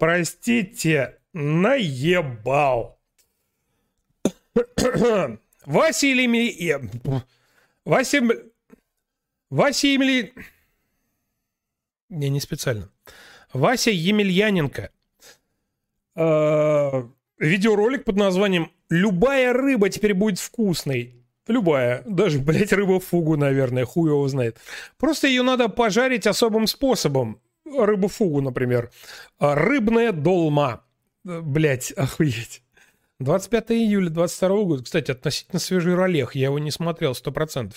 Простите, наебал. Василий. Вася... Вася Емельян... Не, не специально. Вася Емельяненко. Э, видеоролик под названием «Любая рыба теперь будет вкусной». Любая. Даже, блядь, рыба фугу, наверное. Хуй его знает. Просто ее надо пожарить особым способом. Рыбу фугу, например. А, рыбная долма. Э, блядь, охуеть. 25 июля 22 года. Кстати, относительно свежий ролех. Я его не смотрел 100%.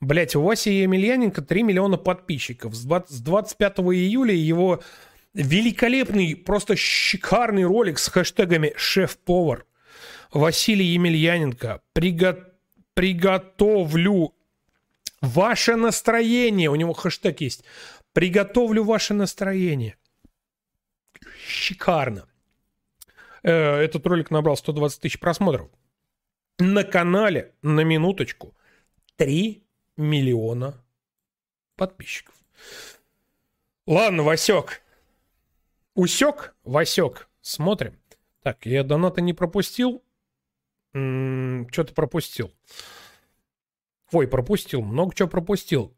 Блять, у Васи Емельяненко 3 миллиона подписчиков. С 25 июля его великолепный, просто шикарный ролик с хэштегами «Шеф-повар». Василий Емельяненко. Приго... Приготовлю ваше настроение. У него хэштег есть. Приготовлю ваше настроение. Шикарно. Э, этот ролик набрал 120 тысяч просмотров. На канале, на минуточку, 3 миллиона подписчиков. Ладно, Васек. Усек, Васек. Смотрим. Так, я доната не пропустил. Что-то пропустил. Ой, пропустил. Много чего пропустил.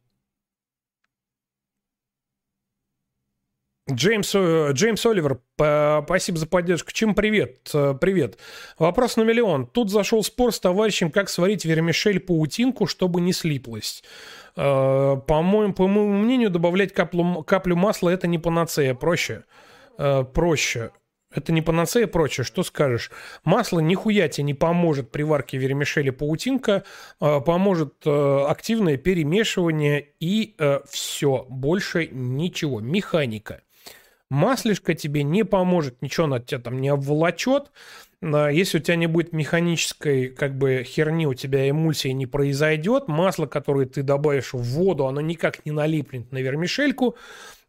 Джеймс, э, Джеймс Оливер, спасибо за поддержку. Чем привет? Э, привет. Вопрос на миллион. Тут зашел спор с товарищем, как сварить вермишель паутинку, чтобы не слиплась. Э, по-моему, по моему мнению, добавлять каплю, каплю масла это не панацея, проще. Проще. Это не панацея прочее. Что скажешь? Масло нихуя тебе не поможет при варке вермишели паутинка. Поможет активное перемешивание и все. Больше ничего. Механика. Маслишко тебе не поможет, ничего на тебя там не обволочет. А, если у тебя не будет механической как бы херни, у тебя эмульсии не произойдет. Масло, которое ты добавишь в воду, оно никак не налипнет на вермишельку.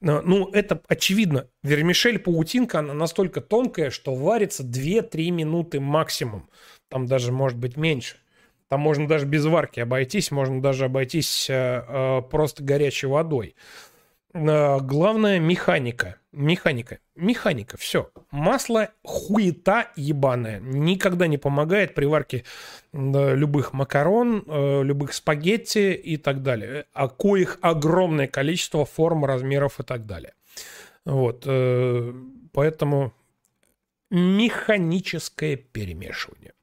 А, ну, это очевидно. Вермишель-паутинка, она настолько тонкая, что варится 2-3 минуты максимум. Там даже может быть меньше. Там можно даже без варки обойтись, можно даже обойтись э, просто горячей водой. Э, главное механика. Механика. Механика. Все. Масло хуета ебаная. Никогда не помогает при варке любых макарон, э, любых спагетти и так далее. А коих огромное количество форм, размеров и так далее. Вот. Э, поэтому механическое перемешивание.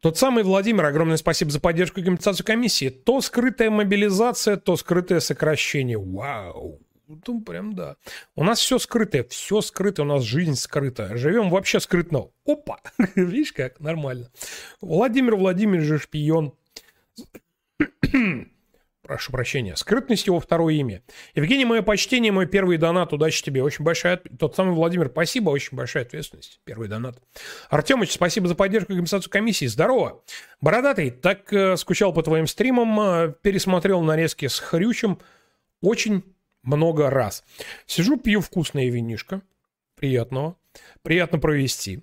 Тот самый Владимир, огромное спасибо за поддержку и компенсацию комиссии. То скрытая мобилизация, то скрытое сокращение. Вау. Ну, прям да. У нас все скрытое, все скрыто, у нас жизнь скрыта. Живем вообще скрытно. Опа! Видишь как? Нормально. Владимир Владимирович шпион. Прошу прощения. Скрытность его второе имя. Евгений, мое почтение, мой первый донат. Удачи тебе. Очень большая... Тот самый Владимир, спасибо. Очень большая ответственность. Первый донат. Артемыч, спасибо за поддержку и компенсацию комиссии. Здорово. Бородатый, так э, скучал по твоим стримам. Э, пересмотрел нарезки с Хрючем. Очень много раз. Сижу, пью вкусное винишко. Приятного. Приятно провести.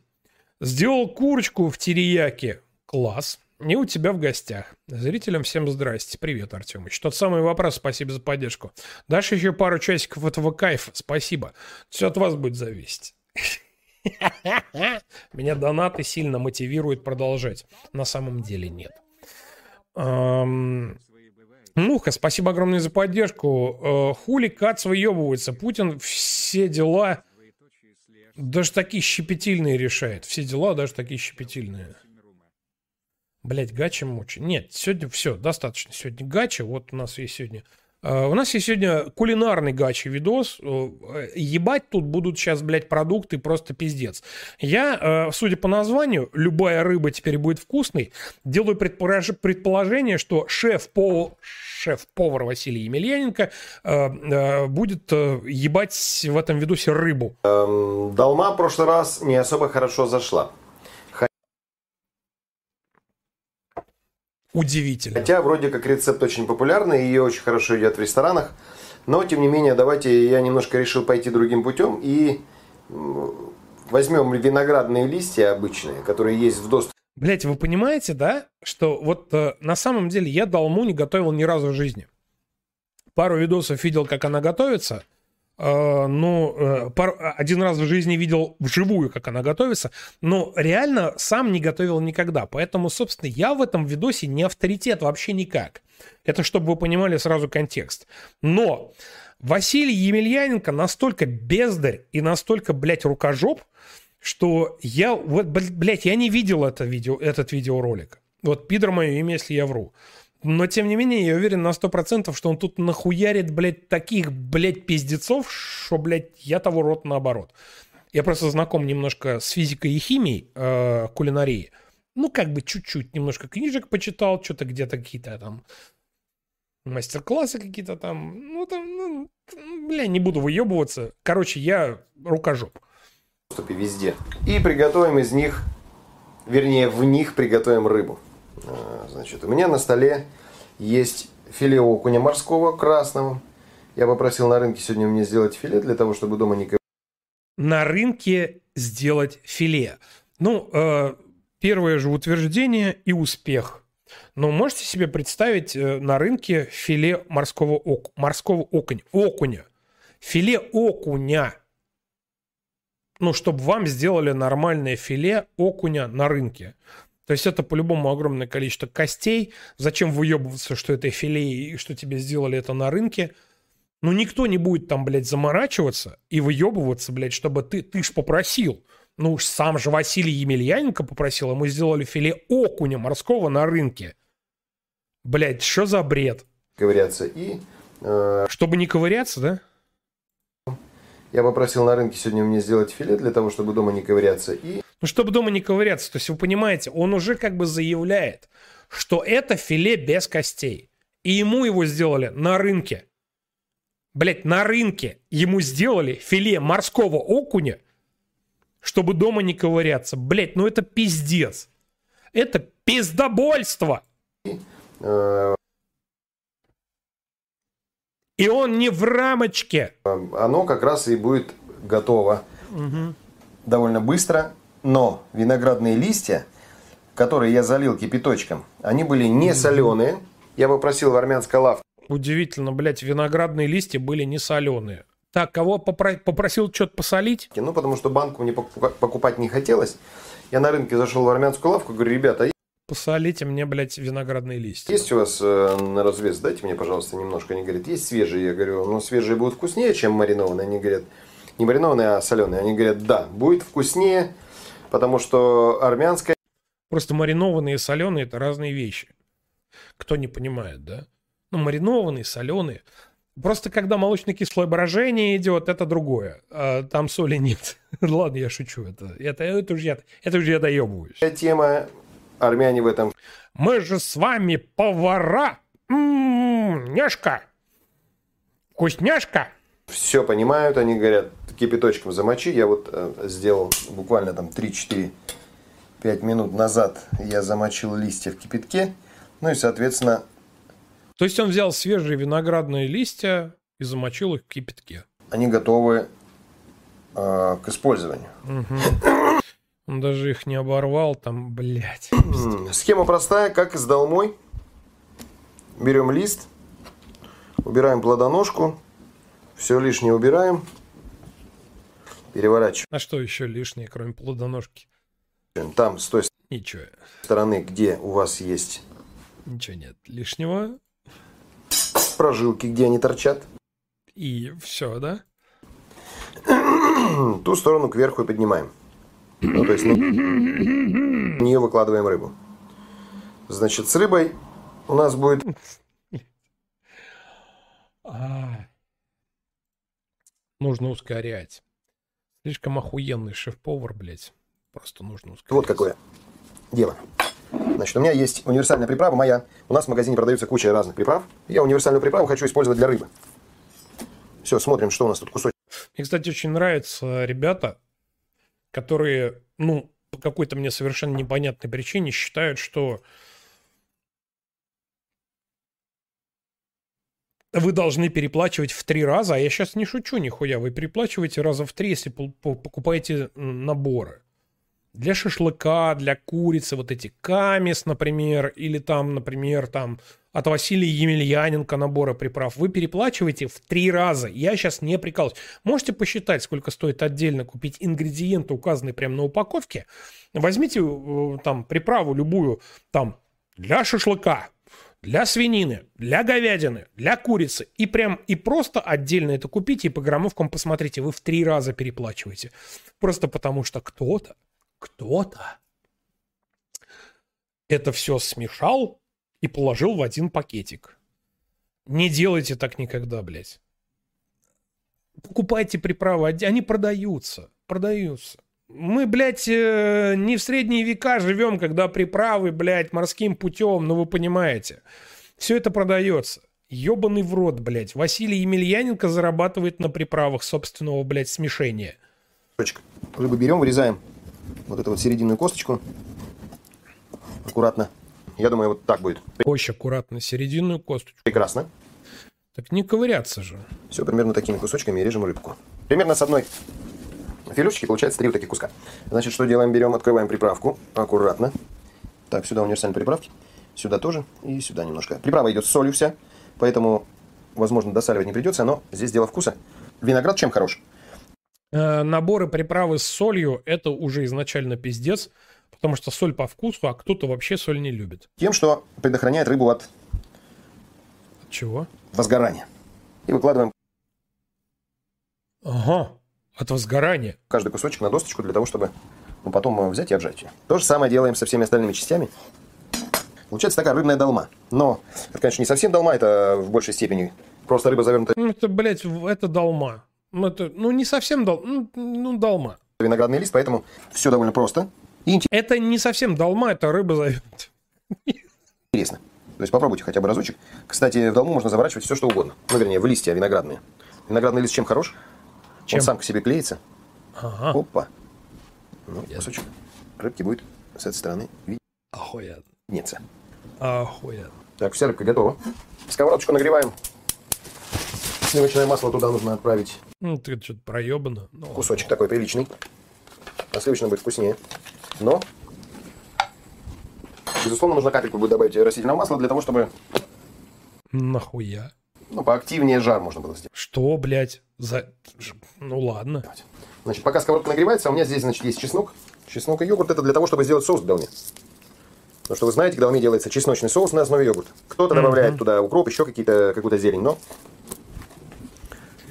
Сделал курочку в терияке. Класс. Не у тебя в гостях. Зрителям всем здрасте. Привет, Артемыч. Тот самый вопрос, спасибо за поддержку. Дашь еще пару часиков этого кайфа, спасибо. Все от вас будет зависеть. Меня донаты сильно мотивируют продолжать. На самом деле нет. Муха, спасибо огромное за поддержку. Э, хули Кац выебывается. Путин все дела даже такие щепетильные решает. Все дела даже такие щепетильные. Блять, гача мучи. Нет, сегодня все, достаточно. Сегодня гача. Вот у нас есть сегодня... Uh, у нас есть сегодня кулинарный гачи видос. Uh, ебать тут будут сейчас, блядь, продукты просто пиздец. Я, uh, судя по названию, любая рыба теперь будет вкусной. Делаю предполож... предположение, что шеф-повар шеф-повар Василий Емельяненко будет ебать в этом видосе рыбу. Эм, долма в прошлый раз не особо хорошо зашла. Удивительно. Хотя вроде как рецепт очень популярный, ее очень хорошо едят в ресторанах. Но, тем не менее, давайте я немножко решил пойти другим путем и возьмем виноградные листья обычные, которые есть в доступе. Блять, вы понимаете, да, что вот э, на самом деле я долму не готовил ни разу в жизни. Пару видосов видел, как она готовится, ну, э, один раз в жизни видел вживую, как она готовится, но реально сам не готовил никогда. Поэтому, собственно, я в этом видосе не авторитет вообще никак. Это чтобы вы понимали сразу контекст. Но Василий Емельяненко настолько бездарь и настолько, блядь, рукожоп, что я, вот, блядь, я не видел это видео, этот видеоролик. Вот пидор мое имя, если я вру. Но, тем не менее, я уверен на 100%, что он тут нахуярит, блядь, таких, блядь, пиздецов, что, блядь, я того рот наоборот. Я просто знаком немножко с физикой и химией э, кулинарии. Ну, как бы чуть-чуть, немножко книжек почитал, что-то где-то какие-то там мастер-классы какие-то там. Ну, там, ну, бля, не буду выебываться. Короче, я рукожоп. Везде. И приготовим из них, вернее, в них приготовим рыбу. А, значит, у меня на столе есть филе окуня морского красного. Я попросил на рынке сегодня мне сделать филе для того, чтобы дома не... На рынке сделать филе. Ну, э, первое же утверждение и успех. Но можете себе представить э, на рынке филе морского, ок, морского окуня, окуня. Филе окуня. Ну, чтобы вам сделали нормальное филе окуня на рынке. То есть это по-любому огромное количество костей. Зачем выебываться, что это филе и что тебе сделали это на рынке? Ну, никто не будет там, блядь, заморачиваться и выебываться, блядь, чтобы ты, ты ж попросил. Ну уж сам же Василий Емельяненко попросил, мы сделали филе окуня морского на рынке. Блядь, что за бред? Ковыряться и... Э... Чтобы не ковыряться, да? Я попросил на рынке сегодня мне сделать филе для того, чтобы дома не ковыряться. И... Ну, чтобы дома не ковыряться. То есть, вы понимаете, он уже как бы заявляет, что это филе без костей. И ему его сделали на рынке. Блять, на рынке ему сделали филе морского окуня, чтобы дома не ковыряться. Блять, ну это пиздец. Это пиздобольство. Э... И он не в рамочке. Оно как раз и будет готово угу. довольно быстро. Но виноградные листья, которые я залил кипяточком, они были не соленые. Я попросил в армянской лавке. Удивительно, блядь, виноградные листья были не соленые. Так, кого попро- попросил что-то посолить? Ну, потому что банку мне покупать не хотелось. Я на рынке зашел в армянскую лавку, говорю, ребята, Посолите мне, блядь, виноградные листья. Есть у вас э, на развес? Дайте мне, пожалуйста, немножко. Они говорят, есть свежие. Я говорю, ну свежие будут вкуснее, чем маринованные. Они говорят, не маринованные, а соленые. Они говорят, да, будет вкуснее, потому что армянская... Просто маринованные и соленые – это разные вещи. Кто не понимает, да? Ну, маринованные, соленые. Просто когда молочно-кислое брожение идет, это другое. А там соли нет. Ладно, я шучу. Это, это, это, уже я, это уже я доебываюсь. Тема армяне в этом. Мы же с вами повара. М-м-м, няшка. Вкусняшка. Все понимают, они говорят, кипяточком замочи. Я вот э, сделал буквально там 3-4-5 минут назад я замочил листья в кипятке. Ну и, соответственно... То есть он взял свежие виноградные листья и замочил их в кипятке. Они готовы э, к использованию. Угу. Он даже их не оборвал, там, блядь. Схема простая, как и с долмой. Берем лист, убираем плодоножку, все лишнее убираем, переворачиваем. А что еще лишнее, кроме плодоножки? Там, с той Ничего. стороны, где у вас есть... Ничего нет лишнего. Прожилки, где они торчат. И все, да? Ту сторону кверху и поднимаем. Ну, то есть на нее выкладываем рыбу. Значит, с рыбой у нас будет... Нужно ускорять. Слишком охуенный шеф-повар, блядь. Просто нужно ускорять. Вот какое дело. Значит, у меня есть универсальная приправа моя. У нас в магазине продаются куча разных приправ. Я универсальную приправу хочу использовать для рыбы. Все, смотрим, что у нас тут кусочек. Мне, кстати, очень нравятся ребята, которые, ну, по какой-то мне совершенно непонятной причине считают, что вы должны переплачивать в три раза, а я сейчас не шучу нихуя, вы переплачиваете раза в три, если покупаете наборы. Для шашлыка, для курицы, вот эти камес, например, или там, например, там от Василия Емельяненко набора приправ, вы переплачиваете в три раза. Я сейчас не прикалываюсь. Можете посчитать, сколько стоит отдельно купить ингредиенты, указанные прямо на упаковке. Возьмите э, там приправу любую, там, для шашлыка, для свинины, для говядины, для курицы. И прям, и просто отдельно это купите и по граммовкам посмотрите. Вы в три раза переплачиваете. Просто потому что кто-то, кто-то это все смешал, и положил в один пакетик. Не делайте так никогда, блядь. Покупайте приправы, они продаются, продаются. Мы, блядь, э, не в средние века живем, когда приправы, блядь, морским путем, ну вы понимаете. Все это продается. Ебаный в рот, блядь. Василий Емельяненко зарабатывает на приправах собственного, блядь, смешения. Рыбу берем, вырезаем вот эту вот серединную косточку. Аккуратно. Я думаю, вот так будет. Очень аккуратно, серединную косточку. Прекрасно. Так не ковыряться же. Все, примерно такими кусочками режем рыбку. Примерно с одной филюшечки получается три вот таких куска. Значит, что делаем? Берем, открываем приправку. Аккуратно. Так, сюда универсальные приправки. Сюда тоже. И сюда немножко. Приправа идет с солью вся. Поэтому, возможно, досаливать не придется. Но здесь дело вкуса. Виноград чем хорош? Э, наборы приправы с солью – это уже изначально пиздец. Потому что соль по вкусу, а кто-то вообще соль не любит. Тем, что предохраняет рыбу от... Чего? Возгорания. И выкладываем... Ага, от возгорания. Каждый кусочек на досточку для того, чтобы ну, потом взять и отжать ее. То же самое делаем со всеми остальными частями. Получается такая рыбная долма. Но это, конечно, не совсем долма, это в большей степени просто рыба завернута. Ну, это, блядь, это долма. Ну, это, ну, не совсем дол... ну, ну, долма. Виноградный лист, поэтому все довольно просто. Это не совсем долма, это рыба зовет. Интересно. То есть попробуйте хотя бы разочек. Кстати, в долму можно заворачивать все, что угодно. Ну, вернее, в листья виноградные. Виноградный лист чем хорош? Чем? Он сам к себе клеится. Ага. Опа. Ну, Ясно. кусочек рыбки будет с этой стороны видеть. Охуенно. Неться. Охуенно. Так, вся рыбка готова. Сковородочку нагреваем. Сливочное масло туда нужно отправить. Ну, ты что-то проебано. Ну, Кусочек такой приличный. А сливочное будет вкуснее. Но, безусловно, нужно капельку будет добавить растительного масла для того, чтобы... Нахуя? Ну, поактивнее жар можно было сделать. Что, блядь? За... Ну, ладно. Значит, пока сковородка нагревается, у меня здесь, значит, есть чеснок. Чеснок и йогурт это для того, чтобы сделать соус в долме. Потому что вы знаете, когда у меня делается чесночный соус на основе йогурта. Кто-то mm-hmm. добавляет туда укроп, еще какие-то, какую-то зелень, но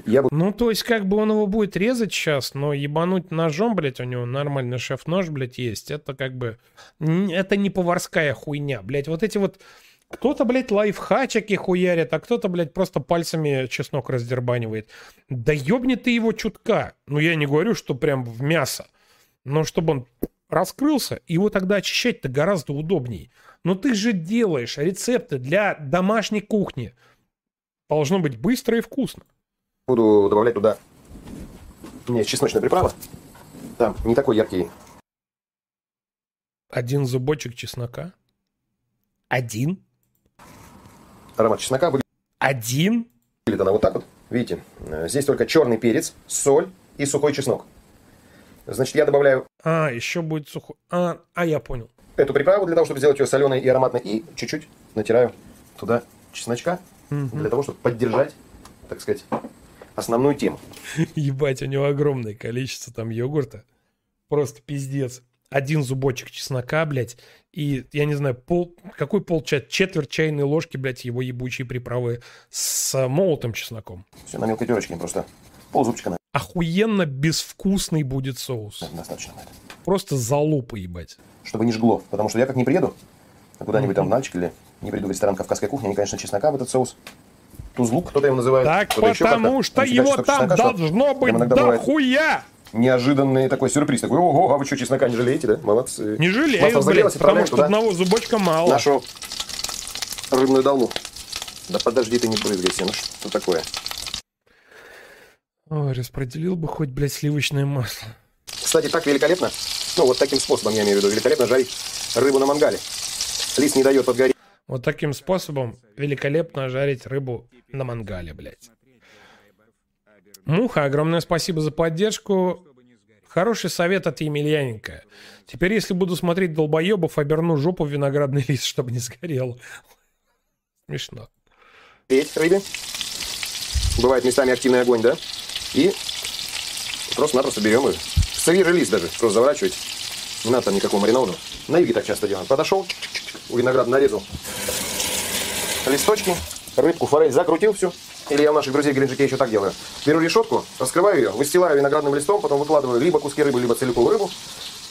я... Ну, то есть, как бы он его будет резать сейчас, но ебануть ножом, блядь, у него нормальный шеф-нож, блядь, есть. Это как бы... Это не поварская хуйня, блядь. Вот эти вот... Кто-то, блядь, лайфхачики хуярит, а кто-то, блядь, просто пальцами чеснок раздербанивает. Да ёбни ты его чутка. Ну, я не говорю, что прям в мясо. Но чтобы он раскрылся, его тогда очищать-то гораздо удобней. Но ты же делаешь рецепты для домашней кухни. Должно быть быстро и вкусно. Буду добавлять туда не чесночная приправа. Там не такой яркий. Один зубочек чеснока? Один? Аромат чеснока выглядит... Один? Выглядит она вот так вот. Видите, э, здесь только черный перец, соль и сухой чеснок. Значит, я добавляю... А, еще будет сухой... А, а я понял. Эту приправу для того, чтобы сделать ее соленой и ароматной. И чуть-чуть натираю туда чесночка. Угу. Для того, чтобы поддержать, так сказать, основную тему. Ебать, у него огромное количество там йогурта. Просто пиздец. Один зубочек чеснока, блядь, и, я не знаю, пол, какой полчат, четверть чайной ложки, блядь, его ебучие приправы с молотым чесноком. Все на мелкой терочке, просто пол зубчика. На... Охуенно безвкусный будет соус. Достаточно. Просто залупа, ебать. Чтобы не жгло, потому что я как не приеду, а куда-нибудь mm-hmm. там в Нальчик или не приду в ресторан кавказской кухни, они, конечно, чеснока в этот соус Тузлук, кто-то его называет. Так потому что его там должно быть дохуя! Неожиданный такой сюрприз. Такой, ого, а вы что, чеснока не жалеете, да? Молодцы. Не жалею, блядь, потому что одного зубочка мало. Нашу рыбную долму. Да подожди ты не брызгайся, ну что такое? Ой, распределил бы хоть, блядь, сливочное масло. Кстати, так великолепно, ну вот таким способом я имею в виду, великолепно жарить рыбу на мангале. Лист не дает подгореть. Вот таким способом великолепно жарить рыбу на мангале, блядь. Муха, огромное спасибо за поддержку. Хороший совет от Емельяненко. Теперь, если буду смотреть долбоебов, оберну жопу в виноградный лист, чтобы не сгорел. Смешно. Петь рыбе. Бывает местами активный огонь, да? И просто-напросто берем и свежий лист даже, просто заворачивать. Не надо там никакого маринового. На юге так часто делаем. Подошел, у винограда нарезал листочки, рыбку, форель закрутил всю. Или я у наших друзей в еще так делаю. Беру решетку, раскрываю ее, выстилаю виноградным листом, потом выкладываю либо куски рыбы, либо целиком рыбу.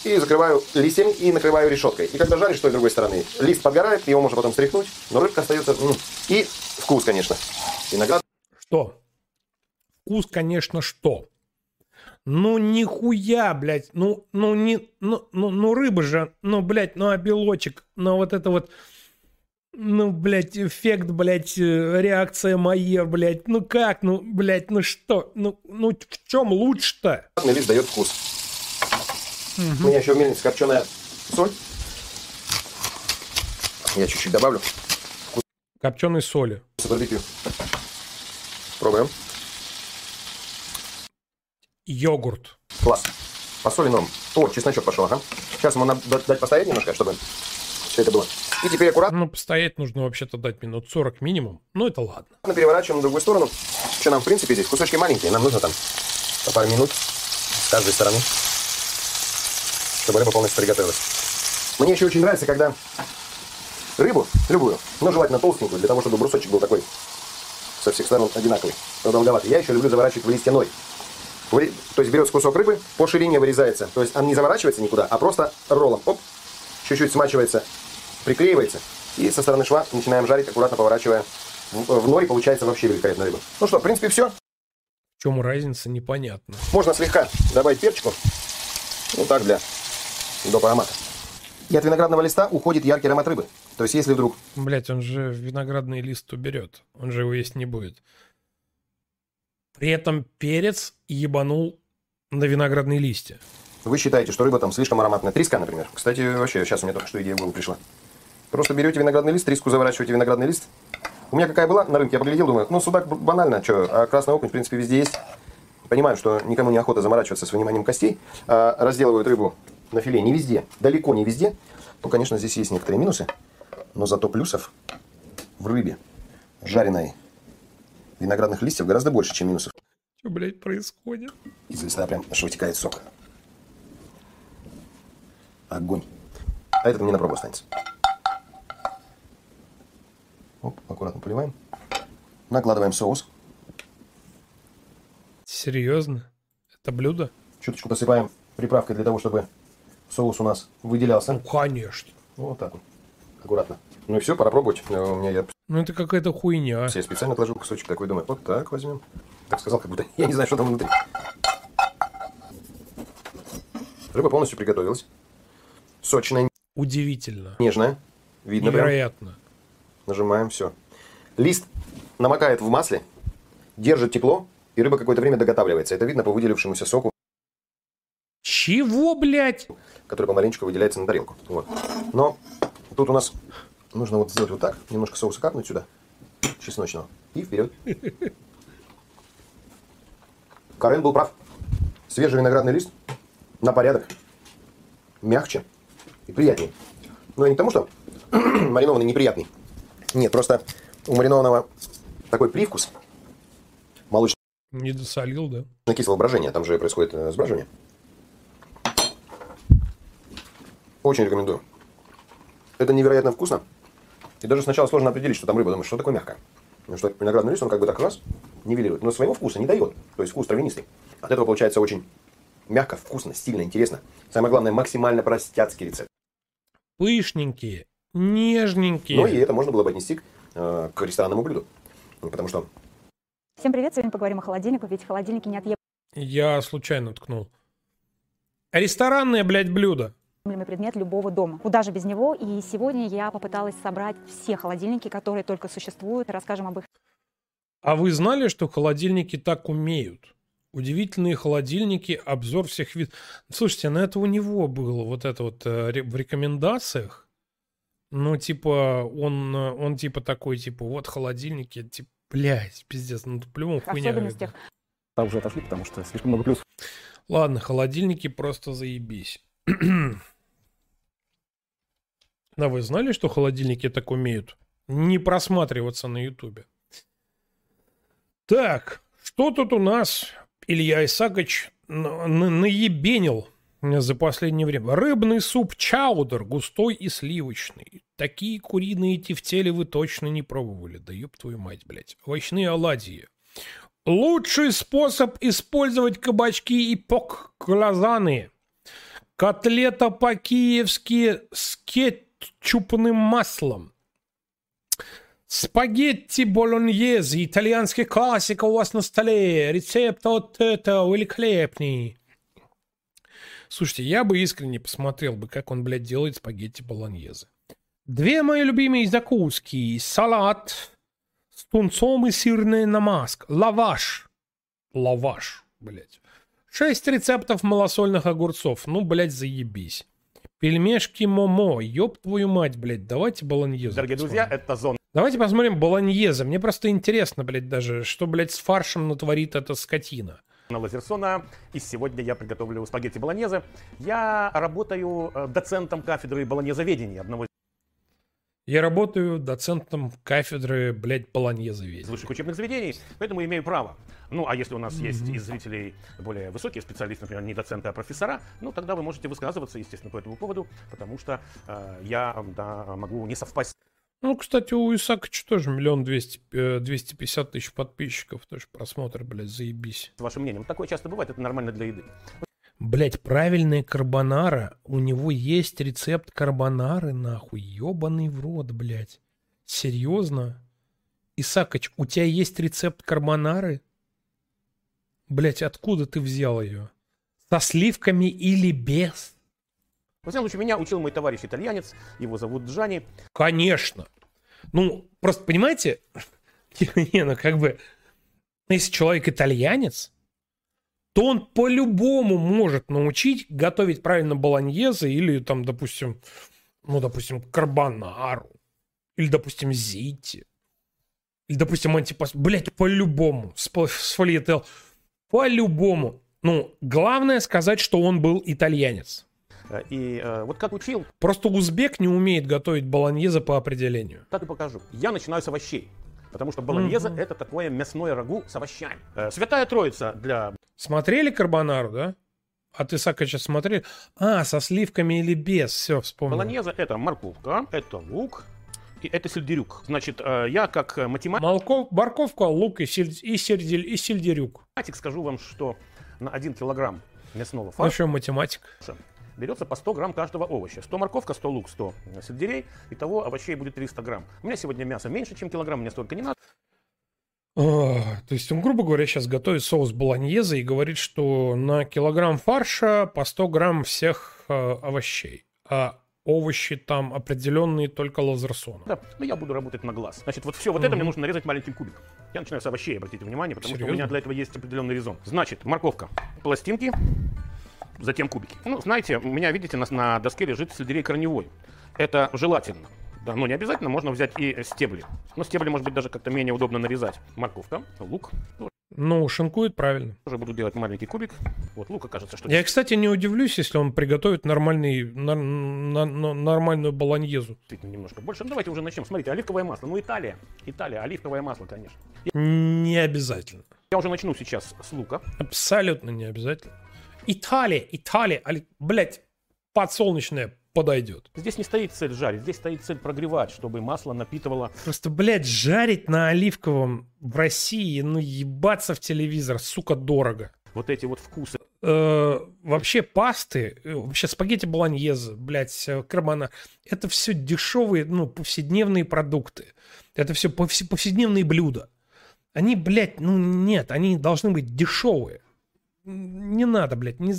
И закрываю листьями и накрываю решеткой. И когда жаришь с той другой стороны, лист подгорает, его можно потом стряхнуть, но рыбка остается... И вкус, конечно. Виноград. Что? Вкус, конечно, что? Ну, нихуя, блядь. Ну, ну, не, ну, ну, ну, рыба же, ну, блядь, ну, а белочек, ну, вот это вот ну, блядь, эффект, блядь, э, реакция моя, блядь. Ну как, ну, блядь, ну что? Ну, ну в чем лучше-то? Лист дает вкус. Угу. У меня еще в мельнице копченая соль. Я чуть-чуть добавлю. Копченой соли. С барбекю. Пробуем. Йогурт. Класс. По соли норм. О, чесночок пошел, ага. Сейчас ему надо дать постоять немножко, чтобы все это было. И теперь аккуратно. Ну, постоять нужно вообще-то дать минут 40 минимум. Ну, это ладно. Переворачиваем на другую сторону. Что нам, в принципе, здесь кусочки маленькие. Нам нужно там по пару минут с каждой стороны, чтобы рыба полностью приготовилась. Мне еще очень нравится, когда рыбу, любую, но желательно толстенькую, для того, чтобы брусочек был такой со всех сторон одинаковый, продолговатый. Я еще люблю заворачивать в листьяной. То есть берется кусок рыбы, по ширине вырезается. То есть он не заворачивается никуда, а просто роллом. Оп, чуть-чуть смачивается, приклеивается. И со стороны шва начинаем жарить, аккуратно поворачивая в нори, получается вообще великолепная рыба. Ну что, в принципе, все. В чем разница, непонятно. Можно слегка добавить перчику. Ну так, для доп. аромата. И от виноградного листа уходит яркий аромат рыбы. То есть, если вдруг... Блять, он же виноградный лист уберет. Он же его есть не будет. При этом перец ебанул на виноградные листья. Вы считаете, что рыба там слишком ароматная. Треска, например. Кстати, вообще, сейчас у меня только что идея в голову пришла. Просто берете виноградный лист, треску заворачиваете виноградный лист. У меня какая была на рынке, я поглядел, думаю, ну, судак банально, что, а красный окунь, в принципе, везде есть. Понимаю, что никому не охота заморачиваться с выниманием костей. А разделывают рыбу на филе не везде, далеко не везде. Ну, конечно, здесь есть некоторые минусы, но зато плюсов в рыбе жареной виноградных листьев гораздо больше, чем минусов. Что, блядь, происходит? Из листа прям аж вытекает сок. Огонь. А этот мне на пробу останется. Оп, аккуратно поливаем. Накладываем соус. Серьезно? Это блюдо? Чуточку посыпаем приправкой для того, чтобы соус у нас выделялся. Ну, конечно. Вот так вот. Аккуратно. Ну и все, пора пробовать. Э, у меня я... Ну это какая-то хуйня. Я специально отложил кусочек такой, думаю, вот так возьмем. Так сказал, как будто я не знаю, что там внутри. Рыба полностью приготовилась сочная. Удивительно. Нежная. Видно Невероятно. Прям. Нажимаем, все. Лист намокает в масле, держит тепло, и рыба какое-то время доготавливается. Это видно по выделившемуся соку. Чего, блядь? Который помаленечку выделяется на тарелку. Вот. Но тут у нас нужно вот сделать вот так, немножко соуса капнуть сюда, чесночного, и вперед. Карен был прав. Свежий виноградный лист на порядок. Мягче, и приятнее. Но не потому, что маринованный неприятный. Нет, просто у маринованного такой привкус молочный. Не досолил, да? На кислое брожение, там же происходит э, сбраживание. Очень рекомендую. Это невероятно вкусно. И даже сначала сложно определить, что там рыба. Думаешь, что такое мягкое. Потому что виноградный лист, он как бы так раз нивелирует. Но своего вкуса не дает. То есть вкус травянистый. От этого получается очень мягко, вкусно, стильно, интересно. Самое главное, максимально простяцкий рецепт. Пышненькие, нежненькие. Ну и это можно было бы отнести к, э, к ресторанному блюду. Ну, потому что... Всем привет, сегодня поговорим о холодильнике, ведь холодильники не неотъемлемый Я случайно ткнул. Ресторанное, блядь, блюдо предмет любого дома. Куда же без него? И сегодня я попыталась собрать все холодильники, которые только существуют. Расскажем об их. А вы знали, что холодильники так умеют? Удивительные холодильники, обзор всех видов. Слушайте, ну это у него было вот это вот э, в рекомендациях. Ну, типа, он, э, он типа такой, типа, вот холодильники, типа, блядь, пиздец, ну, по-любому хуйня. Особенностях. Там уже отошли, потому что слишком много плюсов. Ладно, холодильники просто заебись. А вы знали, что холодильники так умеют? Не просматриваться на ютубе. Так, что тут у нас? Илья Исакович наебенил за последнее время. Рыбный суп чаудер, густой и сливочный. Такие куриные тефтели вы точно не пробовали. Да ёб твою мать, блядь. Овощные оладьи. Лучший способ использовать кабачки и пок-глазаны. Котлета по-киевски с кетчупным маслом. Спагетти болоньези, итальянский классика у вас на столе. Рецепт от этого великолепный. Слушайте, я бы искренне посмотрел бы, как он, блядь, делает спагетти болоньезе. Две мои любимые закуски. Салат с тунцом и сырная намазка. Лаваш. Лаваш, блядь. Шесть рецептов малосольных огурцов. Ну, блядь, заебись. Пельмешки Момо. Ёб твою мать, блядь. Давайте болоньезе. Дорогие друзья, это зона. Давайте посмотрим болоньезе. Мне просто интересно, блядь, даже, что, блядь, с фаршем натворит эта скотина. Лазерсона, и сегодня я приготовлю спагетти болоньезе. Я работаю э, доцентом кафедры болоньезоведения одного я работаю доцентом кафедры, блядь, болоньезоведения. из высших учебных заведений, поэтому имею право. Ну, а если у нас mm-hmm. есть из зрителей более высокие специалисты, например, не доценты, а профессора, ну, тогда вы можете высказываться, естественно, по этому поводу, потому что э, я да, могу не совпасть ну, кстати, у Исаковича тоже миллион двести, э, двести пятьдесят тысяч подписчиков. Тоже просмотр, блядь, заебись. С вашим мнением. Такое часто бывает, это нормально для еды. Блять, правильная карбонара. У него есть рецепт карбонары, нахуй. Ёбаный в рот, блядь. Серьезно? Исакоч, у тебя есть рецепт карбонары? Блять, откуда ты взял ее? Со сливками или без? Во всяком случае, меня учил мой товарищ итальянец, его зовут Джани. Конечно. Ну, просто понимаете, не, ну как бы, если человек итальянец, то он по-любому может научить готовить правильно баланьезы или там, допустим, ну, допустим, карбонару. Или, допустим, зити. Или, допустим, антипас. Блять, по-любому. С, с По-любому. Ну, главное сказать, что он был итальянец. Э, и э, вот как учил... Просто узбек не умеет готовить баланьеза по определению. Так и покажу. Я начинаю с овощей. Потому что баланьеза mm-hmm. это такое мясное рагу с овощами. Э, святая троица для... Смотрели карбонару, да? А ты, Сака, сейчас смотрели? А, со сливками или без? Все, вспомнил. Баланьеза это морковка, это лук, и это сельдерюк. Значит, э, я как математик... Молков, морковка, лук и, сель, и, сельдерь, и сельдерюк. Математик скажу вам, что на 1 килограмм мясного фарша... Ну что, математик? Берется по 100 грамм каждого овоща. 100 морковка, 100 лук, 100 сельдерей. Итого овощей будет 300 грамм. У меня сегодня мясо меньше, чем килограмм, мне столько не надо. А, то есть он, грубо говоря, сейчас готовит соус болоньезе и говорит, что на килограмм фарша по 100 грамм всех э, овощей. А овощи там определенные только лазерсона. Да, но я буду работать на глаз. Значит, вот все вот mm-hmm. это мне нужно нарезать маленьким кубиком. Я начинаю с овощей, обратите внимание, потому Серьезно? что у меня для этого есть определенный резон. Значит, морковка, пластинки, затем кубики. Ну, знаете, у меня, видите, на, на доске лежит сельдерей корневой. Это желательно. Да, но не обязательно, можно взять и стебли. Но стебли, может быть, даже как-то менее удобно нарезать. Морковка, лук. Ну, шинкует правильно. Тоже буду делать маленький кубик. Вот лук окажется, что... Я, кстати, не удивлюсь, если он приготовит нормальный, на, на, на, нормальную баланьезу. Немножко больше. Ну, давайте уже начнем. Смотрите, оливковое масло. Ну, Италия. Италия, оливковое масло, конечно. Не обязательно. Я уже начну сейчас с лука. Абсолютно не обязательно. Италия, Италия, блядь, подсолнечное подойдет. Здесь не стоит цель жарить, здесь стоит цель прогревать, чтобы масло напитывало. Просто, блядь, жарить на оливковом в России, ну ебаться в телевизор, сука, дорого. Вот эти вот вкусы. Э, вообще пасты, э, вообще спагетти болоньезе, блядь, э, карбона, это все дешевые, ну, повседневные продукты. Это все повседневные блюда. Они, блядь, ну нет, они должны быть дешевые не надо, блядь, не,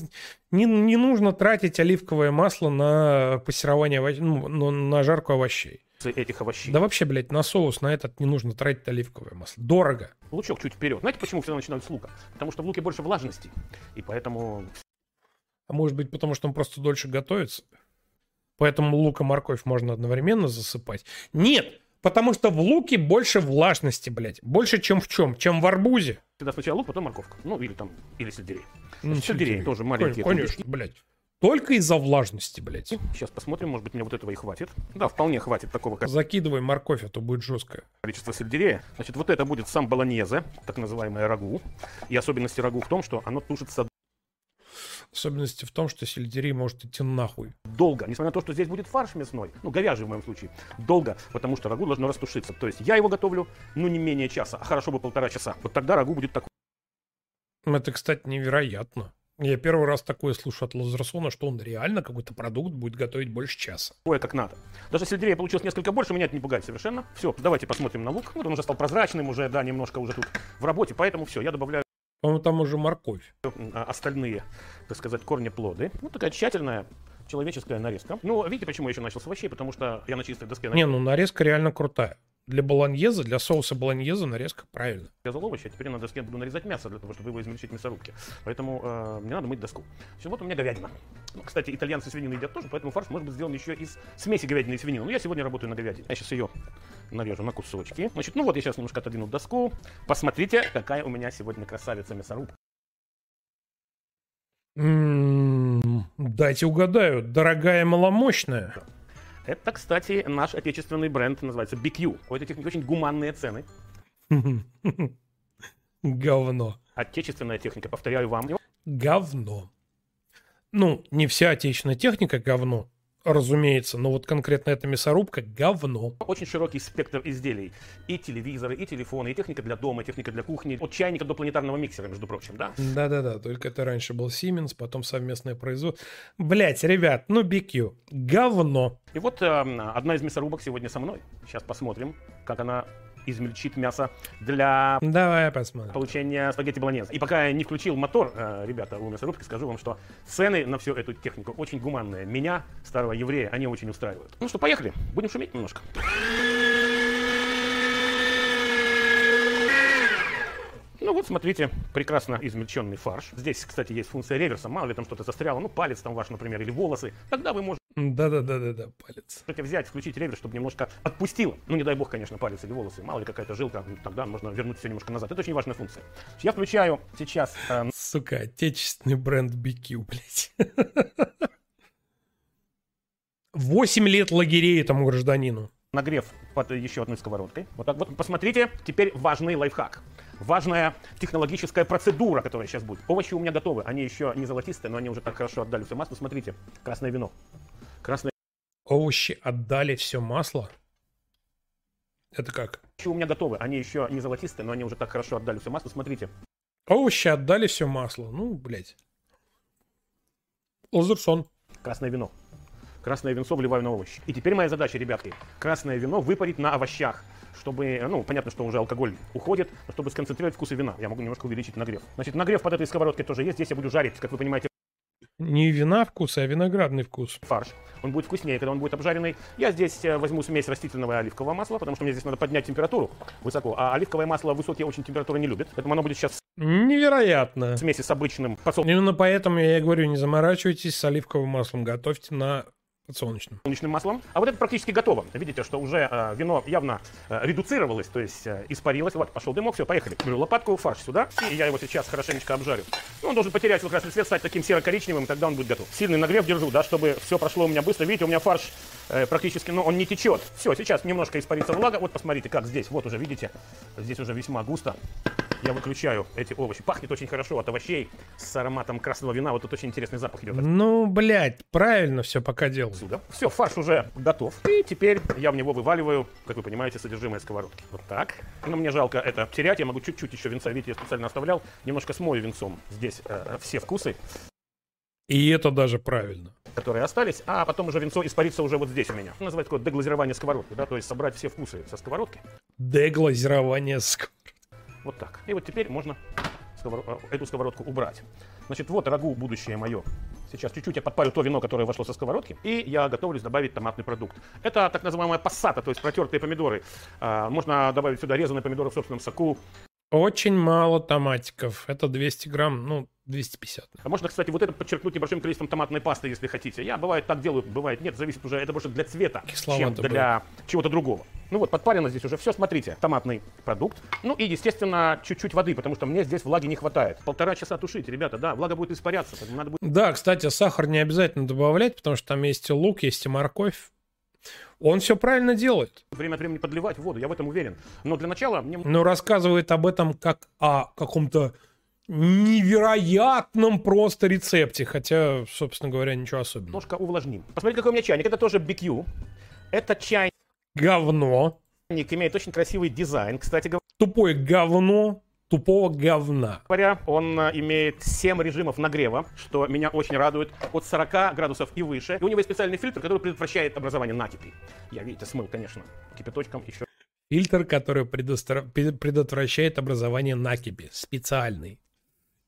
не, не нужно тратить оливковое масло на пассерование, ну, на жарку овощей. Этих овощей. Да вообще, блядь, на соус на этот не нужно тратить оливковое масло. Дорого. Лучок чуть вперед. Знаете, почему все начинают с лука? Потому что в луке больше влажности. И поэтому... А может быть, потому что он просто дольше готовится? Поэтому лук и морковь можно одновременно засыпать? Нет! Потому что в луке больше влажности, блядь. Больше, чем в чем? Чем в арбузе. Всегда сначала лук, потом морковка. Ну, или там, или сельдерей. Ну, Сельдерей тоже маленькие Конечно, блядь. Только из-за влажности, блядь. Сейчас посмотрим, может быть, мне вот этого и хватит. Да, вполне хватит такого Закидывай морковь, а то будет жестко. количества сельдерея. Значит, вот это будет сам болоньезе, так называемое рагу. И особенности рагу в том, что оно тушится Особенности в том, что сельдерей может идти нахуй. долго, несмотря на то, что здесь будет фарш мясной, ну, говяжий в моем случае, долго, потому что рагу должно растушиться. То есть я его готовлю, ну, не менее часа, а хорошо бы полтора часа. Вот тогда рагу будет такое. Это, кстати, невероятно. Я первый раз такое слышу от Лазерсона, что он реально какой-то продукт будет готовить больше часа. Такое, как надо. Даже сельдерея получилось несколько больше, меня это не пугает совершенно. Все, давайте посмотрим на лук. Вот он уже стал прозрачным, уже, да, немножко уже тут в работе, поэтому все, я добавляю По-моему, там уже морковь. а, остальные, так сказать, корни-плоды. Вот такая тщательная человеческая нарезка. Ну, видите, почему я еще начал с овощей? Потому что я на чистой доске Не, ну нарезка реально крутая. Для болоньеза, для соуса болоньеза нарезка правильно. нарезал овощи, а теперь на доске буду нарезать мясо для того, чтобы его измельчить в мясорубке. Поэтому э, мне надо мыть доску. Все, вот у меня говядина. Ну, кстати, итальянцы свинину едят тоже, поэтому фарш может быть сделан еще из смеси говядины и свинины. Но я сегодня работаю на говядине. Я сейчас ее нарежу на кусочки. Значит, ну вот я сейчас немножко отодвину доску. Посмотрите, какая у меня сегодня красавица мясорубка. М, Дайте угадаю. Дорогая маломощная. Это, кстати, наш отечественный бренд, называется BQ. У этой техники очень гуманные цены. Говно. Отечественная техника, повторяю вам. Говно. Ну, не вся отечественная техника говно, разумеется, но вот конкретно эта мясорубка говно. Очень широкий спектр изделий. И телевизоры, и телефоны, и техника для дома, и техника для кухни. От чайника до планетарного миксера, между прочим, да? Да-да-да, только это раньше был Siemens, потом совместное производство. Блять, ребят, ну BQ, говно. И вот э, одна из мясорубок сегодня со мной. Сейчас посмотрим, как она измельчит мясо для Давай посмотрим. получения спагетти болоньезе. И пока я не включил мотор, э, ребята, у мясорубки, скажу вам, что цены на всю эту технику очень гуманные. Меня, старого еврея, они очень устраивают. Ну что, поехали. Будем шуметь немножко. Ну вот, смотрите, прекрасно измельченный фарш. Здесь, кстати, есть функция реверса. Мало ли там что-то застряло, ну, палец там ваш, например, или волосы. Тогда вы можете Да-да-да-да-да, палец. взять, включить реверс, чтобы немножко отпустило. Ну, не дай бог, конечно, палец или волосы. Мало ли какая-то жилка, тогда можно вернуть все немножко назад. Это очень важная функция. Я включаю сейчас э, Сука, отечественный бренд BQ, блядь. Восемь лет лагерей этому гражданину. нагрев под еще одной сковородкой. Вот так вот. Посмотрите, теперь важный лайфхак. Важная технологическая процедура, которая сейчас будет. Овощи у меня готовы. Они еще не золотистые, но они уже так хорошо отдали все масло. Смотрите, красное вино. Красное Овощи отдали все масло. Это как? овощи у меня готовы. Они еще не золотистые, но они уже так хорошо отдали все масло. Смотрите. Овощи отдали все масло. Ну, блядь. Лазерсон. Красное вино. Красное винцо вливаю на овощи. И теперь моя задача, ребятки, красное вино выпарить на овощах, чтобы, ну, понятно, что уже алкоголь уходит, но чтобы сконцентрировать вкусы вина, я могу немножко увеличить нагрев. Значит, нагрев под этой сковородкой тоже есть. Здесь я буду жарить, как вы понимаете, Не вина вкус, а виноградный вкус. фарш. Он будет вкуснее, когда он будет обжаренный. Я здесь э, возьму смесь растительного и оливкового масла, потому что мне здесь надо поднять температуру высоко. А оливковое масло высокие очень температуры не любит. Поэтому оно будет сейчас Невероятно. в смеси с обычным подсолнечным Именно поэтому я и говорю, не заморачивайтесь с оливковым маслом, готовьте на подсолнечном. маслом. А вот это практически готово. Видите, что уже э, вино явно э, редуцировалось, то есть э, испарилось. Вот, пошел дымок, все, поехали. Беру лопатку, фарш сюда, и я его сейчас хорошенечко обжарю. Ну, он должен потерять свой красный цвет, стать таким серо-коричневым, тогда он будет готов. Сильный нагрев держу, да, чтобы все прошло у меня быстро. Видите, у меня фарш э, практически, ну, он не течет. Все, сейчас немножко испарится влага. Вот посмотрите, как здесь. Вот уже, видите, здесь уже весьма густо. Я выключаю эти овощи. Пахнет очень хорошо от овощей с ароматом красного вина. Вот тут очень интересный запах идет. Ну, блядь, правильно все пока делаю. отсюда. Все, фарш уже готов. И теперь я в него вываливаю, как вы понимаете, содержимое сковородки. Вот так. Но мне жалко это терять. Я могу чуть-чуть еще винца, видите, я специально оставлял. Немножко смою винцом здесь э, все вкусы, И это даже правильно. Которые остались, а потом уже винцо испарится уже вот здесь у меня. Называется такое деглазирование сковородки, да, то есть собрать все вкусы со сковородки. Деглазирование ск... Вот так. И вот теперь можно сковор- э, эту сковородку убрать. Значит, вот рагу будущее мое. Сейчас чуть-чуть я подпарю то вино, которое вошло со сковородки, и я готовлюсь добавить томатный продукт. Это так называемая пассата, то есть протертые помидоры. А, можно добавить сюда резаные помидоры в собственном соку. Очень мало томатиков. Это 200 грамм, ну, 250. А можно, кстати, вот это подчеркнуть небольшим количеством томатной пасты, если хотите. Я бывает так делаю, бывает нет, зависит уже, это больше для цвета, Кисловато чем для чего-то другого. Ну вот, подпарено здесь уже все, смотрите, томатный продукт. Ну и, естественно, чуть-чуть воды, потому что мне здесь влаги не хватает. Полтора часа тушить, ребята, да, влага будет испаряться, надо будет... Да, кстати, сахар не обязательно добавлять, потому что там есть и лук, есть и морковь. Он все правильно делает. Время от времени подливать воду, я в этом уверен. Но для начала мне... Но рассказывает об этом как о каком-то невероятном просто рецепте, хотя, собственно говоря, ничего особенного. Немножко увлажним. Посмотрите, какой у меня чайник. Это тоже BQ. Это чайник. Говно. Имеет очень красивый дизайн, кстати говоря. Тупое говно тупого говна. Говоря, он э, имеет 7 режимов нагрева, что меня очень радует, от 40 градусов и выше. И у него есть специальный фильтр, который предотвращает образование накипи. Я, видите, смыл, конечно, кипяточком еще. Фильтр, который предотвращает образование накипи. Специальный.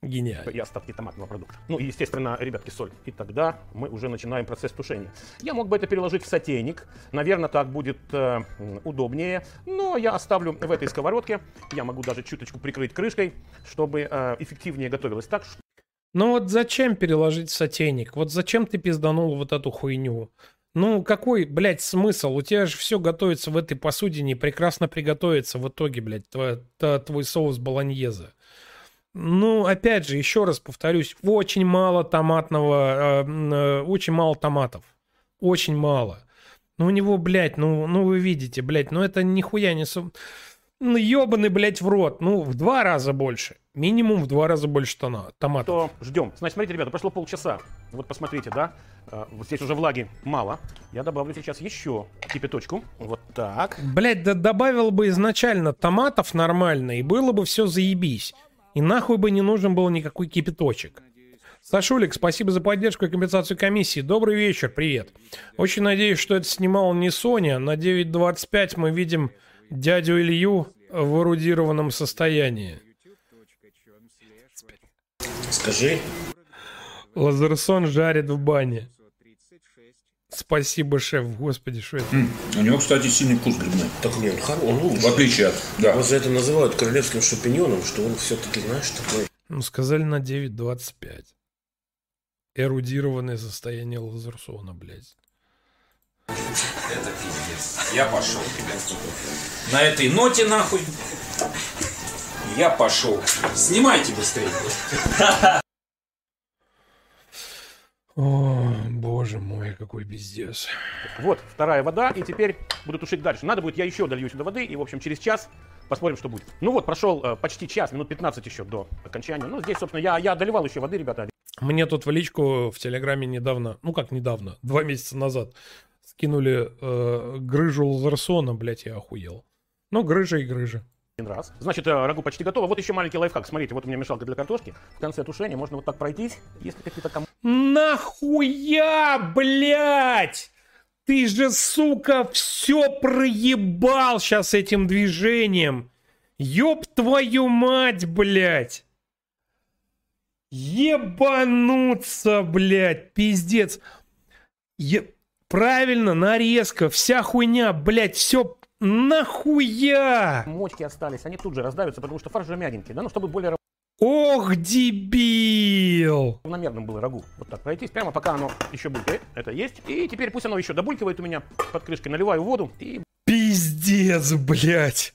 Гениально. И остатки томатного продукта. Ну и, естественно, ребятки, соль. И тогда мы уже начинаем процесс тушения. Я мог бы это переложить в сотейник. Наверное, так будет э, удобнее. Но я оставлю в этой сковородке. Я могу даже чуточку прикрыть крышкой, чтобы э, эффективнее готовилось так. Ну вот зачем переложить в сотейник? Вот зачем ты пизданул вот эту хуйню? Ну, какой, блядь, смысл? У тебя же все готовится в этой посудине, прекрасно приготовится в итоге, блядь, твой, твой соус болоньезе. Ну, опять же, еще раз повторюсь, очень мало томатного, э, э, очень мало томатов. Очень мало. Ну, у него, блядь, ну, ну вы видите, блядь, ну это нихуя не... Су... Ну, ебаный, блядь, в рот. Ну, в два раза больше. Минимум в два раза больше тона, томатов. Что ждем. Значит, смотрите, ребята, прошло полчаса. Вот посмотрите, да? Э, вот здесь уже влаги мало. Я добавлю сейчас еще кипяточку. Вот так. Блядь, да добавил бы изначально томатов нормально, и было бы все заебись. И нахуй бы не нужен был никакой кипяточек. Сашулик, спасибо за поддержку и компенсацию комиссии. Добрый вечер, привет. Очень надеюсь, что это снимал не Соня. На 9.25 мы видим дядю Илью в эрудированном состоянии. Скажи. Лазерсон жарит в бане. Спасибо, шеф. Господи, что это? У него, кстати, сильный вкус грибной. Так нет, он, хоро- он лучше. В отличие от... Да. Его за это называют королевским шампиньоном, что он все-таки, знаешь, такой... Ну, сказали на 9.25. Эрудированное состояние Лазерсона, блядь. Это пиздец. Я пошел. На этой ноте, нахуй, я пошел. Снимайте быстрее. О, боже мой, какой пиздец. Вот, вторая вода, и теперь буду тушить дальше. Надо будет, я еще долью сюда воды, и, в общем, через час посмотрим, что будет. Ну вот, прошел э, почти час, минут 15 еще до окончания. Ну, здесь, собственно, я, я доливал еще воды, ребята. Мне тут в личку в Телеграме недавно, ну как недавно, два месяца назад, скинули э, грыжу Лазерсона, блядь, я охуел. Ну, грыжа и грыжа. Один раз. Значит, э, рагу почти готово. Вот еще маленький лайфхак. Смотрите, вот у меня мешалка для картошки. В конце тушения можно вот так пройтись, если какие-то ком... Нахуя, блядь? Ты же, сука, все проебал сейчас этим движением. Ёб твою мать, блядь. Ебануться, блядь, пиздец. Е... Правильно, нарезка, вся хуйня, блядь, все нахуя. Мочки остались, они тут же раздавятся, потому что фарш же мягенький, да, ну чтобы более Ох, дебил! равномерным было рагу. Вот так пройтись, прямо пока оно еще будет. Это есть. И теперь пусть оно еще добулькивает у меня под крышкой. Наливаю воду и Пиздец, блядь.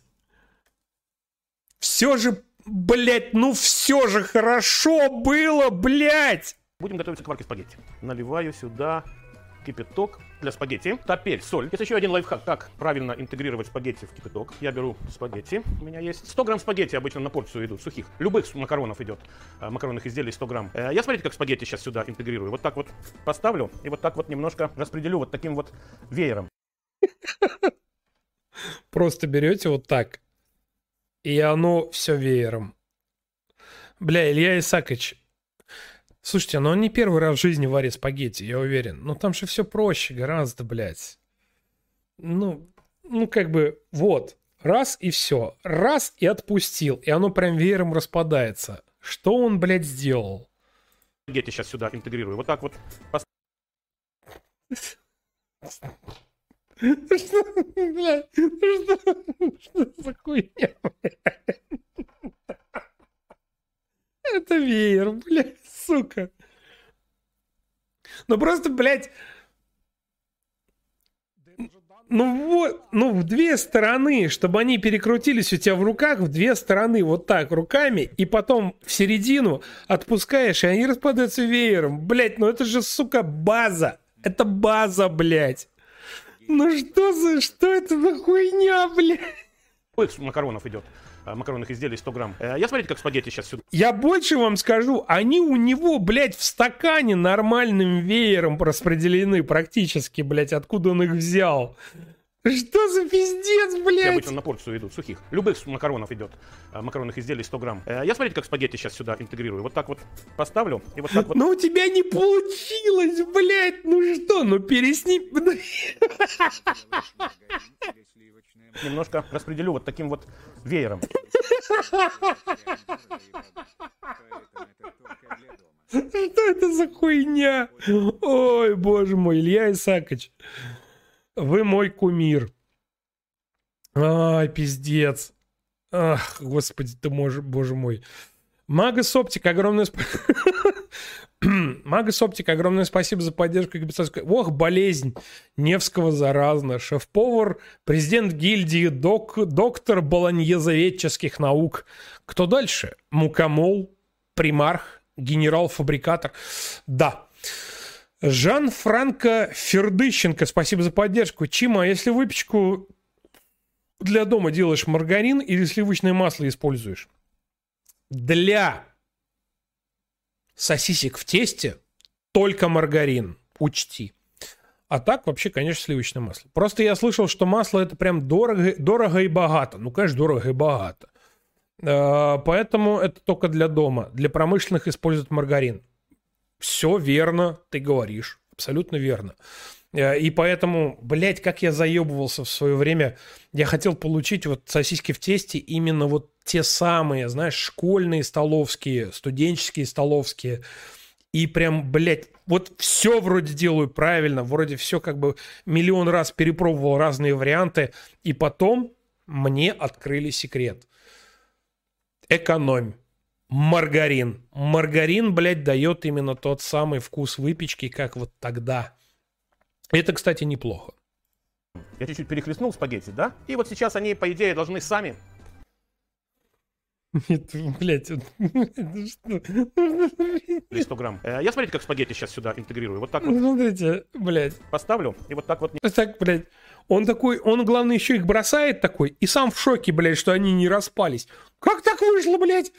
Все же, блядь, ну все же хорошо было, блядь. будем готовиться к варке спагетти. Наливаю сюда кипяток для спагетти. Теперь соль. Есть еще один лайфхак, как правильно интегрировать спагетти в кипяток. Я беру спагетти. У меня есть 100 грамм спагетти обычно на порцию идут, сухих. Любых макаронов идет. э, Макаронных изделий 100 грамм. Э, Я смотрите, как спагетти сейчас сюда интегрирую. Вот так вот поставлю и вот так вот немножко распределю вот таким вот веером. Просто берете вот так, и оно все веером. Бля, Илья Исакович, слушайте, ну он не первый раз в жизни варит спагетти, я уверен. Ну там же все проще гораздо, блядь. Ну, ну как бы, вот, раз и все. Раз и отпустил, и оно прям веером распадается. Что он, блядь, сделал? Спагетти сейчас сюда интегрирую. Вот так вот. Что, блядь, что, что за хуйня, блядь? Это веер, блядь, сука. Ну просто, блядь, ну вот, ну в две стороны, чтобы они перекрутились у тебя в руках в две стороны, вот так руками, и потом в середину отпускаешь, и они распадаются веером. Блять, ну это же, сука, база. Это база, блядь. Ну что за, что это за хуйня, блядь? Макаронов идет? А, макаронных изделий 100 грамм. Э, Я смотрите, как спагетти сейчас сюда. Я больше вам скажу, они у него, блядь, в стакане нормальным веером распределены практически, блядь, откуда он их взял. Что за пиздец, блядь? обычно на порцию идут, сухих. Любых макаронов идет. а, Макаронных изделий 100 грамм. Э, Я смотрите, как спагетти сейчас сюда интегрирую. Вот так вот поставлю, и вот так вот Ну у тебя не получилось, блядь, ну что, ну пересни... немножко распределю вот таким вот веером. Что это за хуйня? Ой, боже мой, Илья Исакович. Вы мой кумир. Ай, пиздец. Ах, господи ты, мож- боже мой. Магас Оптик, огромное спасибо. Магас Оптик, огромное спасибо за поддержку. Капитанской- Ох, болезнь Невского заразна. Шеф-повар, президент гильдии, док, доктор болоньезоветческих наук. Кто дальше? Мукомол, примарх, генерал-фабрикатор. Да. Жан-Франко Фердыщенко, спасибо за поддержку. Чима, а если выпечку для дома делаешь маргарин или сливочное масло используешь? Для сосисек в тесте только маргарин, учти. А так вообще, конечно, сливочное масло. Просто я слышал, что масло это прям дорого, дорого и богато. Ну, конечно, дорого и богато. Э, Поэтому это только для дома. Для промышленных используют маргарин. Все верно, ты говоришь. Абсолютно верно. Э, И поэтому, блядь, как я заебывался в свое время. Я хотел получить вот сосиски в тесте именно вот те самые, знаешь, школьные столовские, студенческие столовские. И прям, блядь, вот все вроде делаю правильно, вроде все как бы миллион раз перепробовал разные варианты. И потом мне открыли секрет. Экономь. Маргарин. Маргарин, блядь, дает именно тот самый вкус выпечки, как вот тогда. Это, кстати, неплохо. Я чуть-чуть перехлестнул спагетти, да? И вот сейчас они, по идее, должны сами Это, блядь, это или 100 грамм. Э, Я смотрите, как спагетти сейчас сюда интегрирую. Вот так вот Смотрите, блядь. поставлю, и вот так вот Так, блядь. Он такой, он, главное, еще их бросает такой, и сам в шоке, блядь, что они не распались. Как так вышло, блядь?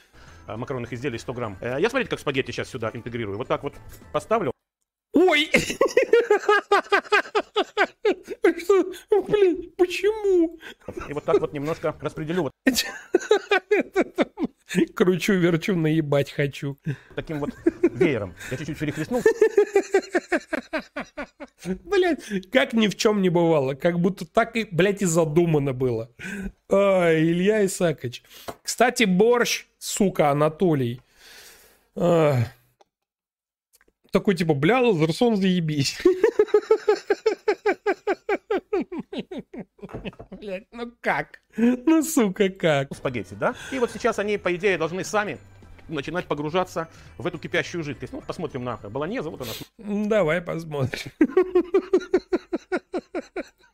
а, макаронных изделий 100 грамм. Э, Я смотрите, как спагетти сейчас сюда интегрирую. Вот так вот поставлю, Ой! Что? Блин, почему? и вот так вот немножко распределю вот Кручу, верчу, наебать хочу. таким вот веером. Я чуть-чуть перехлестнул. Блять, как ни в чем не бывало. Как будто так и, блядь, и задумано было. Ай, Илья Исакович. Кстати, борщ, сука, Анатолий. А. Такой типа, бля, Лазерсон, заебись. Блять, ну как? Ну, сука, как? спагетти, да? И вот сейчас они, по идее, должны сами начинать погружаться в эту кипящую жидкость. Ну, вот посмотрим на баланеза. Вот она, Давай посмотрим.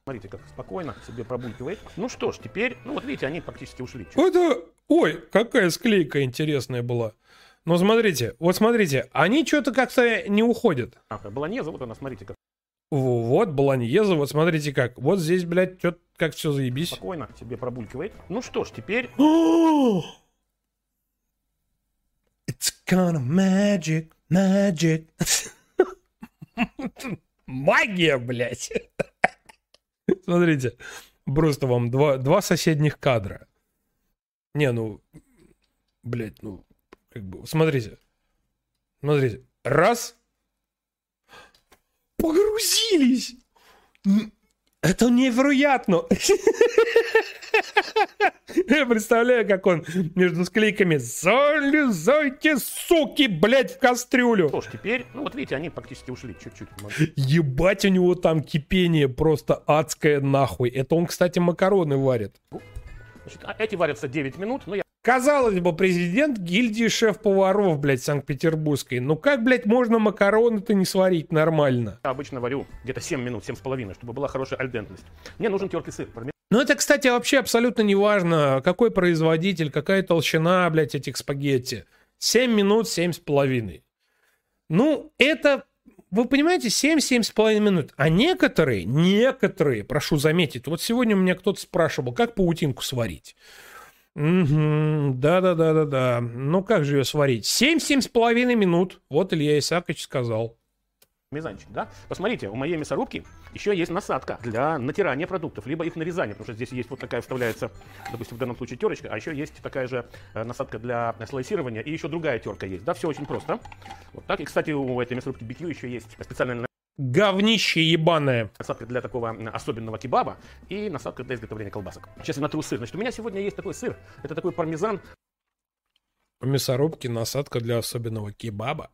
смотрите, как спокойно себе пробулькивает. Ну что ж, теперь, ну вот видите, они практически ушли. Это... Ой, какая склейка интересная была. Но смотрите, вот смотрите, они что-то как-то не уходят. А, баланеза, вот она, смотрите, как Во- Вот, Болоньеза, вот смотрите как. Вот здесь, блядь, что-то как все заебись. спокойно себе пробулькивает. Ну что ж, теперь It's kind of magic, magic. Магия, блядь. Смотрите, просто вам два, два соседних кадра. Не, ну, блядь, ну, как бы, смотрите. Смотрите. Раз. Погрузились. Это невероятно. Я представляю, как он между склейками «Залезайте, суки, блядь, в кастрюлю!» что ж, теперь, ну вот видите, они практически ушли чуть-чуть. Ебать, у него там кипение просто адское нахуй. Это он, кстати, макароны варит. Значит, а эти варятся 9 минут, но я Казалось бы, президент гильдии шеф-поваров, блядь, Санкт-Петербургской. Ну как, блядь, можно макароны-то не сварить нормально? Я обычно варю где-то 7 минут, 7,5, чтобы была хорошая альдентность. Мне нужен тертый сыр. Ну это, кстати, вообще абсолютно не важно, какой производитель, какая толщина, блядь, этих спагетти. 7 минут, 7,5. Ну, это вы понимаете, 7-7,5 минут. А некоторые, некоторые, прошу заметить, вот сегодня у меня кто-то спрашивал, как паутинку сварить. Угу, да-да-да-да-да. Ну как же ее сварить? 7-7,5 минут. Вот Илья Исаакович сказал. Мизанчик, да? Посмотрите, у моей мясорубки еще есть насадка для натирания продуктов, либо их нарезания, потому что здесь есть вот такая вставляется, допустим, в данном случае терочка, а еще есть такая же э, насадка для слайсирования, и еще другая терка есть, да, все очень просто. Вот так, и, кстати, у этой мясорубки BQ еще есть специальная Говнище ебаное. Насадка для такого особенного кебаба и насадка для изготовления колбасок. Сейчас я натру сыр. Значит, у меня сегодня есть такой сыр. Это такой пармезан. У мясорубки насадка для особенного кебаба.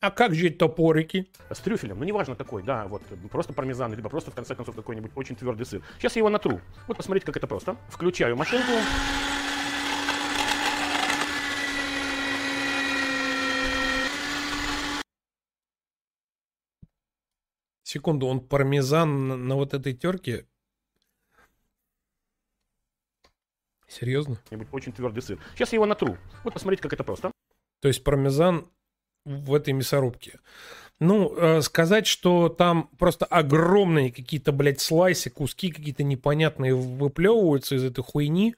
А как же топорики? С трюфелем, ну неважно какой, да, вот просто пармезан, либо просто в конце концов какой-нибудь очень твердый сыр. Сейчас я его натру. Вот посмотрите, как это просто. Включаю машинку. Секунду, он пармезан на, на вот этой терке? Серьезно? Очень твердый сыр. Сейчас я его натру. Вот посмотрите, как это просто. То есть пармезан в этой мясорубке. Ну, э, сказать, что там просто огромные какие-то, блядь, слайсы, куски какие-то непонятные выплевываются из этой хуйни.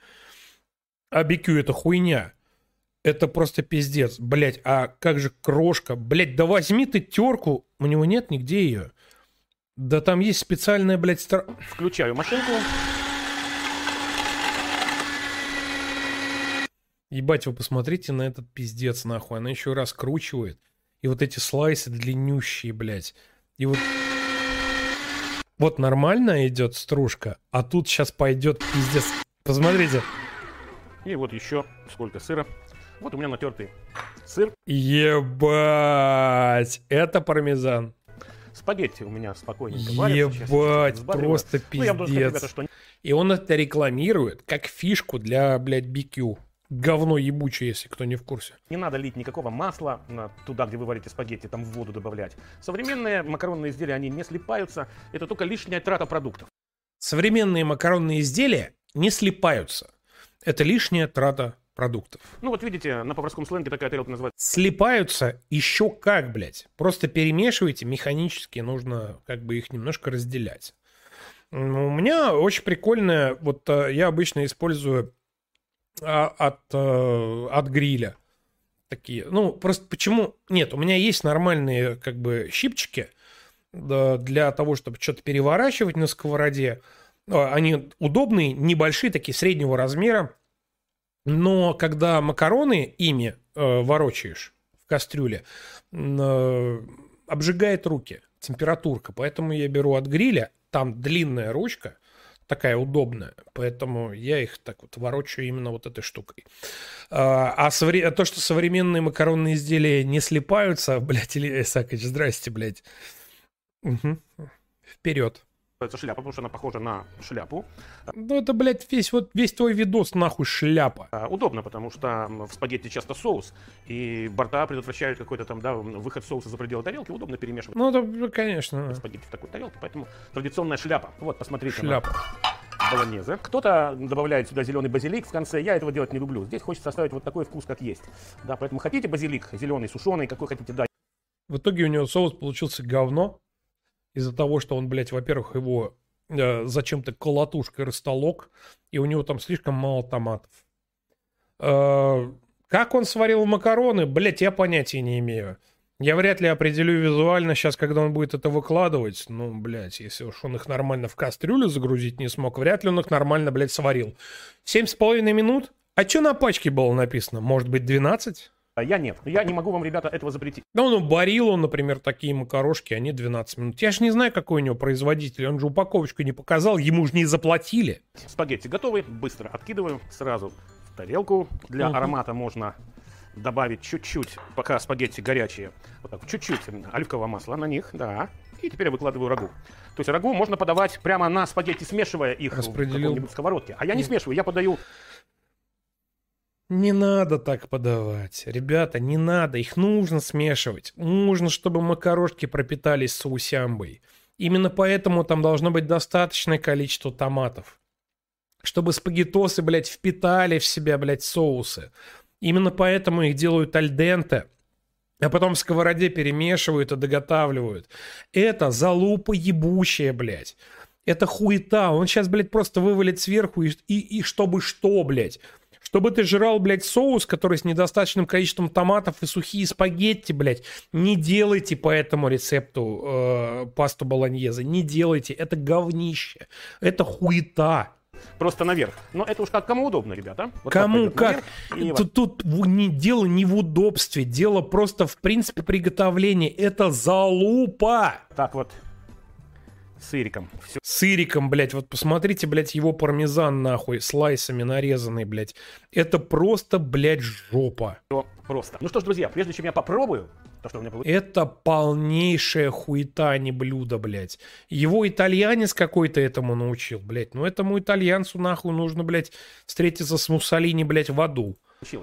А BQ это хуйня. Это просто пиздец. Блядь, а как же крошка? Блядь, да возьми ты терку. У него нет нигде ее. Да там есть специальная, блядь, стар... Включаю машинку. Ебать, вы посмотрите на этот пиздец, нахуй. Она еще раскручивает. И вот эти слайсы длиннющие, блядь. И вот... Вот нормально идет стружка, а тут сейчас пойдет пиздец. Посмотрите. И вот еще сколько сыра. Вот у меня натертый сыр. Ебать, это пармезан. Спагетти у меня спокойненько Ебать, просто пиздец. Ну, сказать, ребята, что... И он это рекламирует как фишку для, блядь, BQ. Говно ебучее, если кто не в курсе. Не надо лить никакого масла туда, где вы варите спагетти, там в воду добавлять. Современные макаронные изделия, они не слипаются. Это только лишняя трата продуктов. Современные макаронные изделия не слипаются. Это лишняя трата продуктов. Ну вот видите, на поварском сленге такая тарелка называется. Слипаются еще как, блядь. Просто перемешивайте механически, нужно как бы их немножко разделять. У меня очень прикольная, вот э, я обычно использую а, от, э, от гриля. Такие. Ну, просто почему... Нет, у меня есть нормальные как бы щипчики для того, чтобы что-то переворачивать на сковороде. А, они удобные, небольшие, такие среднего размера. Но когда макароны ими э, ворочаешь в кастрюле, э, обжигает руки, температурка. Поэтому я беру от гриля, там длинная ручка, такая удобная, поэтому я их так вот ворочаю именно вот этой штукой. А, а совре... то, что современные макаронные изделия не слипаются, блядь, Илья Исаакович, здрасте, блядь. Угу. Вперед. Это шляпа, потому что она похожа на шляпу. Ну это, блядь, весь вот весь твой видос нахуй шляпа. А, удобно, потому что в спагетти часто соус, и борта предотвращают какой-то там, да, выход соуса за пределы тарелки. Удобно перемешивать. Ну, это, конечно. Спагетти в такой тарелке, поэтому традиционная шляпа. Вот, посмотрите. Шляпа. Болонезе. Кто-то добавляет сюда зеленый базилик в конце. Я этого делать не люблю. Здесь хочется оставить вот такой вкус, как есть. Да, поэтому хотите базилик зеленый, сушеный, какой хотите, да. В итоге у него соус получился говно. Из-за того, что он, блядь, во-первых, его э, зачем-то колотушкой растолок, и у него там слишком мало томатов. Э, как он сварил макароны, блядь, я понятия не имею. Я вряд ли определю визуально сейчас, когда он будет это выкладывать. Ну, блядь, если уж он их нормально в кастрюлю загрузить не смог, вряд ли он их нормально, блядь, сварил. Семь с половиной минут? А что на пачке было написано? Может быть, 12? А я нет. Я не могу вам, ребята, этого запретить. Ну, ну, барил он, например, такие макарошки, они 12 минут. Я же не знаю, какой у него производитель. Он же упаковочку не показал, ему же не заплатили. Спагетти готовы. Быстро откидываем сразу в тарелку. Для угу. аромата можно добавить чуть-чуть, пока спагетти горячие, вот так, чуть-чуть оливкового масла на них, да. И теперь я выкладываю рагу. То есть рагу можно подавать прямо на спагетти, смешивая их в какой-нибудь сковородке. А я не смешиваю, я подаю Не надо так подавать. Ребята, не надо. Их нужно смешивать. Нужно, чтобы макарошки пропитались соусямбой. Именно поэтому там должно быть достаточное количество томатов. Чтобы спагеттосы, блядь, впитали в себя, блядь, соусы. Именно поэтому их делают альденте, а потом в сковороде перемешивают и доготавливают. Это залупа ебущая, блядь. Это хуета. Он сейчас, блядь, просто вывалит сверху и, и, и чтобы что, блядь. Чтобы ты жрал, блядь, соус, который с недостаточным количеством томатов и сухие спагетти, блядь, не делайте по этому рецепту э, пасту болоньезе. Не делайте. Это говнище. Это хуета. Просто наверх. Но это уж как кому удобно, ребята. Вот Кому как? наверх, Тут, тут не, дело не в удобстве, дело просто в принципе приготовления. Это залупа. Так вот. Сыриком. Все Сыриком, блядь, вот посмотрите, блядь, его пармезан нахуй, слайсами нарезанный, блядь. Это просто, блядь, жопа. просто. Ну что ж, друзья, прежде чем я попробую, то, что у меня получилось, Это полнейшая хуета, а не блюдо, блядь. Его итальянец какой-то этому научил, блядь. Ну этому итальянцу нахуй нужно, блядь, встретиться с Муссолини, блядь, в аду.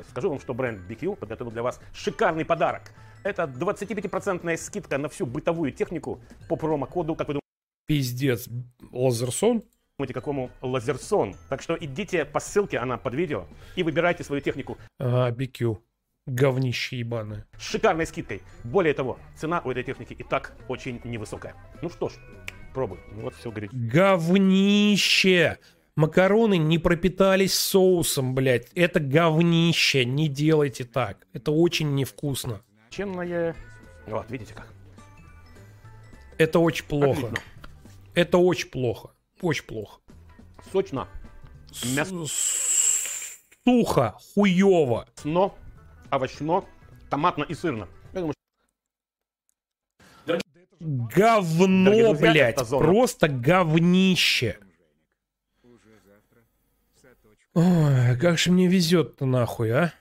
скажу вам, что бренд BQ подготовил для вас шикарный подарок. Это 25% скидка на всю бытовую технику по промокоду, как вы Пиздец. Лазерсон? думаете, какому Лазерсон. Так что идите по ссылке, она под видео, и выбирайте свою технику Ага, BQ. Говнище ебаное. с шикарной скидкой. Более того, цена у этой техники и так очень невысокая. Ну что ж, пробуй. Ну вот все говорит. Говнище! Макароны не пропитались соусом, блядь. Это говнище. Не делайте так. Это очень невкусно. Чемное. Вот, видите как. Это очень плохо. Отлично. Это очень плохо. Очень плохо. Сочно, Мясо. Сухо, хуево. но, овощно, томатно и сырно. Я думаю, Говно, друзья, блядь. Просто говнище. Ой, как же мне везет-то нахуй, а?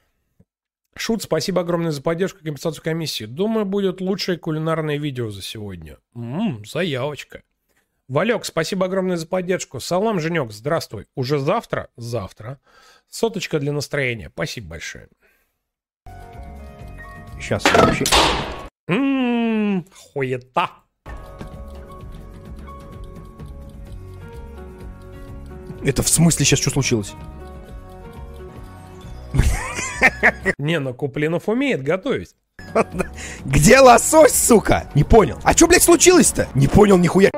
Шут, спасибо огромное за поддержку и компенсацию комиссии. Думаю, будет лучшее кулинарное видео за сегодня. Ммм, заявочка. Валек, спасибо огромное за поддержку. Салам, Женек, здравствуй. Уже завтра? Завтра. Соточка для настроения. Спасибо большое. Сейчас вообще. Ммм, хуета. Это в смысле сейчас что случилось? Не, ну Куплинов умеет готовить. Где лосось, сука? Не понял. А что, блядь, случилось-то? Не понял нихуя.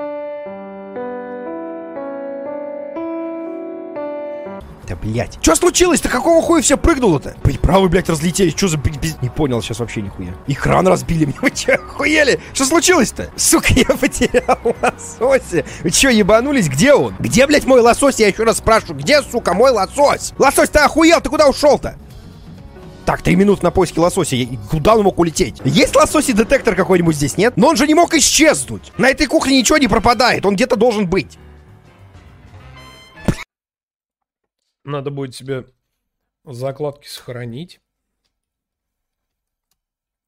Да, блядь. Что случилось-то? Какого хуя все прыгнуло-то? Приправы, блядь, разлетелись. Что за... Не понял сейчас вообще нихуя. Экран разбили мне. Вы че, охуели? Что случилось-то? Сука, я потерял лосося. Вы че, ебанулись? Где он? Где, блядь, мой лосось? Я еще раз спрашиваю. Где, сука, мой лосось? Лосось, ты охуел? Ты куда ушел-то? Так, три минуты на поиски лосося. И Куда он мог улететь? Есть лососий детектор какой-нибудь здесь, нет? Но он же не мог исчезнуть. На этой кухне ничего не пропадает. Он где-то должен быть. Надо будет себе закладки сохранить.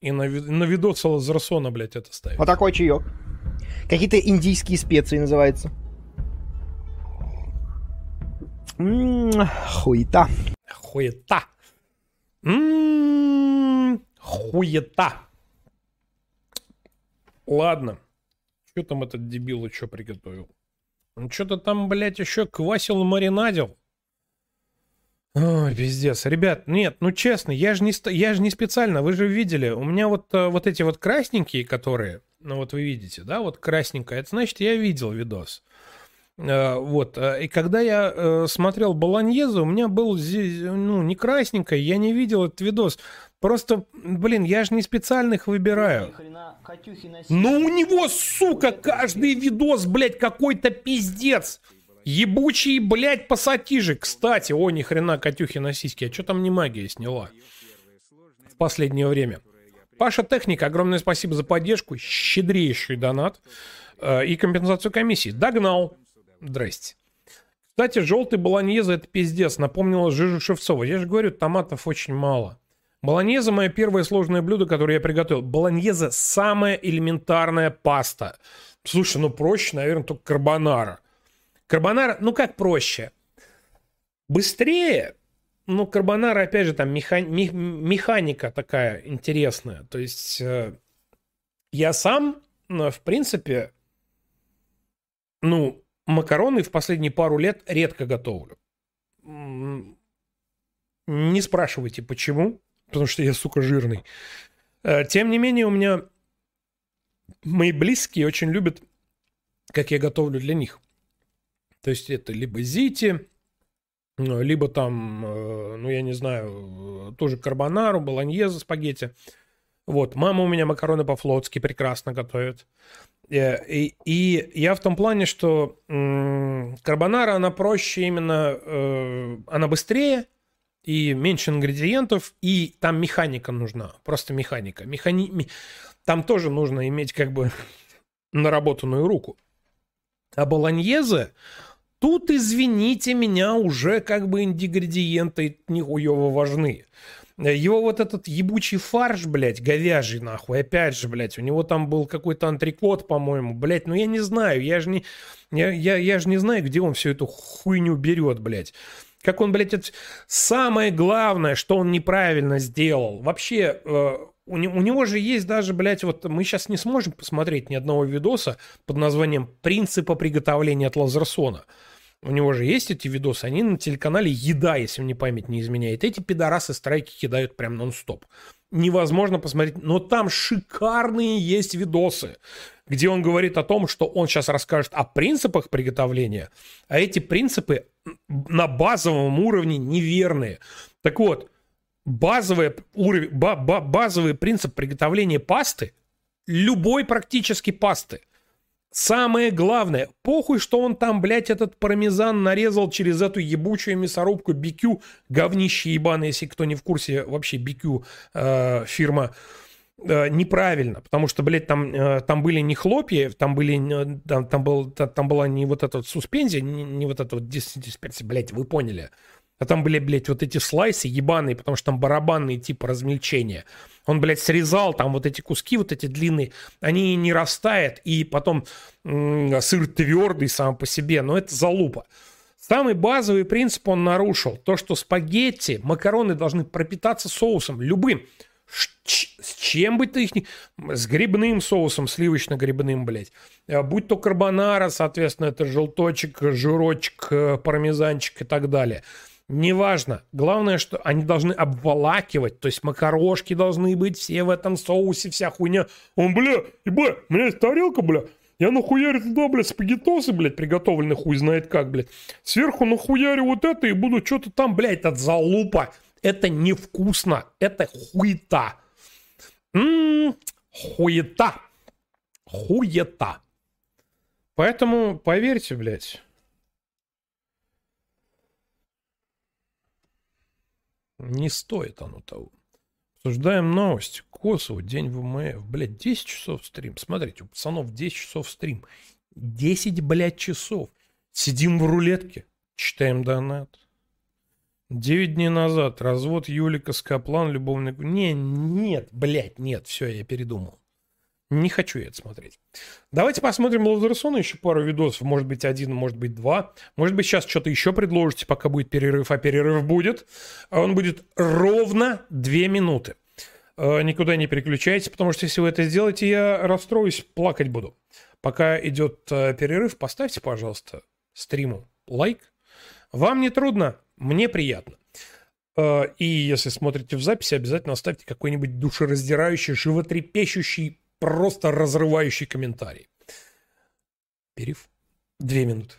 И на, ви- на видос Лазерсона, блядь, это ставить. Вот такой чаек. Какие-то индийские специи называется. М, Хуета. Хуета. М, Хуета. Ладно. Что там этот дебил что приготовил? Он что-то там, блядь, еще квасил и маринадил. Ой, пиздец. Ребят, нет, ну честно, я же не, я же не специально, вы же видели. У меня вот, э, вот эти вот красненькие, которые, ну вот вы видите, да, вот красненькая, это значит, я видел видос. Э, Вот, э, и когда я смотрел Болоньезу, у меня был, ну, не красненькая, я не видел этот видос. Просто, блин, я же не специально их выбираю. Ну у него, сука, каждый видос, блядь, какой-то пиздец. Ебучий, блядь, пассатижи. Кстати, о, ни хрена Катюхи на сиськи. А что там не магия сняла? В последнее время. Паша Техника, огромное спасибо за поддержку. Щедрейший донат. Э, И компенсацию комиссии. Догнал. Здрасте. Кстати, желтый болоньеза это пиздец. Напомнила Жижу Шевцова. Я же говорю, томатов очень мало. Болоньеза мое первое сложное блюдо, которое я приготовил. Болоньеза самая элементарная паста. Слушай, ну проще, наверное, только карбонара. Карбонара, ну как проще? Быстрее, ну, карбонара, опять же, там меха- механика такая интересная. То есть э, я сам, э, в принципе, ну, макароны в последние пару лет редко готовлю. Не спрашивайте, почему, потому что я, сука, жирный. Э, Тем не менее, у меня мои близкие очень любят, как я готовлю для них. То есть это либо зити, либо там, э, ну, я не знаю, э, тоже карбонару, болоньеза, спагетти. Вот, мама у меня макароны по-флотски прекрасно готовит. Э, И, и я в том плане, что карбонара, она проще именно, она быстрее, и меньше ингредиентов, и там механика нужна, просто механика. Механи... Там тоже нужно иметь как бы наработанную руку. А болоньезе, тут, извините меня, уже как бы ингредиенты нихуево важны. Его вот этот ебучий фарш, блядь, говяжий, нахуй, опять же, блядь, у него там был какой-то антрикот, по-моему, блядь, ну я не знаю, я же не, я, я, я же не знаю, где он всю эту хуйню берет, блядь. Как он, блядь, это... самое главное, что он неправильно сделал. Вообще, э, у, не- у него же есть даже, блядь, вот мы сейчас не сможем посмотреть ни одного видоса под названием «Принципа приготовления от Лазерсона». У него же есть эти видосы, они на телеканале «Еда», если мне память не изменяет. Эти пидорасы страйки кидают прям нон-стоп. Невозможно посмотреть, но там шикарные есть видосы, где он говорит о том, что он сейчас расскажет о принципах приготовления, а эти принципы на базовом уровне неверные. Так вот, базовый, уровень, ба- ба- базовый принцип приготовления пасты, любой практически пасты, Самое главное, похуй, что он там, блядь, этот пармезан нарезал через эту ебучую мясорубку BQ, говнище ебаное, если кто не в курсе, вообще BQ э, фирма, э, неправильно, потому что, блядь, там, э, там были не хлопья, там были, там, там, был, та- там была не вот эта вот суспензия, не, не вот эта вот дис- дисперсия, блядь, вы поняли. А там были, блядь, вот эти слайсы ебаные, потому что там барабанные типа размельчения. Он, блядь, срезал там вот эти куски, вот эти длинные, они не растают, и потом м, сыр твердый сам по себе, но это залупа. Самый базовый принцип он нарушил. То, что спагетти, макароны должны пропитаться соусом, любым. С чем бы ты их ни... С грибным соусом, сливочно-грибным, блядь. Э, Будь то карбонара, соответственно, это желточек, жирочек, э, пармезанчик и так далее. Неважно. Главное, что они должны обволакивать, то есть макарошки должны быть все в этом соусе, вся хуйня. Он, бля, ебать, у меня есть тарелка, бля, я нахуярю туда, блядь, спагеттосы, блядь, приготовлены хуй знает как, блядь. Сверху нахуярю вот это и буду что-то там, блядь, от залупа. Это невкусно. Это хуета. М, хуета. Хуета. Поэтому поверьте, блядь. Не стоит оно того. Обсуждаем новости. Косово, день ВМФ. Блядь, 10 часов стрим. Смотрите, у пацанов 10 часов стрим. 10, блядь, часов. Сидим в рулетке, читаем донат. 9 дней назад развод Юлика с Каплан, любовный... Не, нет, блядь, нет, все, я передумал. Не хочу я это смотреть. Давайте посмотрим Лазерсона еще пару видосов. Может быть, один, может быть, два. Может быть, сейчас что-то еще предложите, пока будет перерыв, а перерыв будет. А он будет ровно две минуты. Э, Никуда не переключайтесь, потому что если вы это сделаете, я расстроюсь, плакать буду. Пока идет э, перерыв, поставьте, пожалуйста, стриму лайк. Вам не трудно, мне приятно. Э, И если смотрите в записи, обязательно оставьте какой-нибудь душераздирающий, животрепещущий, просто разрывающий комментарий. Перерыв. Две минуты.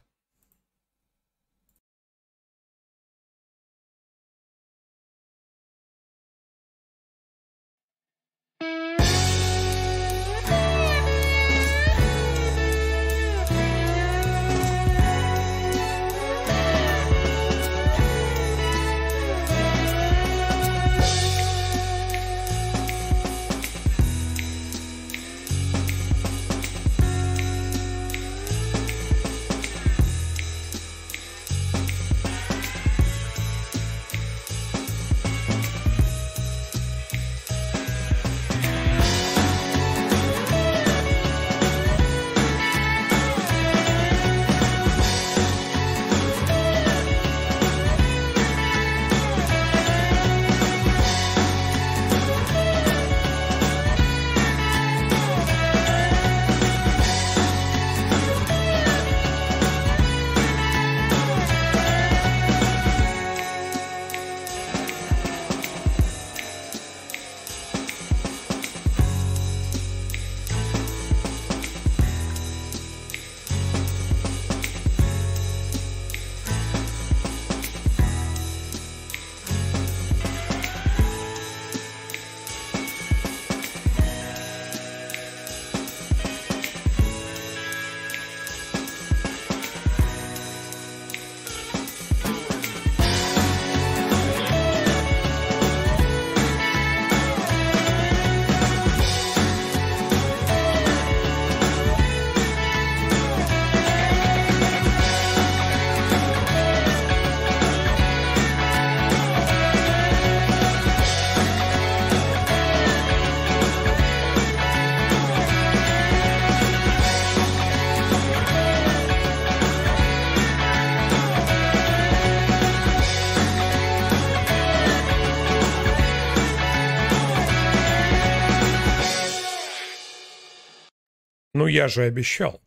Я же обещал.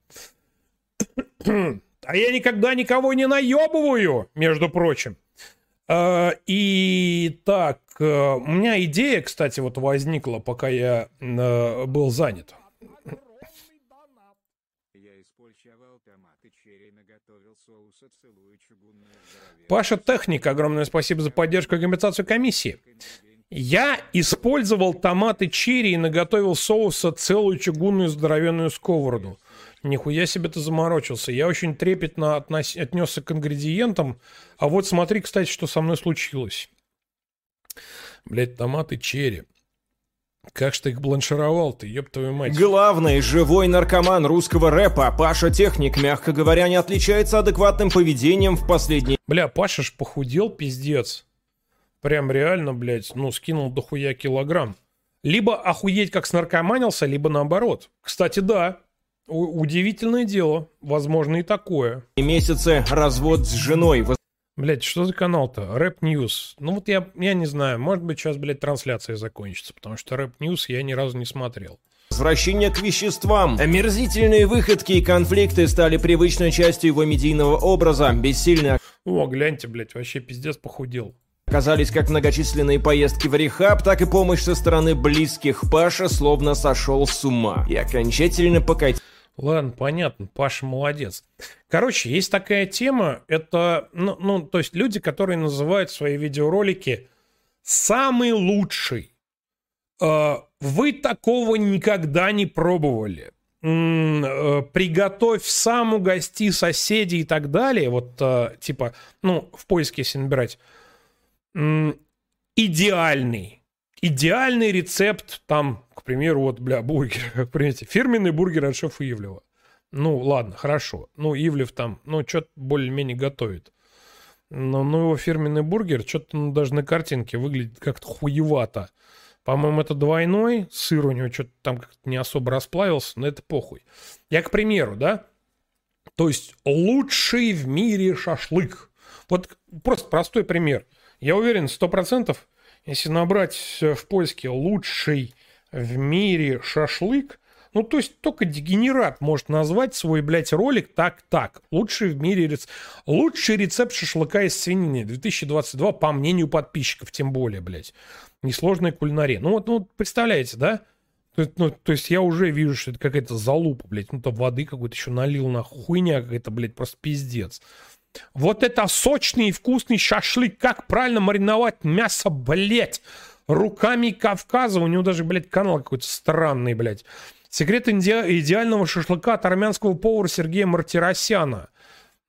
А я никогда никого не наебываю, между прочим. А, И так, э, у меня идея, кстати, вот возникла, пока я э, был занят. Паша Техник, огромное спасибо за поддержку и компенсацию комиссии. Я использовал томаты черри и наготовил соуса целую чугунную здоровенную сковороду. Нихуя себе ты заморочился. Я очень трепетно относ... отнесся к ингредиентам. А вот смотри, кстати, что со мной случилось. Блять, томаты черри. Как ж ты их бланшировал-то, ёб твою мать. Главный живой наркоман русского рэпа Паша Техник, мягко говоря, не отличается адекватным поведением в последние Бля, Паша ж похудел, пиздец. Прям реально, блядь, ну, скинул дохуя килограмм. Либо охуеть как снаркоманился, либо наоборот. Кстати, да, у- удивительное дело. Возможно и такое. месяцы развод с женой. Блять, что за канал-то? Rap News. Ну вот я, я не знаю, может быть сейчас, блядь, трансляция закончится, потому что Rap News я ни разу не смотрел. Возвращение к веществам. Омерзительные выходки и конфликты стали привычной частью его медийного образа. Бессильно О, гляньте, блядь, вообще пиздец похудел. Оказались как многочисленные поездки в рехаб, так и помощь со стороны близких. Паша словно сошел с ума и окончательно покатился. Ладно, понятно, Паша молодец. Короче, есть такая тема, это, ну, ну, то есть люди, которые называют свои видеоролики «самый лучший». Э, Вы такого никогда не пробовали. Э, Приготовь сам, угости соседей и так далее. Вот, э, типа, ну, в поиске, если набирать. Идеальный. Идеальный рецепт, там, к примеру, вот, бля, бургер, понимаете, фирменный бургер от шефа Ивлева. Ну, ладно, хорошо. Ну, Ивлев там, ну, что-то более-менее готовит. Но, ну, его фирменный бургер, что-то ну, даже на картинке выглядит как-то хуевато. По-моему, это двойной, сыр у него что-то там как-то не особо расплавился, но это похуй. Я, к примеру, да, то есть лучший в мире шашлык. Вот просто простой пример. Я уверен, сто процентов, если набрать в поиске лучший в мире шашлык, ну, то есть только дегенерат может назвать свой, блядь, ролик так-так. Лучший в мире рецепт. Лучший рецепт шашлыка из свинины 2022, по мнению подписчиков, тем более, блядь. Несложная кулинария. Ну, вот, ну, представляете, да? То, ну, то есть я уже вижу, что это какая-то залупа, блядь. Ну, то воды какой-то еще налил на хуйня какая-то, блядь, просто пиздец. Вот это сочный и вкусный шашлык. Как правильно мариновать мясо, блядь, руками Кавказа. У него даже, блядь, канал какой-то странный, блядь. Секрет иде- идеального шашлыка от армянского повара Сергея Мартиросяна.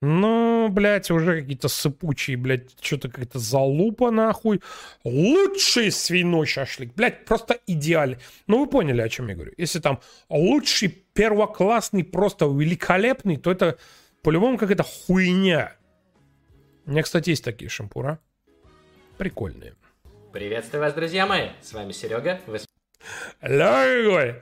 Ну, блядь, уже какие-то сыпучие, блядь, что-то какая-то залупа, нахуй. Лучший свиной шашлык, блядь, просто идеальный. Ну, вы поняли, о чем я говорю. Если там лучший, первоклассный, просто великолепный, то это по-любому какая-то хуйня. У меня, кстати, есть такие шампура. Прикольные. Приветствую вас, друзья мои! С вами Серега. Вы Дорогой!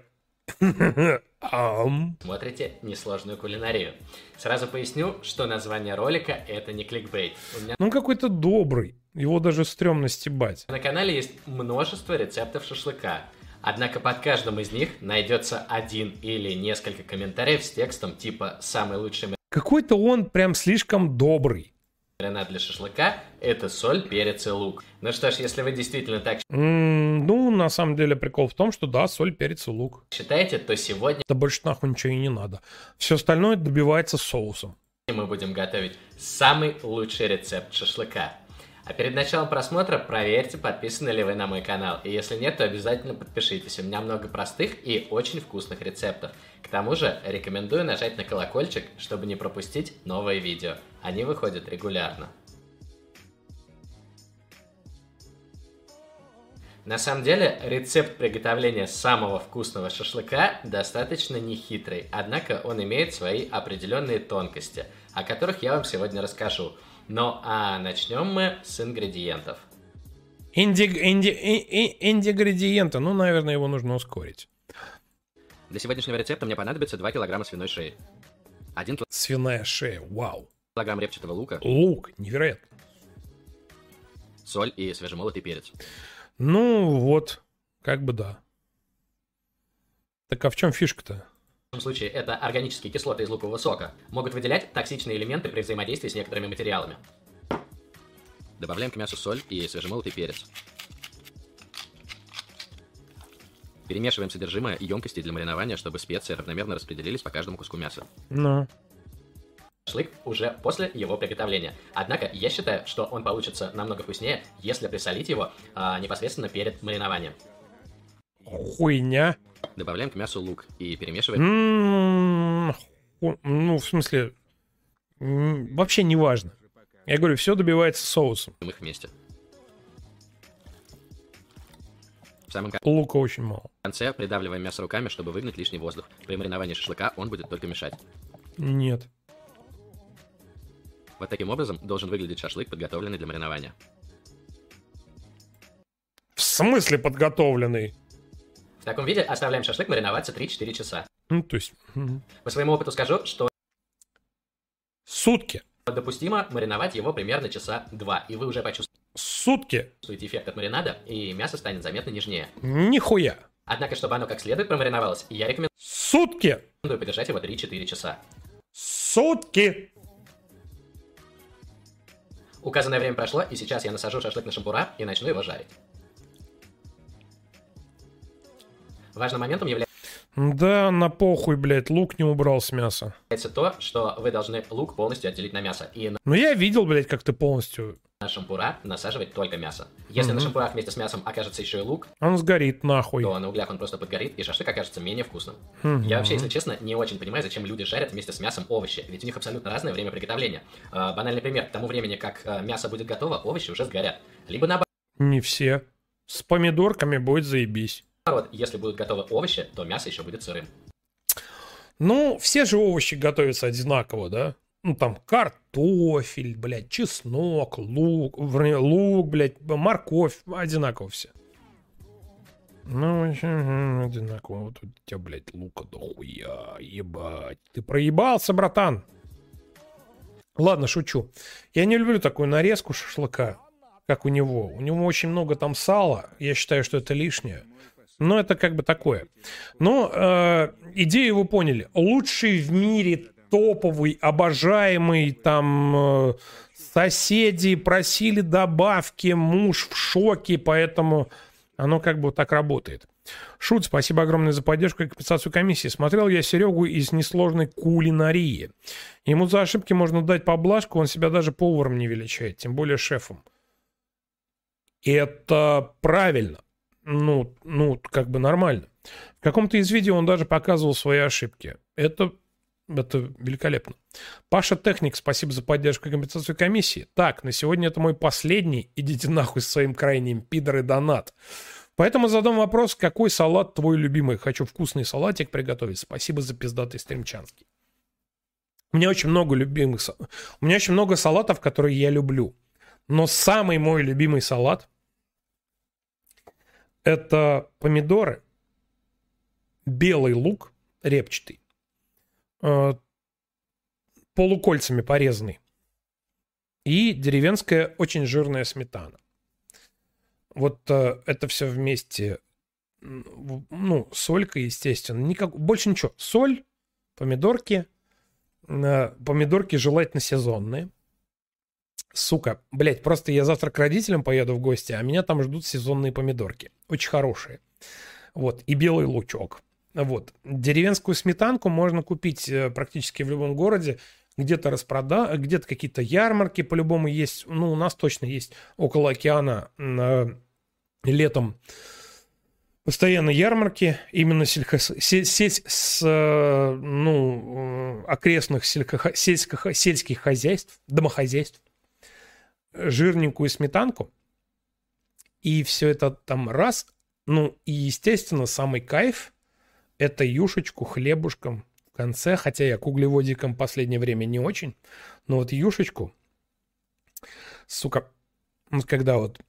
Ам. смотрите несложную кулинарию. Сразу поясню, что название ролика это не кликбейт. У меня Ну, какой-то добрый. Его даже стрёмно стебать. на канале есть множество рецептов шашлыка. Однако под каждым из них найдется один или несколько комментариев с текстом типа «Самый лучший Какой-то он прям слишком добрый. маринад для шашлыка – это соль, перец и лук». Ну что ж, если вы действительно так М, ну, на самом деле, прикол в том, что да, соль, перец и лук. считаете, то сегодня Да больше нахуй ничего и не надо. Все остальное добивается соусом. мы будем готовить самый лучший рецепт шашлыка. А перед началом просмотра проверьте, подписаны ли вы на мой канал. И если нет, то обязательно подпишитесь. У меня много простых и очень вкусных рецептов. К тому же рекомендую нажать на колокольчик, чтобы не пропустить новые видео. Они выходят регулярно. На самом деле, рецепт приготовления самого вкусного шашлыка достаточно нехитрый, однако он имеет свои определенные тонкости, о которых я вам сегодня расскажу. Ну а начнем мы с ингредиентов. Инди, инди, и- и- ингредиенты. Ну, наверное, его нужно ускорить. Для сегодняшнего рецепта мне понадобится 2 килограмма свиной шеи, 1 Свиная шея. Вау. килограмм репчатого лука, Лук. Невероятно. соль и свежемолотый перец. Ну, вот. Как бы да. Так а в чем фишка-то? В этом случае это органические кислоты из лукового сока, могут выделять токсичные элементы при взаимодействии с некоторыми материалами. Добавляем к мясу соль и свежемолотый перец. Перемешиваем содержимое емкости для маринования, чтобы специи равномерно распределились по каждому куску мяса. Ну. Шашлык уже после его приготовления. Однако я считаю, что он получится намного вкуснее, если присолить его а, непосредственно перед маринованием. Хуйня. Добавляем к мясу лук и перемешиваем. М, ху- Ну, в смысле, вообще не важно. Я говорю, все добивается соусом. их вместе. В самом Лука очень мало. конце придавливаем мясо руками, чтобы выгнать лишний воздух. При мариновании шашлыка он будет только мешать. Нет. Вот таким образом должен выглядеть шашлык, подготовленный для маринования. В смысле подготовленный? В таком виде оставляем шашлык мариноваться 3-4 часа. Ну, то есть, По своему опыту скажу, что сутки. допустимо мариновать его примерно часа 2, и вы уже почувствуете Сутки. эффект от маринада, и мясо станет заметно нежнее. Нихуя. Однако, чтобы оно как следует промариновалось, я рекомендую Сутки. подержать его 3-4 часа. Сутки. Указанное время прошло, и сейчас я насажу шашлык на шампура и начну его жарить. Важным моментом является Да, на похуй, блядь, лук не убрал с мяса. то, что вы должны лук полностью отделить на мясо, и на Ну, я видел, блядь, как ты полностью... шампура насаживать только мясо. Если на Мгм. шампурах вместе с мясом окажется еще и лук, Он сгорит нахуй. то на углях он просто подгорит, и шашлык окажется менее вкусным. Мгм. Я вообще, если честно, не очень понимаю, зачем люди жарят вместе с мясом овощи, ведь у них абсолютно разное время приготовления. А, банальный пример, к тому времени, как а, мясо будет готово, овощи уже сгорят. Либо наоборот, Не все. С помидорками будет заебись. Если будут готовы овощи, то мясо еще будет сырым. Ну, все же овощи готовятся одинаково, да? Ну, там, картофель, блядь, чеснок, лук, вернее, лук, блядь, морковь, одинаково все. Ну, вообще, одинаково. Вот у тебя, блядь, лука дохуя, ебать. Ты проебался, братан. Ладно, шучу. Я не люблю такую нарезку шашлыка, как у него. У него очень много там сала. Я считаю, что это лишнее. Но это как бы такое. Но э, идею вы поняли. Лучший в мире топовый, обожаемый, там э, соседи просили добавки, муж в шоке, поэтому оно как бы так работает. Шут, спасибо огромное за поддержку и компенсацию комиссии. Смотрел я Серегу из несложной кулинарии. Ему за ошибки можно дать поблажку, он себя даже поваром не величает, тем более шефом. Это правильно. Ну, ну, как бы нормально. В каком-то из видео он даже показывал свои ошибки. Это, это великолепно. Паша Техник, спасибо за поддержку и компенсацию комиссии. Так, на сегодня это мой последний. Идите нахуй с своим крайним пидор и донат. Поэтому задам вопрос, какой салат твой любимый? Хочу вкусный салатик приготовить. Спасибо за пиздатый стримчанский. У меня очень много любимых... У меня очень много салатов, которые я люблю. Но самый мой любимый салат это помидоры, белый лук репчатый, э, полукольцами порезанный и деревенская очень жирная сметана. Вот э, это все вместе, ну, солька, естественно, никак, больше ничего. Соль, помидорки, э, помидорки желательно сезонные. Сука, блять, просто я завтра к родителям поеду в гости, а меня там ждут сезонные помидорки. Очень хорошие. Вот, и белый лучок. Вот. Деревенскую сметанку можно купить э, практически в любом городе. Где-то распрода, где-то какие-то ярмарки по-любому есть. Ну, у нас точно есть около океана э, летом постоянно ярмарки именно сельхоз... се- сельс- с, э, ну, окрестных сельскохо- сельскохо- сельских хозяйств, домохозяйств жирненькую сметанку, и все это там раз. Ну, и, естественно, самый кайф – это юшечку хлебушком в конце, хотя я к углеводикам в последнее время не очень, но вот юшечку, сука, вот когда вот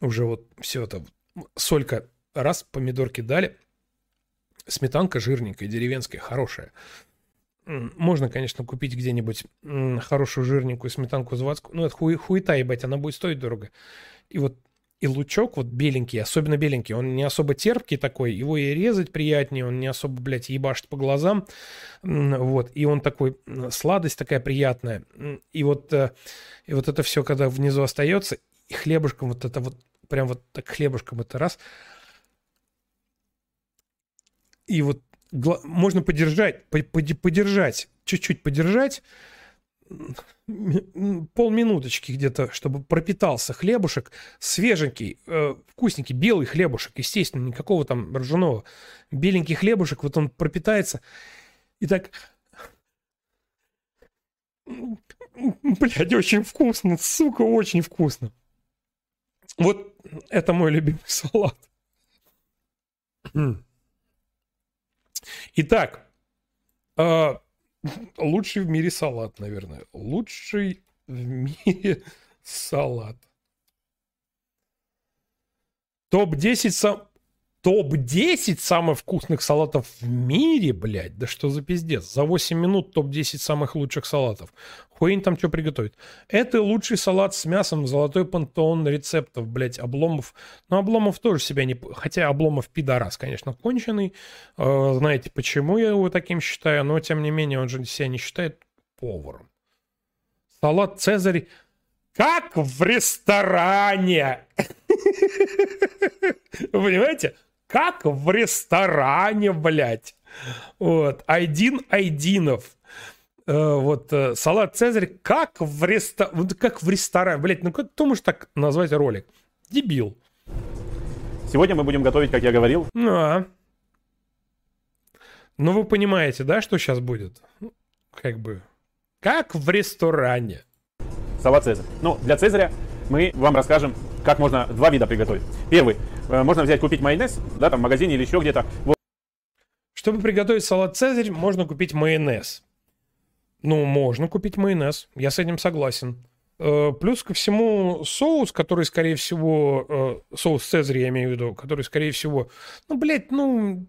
уже вот все это, солька раз, помидорки дали, сметанка жирненькая, деревенская, хорошая. Можно, конечно, купить где-нибудь хорошую жирненькую сметанку заводскую. Ну, это хуй, хуета, ебать, она будет стоить дорого. И вот И лучок вот беленький, особенно беленький, он не особо терпкий такой, его и резать приятнее, он не особо, блядь, ебашит по глазам, вот, и он такой, сладость такая приятная, и вот, э, и вот это все, когда внизу остается, и хлебушком вот это вот, прям вот так хлебушком это раз, и вот можно подержать, подержать, чуть-чуть подержать, полминуточки где-то, чтобы пропитался хлебушек, свеженький, э, вкусненький, белый хлебушек, естественно, никакого там ржаного. Беленький хлебушек, вот он пропитается. И так... Блядь, очень вкусно, сука, очень вкусно. Вот это мой любимый салат. Итак, э, Лучший в мире салат, наверное. Лучший в мире салат. Топ-10 сам... Топ-10 самых вкусных салатов в мире, блядь. Да что за пиздец. За 8 минут топ-10 самых лучших салатов. Хуйнь там что приготовить. Это лучший салат с мясом, золотой пантеон рецептов, блядь, Обломов. Но Обломов тоже себя не... Хотя Обломов пидорас, конечно, конченый. Э, знаете, почему я его таким считаю, но тем не менее он же себя не считает поваром. Салат Цезарь как в ресторане. Понимаете? Как в ресторане, блядь. Вот. Айдин Айдинов. Э, вот э, салат Цезарь как в ресторане. Как в ресторане. Блядь, ну как ты можешь так назвать ролик? Дебил. Сегодня мы будем готовить, как я говорил. Ну, а. Ну, вы понимаете, да, что сейчас будет? Как бы. Как в ресторане. Салат Цезарь. Ну, для Цезаря мы вам расскажем, как можно два вида приготовить. Первый. Э, можно взять, купить майонез, да, там в магазине или еще где-то. Вот. Чтобы приготовить салат Цезарь, можно купить майонез. Ну, можно купить майонез. Я с этим согласен. Э, плюс ко всему соус, который, скорее всего, э, соус Цезарь, я имею в виду, который, скорее всего, ну, блядь, ну,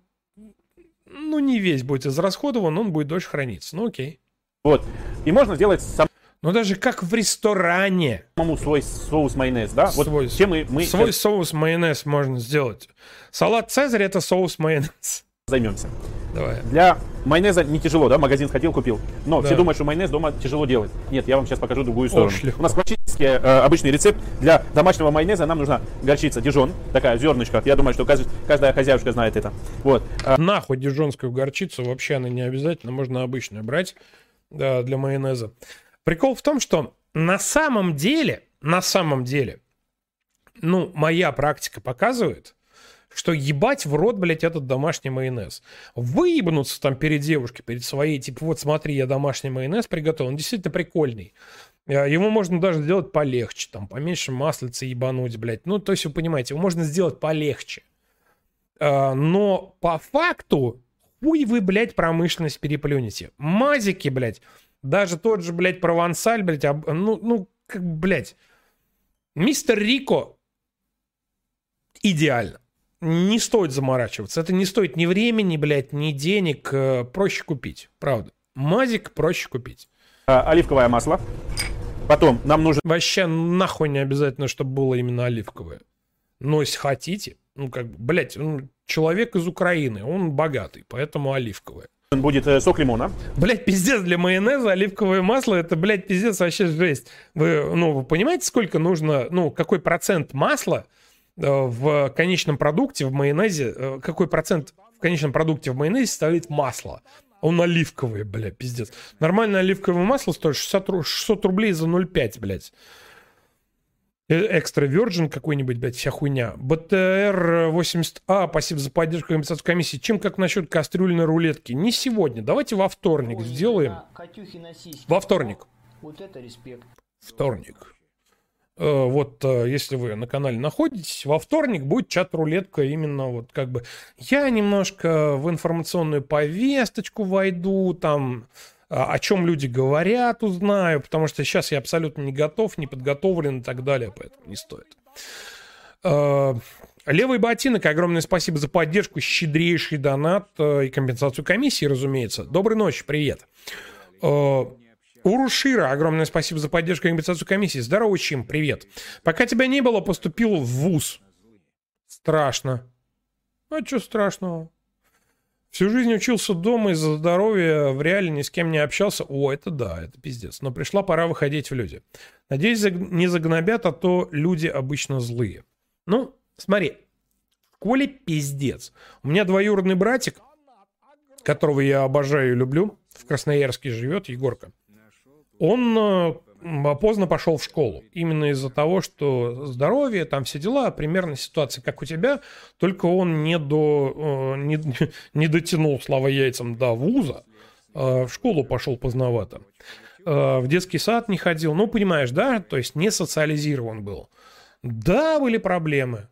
ну, не весь будет израсходован, он будет дольше храниться. Ну, окей. Вот. И можно сделать сам но даже как в ресторане. Самому свой соус майонез, да? Вот свой, чем мы, мы свой соус майонез можно сделать. Салат Цезарь это соус майонез. Займемся. Давай. Для майонеза не тяжело, да? Магазин ходил, купил. Но да. все думают, что майонез дома тяжело делать. Нет, я вам сейчас покажу другую сторону. Очень У нас классический э, обычный рецепт для домашнего майонеза. Нам нужна горчица дижон, такая зернышко. Я думаю, что каждая, каждая хозяюшка знает это. Вот. А Нахуй дижонскую горчицу, вообще она не обязательно, можно обычную брать да, для майонеза. Прикол в том, что на самом деле, на самом деле, ну, моя практика показывает, что ебать в рот, блядь, этот домашний майонез. Выебнуться там перед девушкой, перед своей, типа, вот смотри, я домашний майонез приготовил, он действительно прикольный. Э, его можно даже сделать полегче, там, поменьше маслица ебануть, блядь. Ну, то есть, вы понимаете, его можно сделать полегче. Э, но по факту, хуй вы, блядь, промышленность переплюнете. Мазики, блядь, даже тот же, блядь, Провансаль, блядь, об... ну, ну, как, блядь, мистер Рико идеально. Не стоит заморачиваться. Это не стоит ни времени, блядь, ни денег. Э, проще купить, правда. Мазик проще купить. А, оливковое масло. Потом нам нужно... Вообще нахуй не обязательно, чтобы было именно оливковое. Но если хотите, ну как бы, блядь, он человек из Украины, он богатый, поэтому оливковое будет э, сок лимона. Блять, пиздец, для майонеза оливковое масло, это, блядь, пиздец вообще жесть. Вы, ну, вы понимаете, сколько нужно, ну, какой процент масла э, в конечном продукте, в майонезе, э, какой процент в конечном продукте в майонезе составляет масло? Он оливковый, блядь, пиздец. Нормальное оливковое масло стоит 60, 600 рублей за 0,5, блядь. Экстра Virgin какой-нибудь, блядь, вся хуйня. БТР 80А, спасибо за поддержку компенсации комиссии. Чем как насчет кастрюльной рулетки? Не сегодня, давайте во вторник сделаем. Во вторник. Вот это респект. Вторник. Э, вот э, если вы на канале находитесь, во вторник будет чат-рулетка именно вот как бы... Я немножко в информационную повесточку войду, там о чем люди говорят, узнаю, потому что сейчас я абсолютно не готов, не подготовлен и так далее, поэтому не стоит. А, левый ботинок, огромное спасибо за поддержку, щедрейший донат э, и компенсацию комиссии, разумеется. Доброй ночи, привет. Урушира, огромное спасибо за поддержку и компенсацию комиссии. Здорово, Чим, привет. Пока тебя не было, поступил в ВУЗ. Страшно. А что страшного? Всю жизнь учился дома из-за здоровья, в реале ни с кем не общался. О, это да, это пиздец. Но пришла пора выходить в люди. Надеюсь, не загнобят, а то люди обычно злые. Ну, смотри, в пиздец. У меня двоюродный братик, которого я обожаю и люблю, в Красноярске живет, Егорка. Он э, поздно пошел в школу. Именно из-за того, что здоровье, там все дела, примерно ситуация, как у тебя, только он не, до, э, не, не дотянул, слава яйцам, до вуза, э, в школу пошел поздновато. В детский сад не ходил. Ну, понимаешь, да? То есть не социализирован был. Да, были проблемы.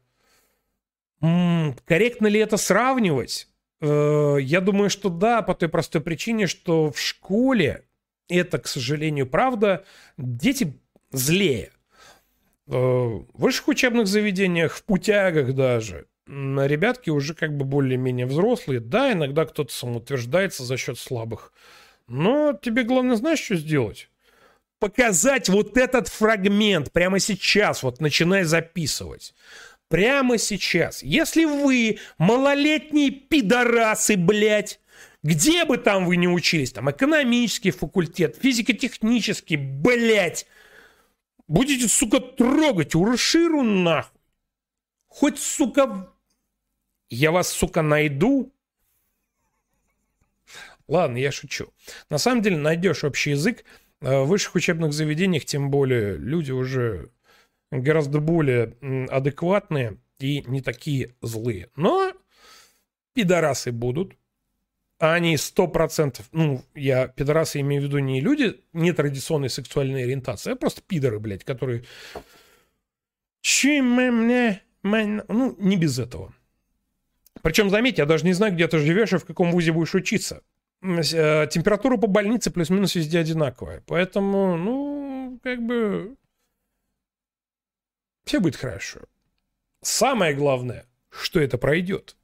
Корректно ли это сравнивать? Я думаю, что да, по той простой причине, что в школе это, к сожалению, правда. Дети злее. Э, в высших учебных заведениях, в путягах даже, ребятки уже как бы более-менее взрослые. Да, иногда кто-то самоутверждается за счет слабых. Но тебе главное, знаешь, что сделать? Показать вот этот фрагмент прямо сейчас, вот начинай записывать. Прямо сейчас. Если вы малолетние пидорасы, блядь, где бы там вы ни учились, там экономический факультет, физико-технический, блять, будете, сука, трогать Урширу нахуй. Хоть, сука, я вас, сука, найду. Ладно, я шучу. На самом деле найдешь общий язык. Э, в высших учебных заведениях, тем более, люди уже гораздо более адекватные и не такие злые. Но пидорасы будут, они сто процентов, ну, я пидорасы имею в виду не люди нетрадиционной сексуальной ориентации, а просто пидоры, блядь, которые... Чем мне... Ну, не без этого. Причем, заметь, я даже не знаю, где ты живешь и в каком вузе будешь учиться. Э, температура по больнице плюс-минус везде одинаковая. Поэтому, ну, как бы... Все будет хорошо. Самое главное, что это пройдет.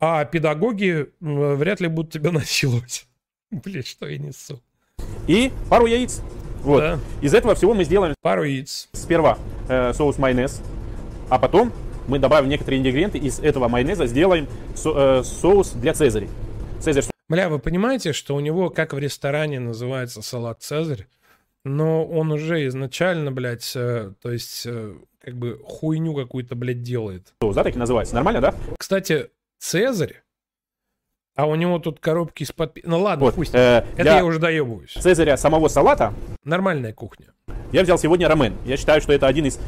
А педагоги вряд ли будут тебя насиловать. Блин, что я несу. И пару яиц. Вот. Да. Из этого всего мы сделаем пару яиц. Сперва э, соус майонез, а потом мы добавим некоторые ингредиенты из этого майонеза, сделаем со, э, соус для цезаря. Цезарь. Бля, вы понимаете, что у него, как в ресторане, называется салат цезарь, но он уже изначально, блядь, э, то есть, э, как бы хуйню какую-то, блядь, делает. Соус, да, так и называется? Нормально, да? Кстати, Цезарь? А у него тут коробки из-под... Ну ладно, вот, пусть. Э, Это я уже доебываюсь. Цезаря самого салата. Нормальная кухня. Я взял сегодня рамен. Я считаю, что это один из.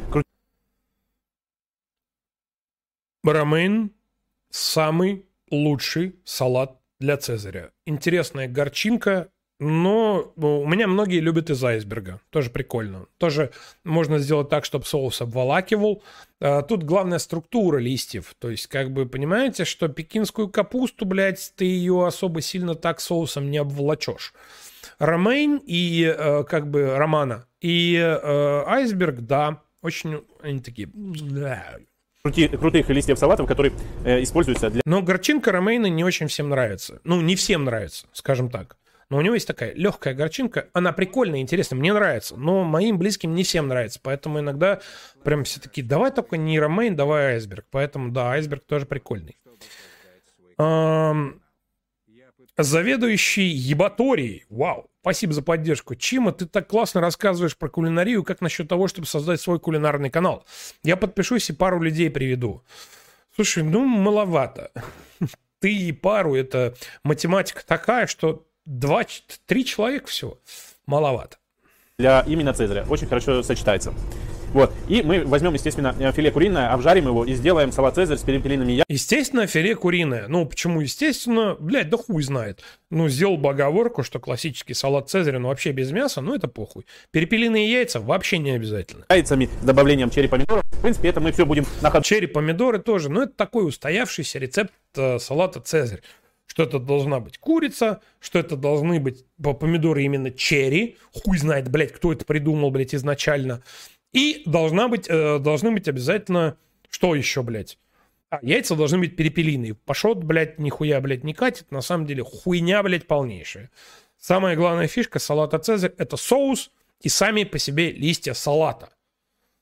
Рамен самый лучший салат для Цезаря. Интересная горчинка, но ну, у меня многие любят из айсберга. Тоже прикольно. Тоже можно сделать так, чтобы соус обволакивал. А, тут главная структура листьев. То есть, как бы, понимаете, что пекинскую капусту, блядь, ты ее особо сильно так соусом не обволочешь. Ромейн и, э, как бы, романа. И э, айсберг, да, очень они такие... крутых листьев салатов, которые э, используются для... Но горчинка ромейна не очень всем нравится. Ну, не всем нравится, скажем так. Но у него есть такая легкая горчинка. Она прикольная, интересная, мне нравится. Но моим близким не всем нравится. Поэтому иногда прям все таки давай только не ромейн, давай айсберг. Поэтому да, айсберг тоже прикольный. Эм... Заведующий ебаторией. Вау. Спасибо за поддержку. Чима, ты так классно рассказываешь про кулинарию. Как насчет того, чтобы создать свой кулинарный канал? Я подпишусь и пару людей приведу. Слушай, ну, маловато. Ты и пару, это математика такая, что два, три человека всего. Маловато. Для именно Цезаря. Очень хорошо сочетается. Вот. И мы возьмем, естественно, э, филе куриное, обжарим его и сделаем салат Цезарь с перепелиными яйцами. Естественно, филе куриное. Ну, почему естественно? Блядь, да хуй знает. Ну, сделал бы оговорку, что классический салат Цезаря, ну, вообще без мяса, ну, это похуй. Перепелиные яйца вообще не обязательно. Яйцами с добавлением черри помидоров. В принципе, это мы все будем на ходу. Черри помидоры тоже. Ну, это такой устоявшийся рецепт э, салата Цезарь что это должна быть курица, что это должны быть помидоры именно черри. Хуй знает, блядь, кто это придумал, блядь, изначально. И должна быть, э, должны быть обязательно... Что еще, блядь? А, яйца должны быть перепелиные. Пашот, блядь, нихуя, блядь, не катит. На самом деле хуйня, блядь, полнейшая. Самая главная фишка салата Цезарь – это соус и сами по себе листья салата.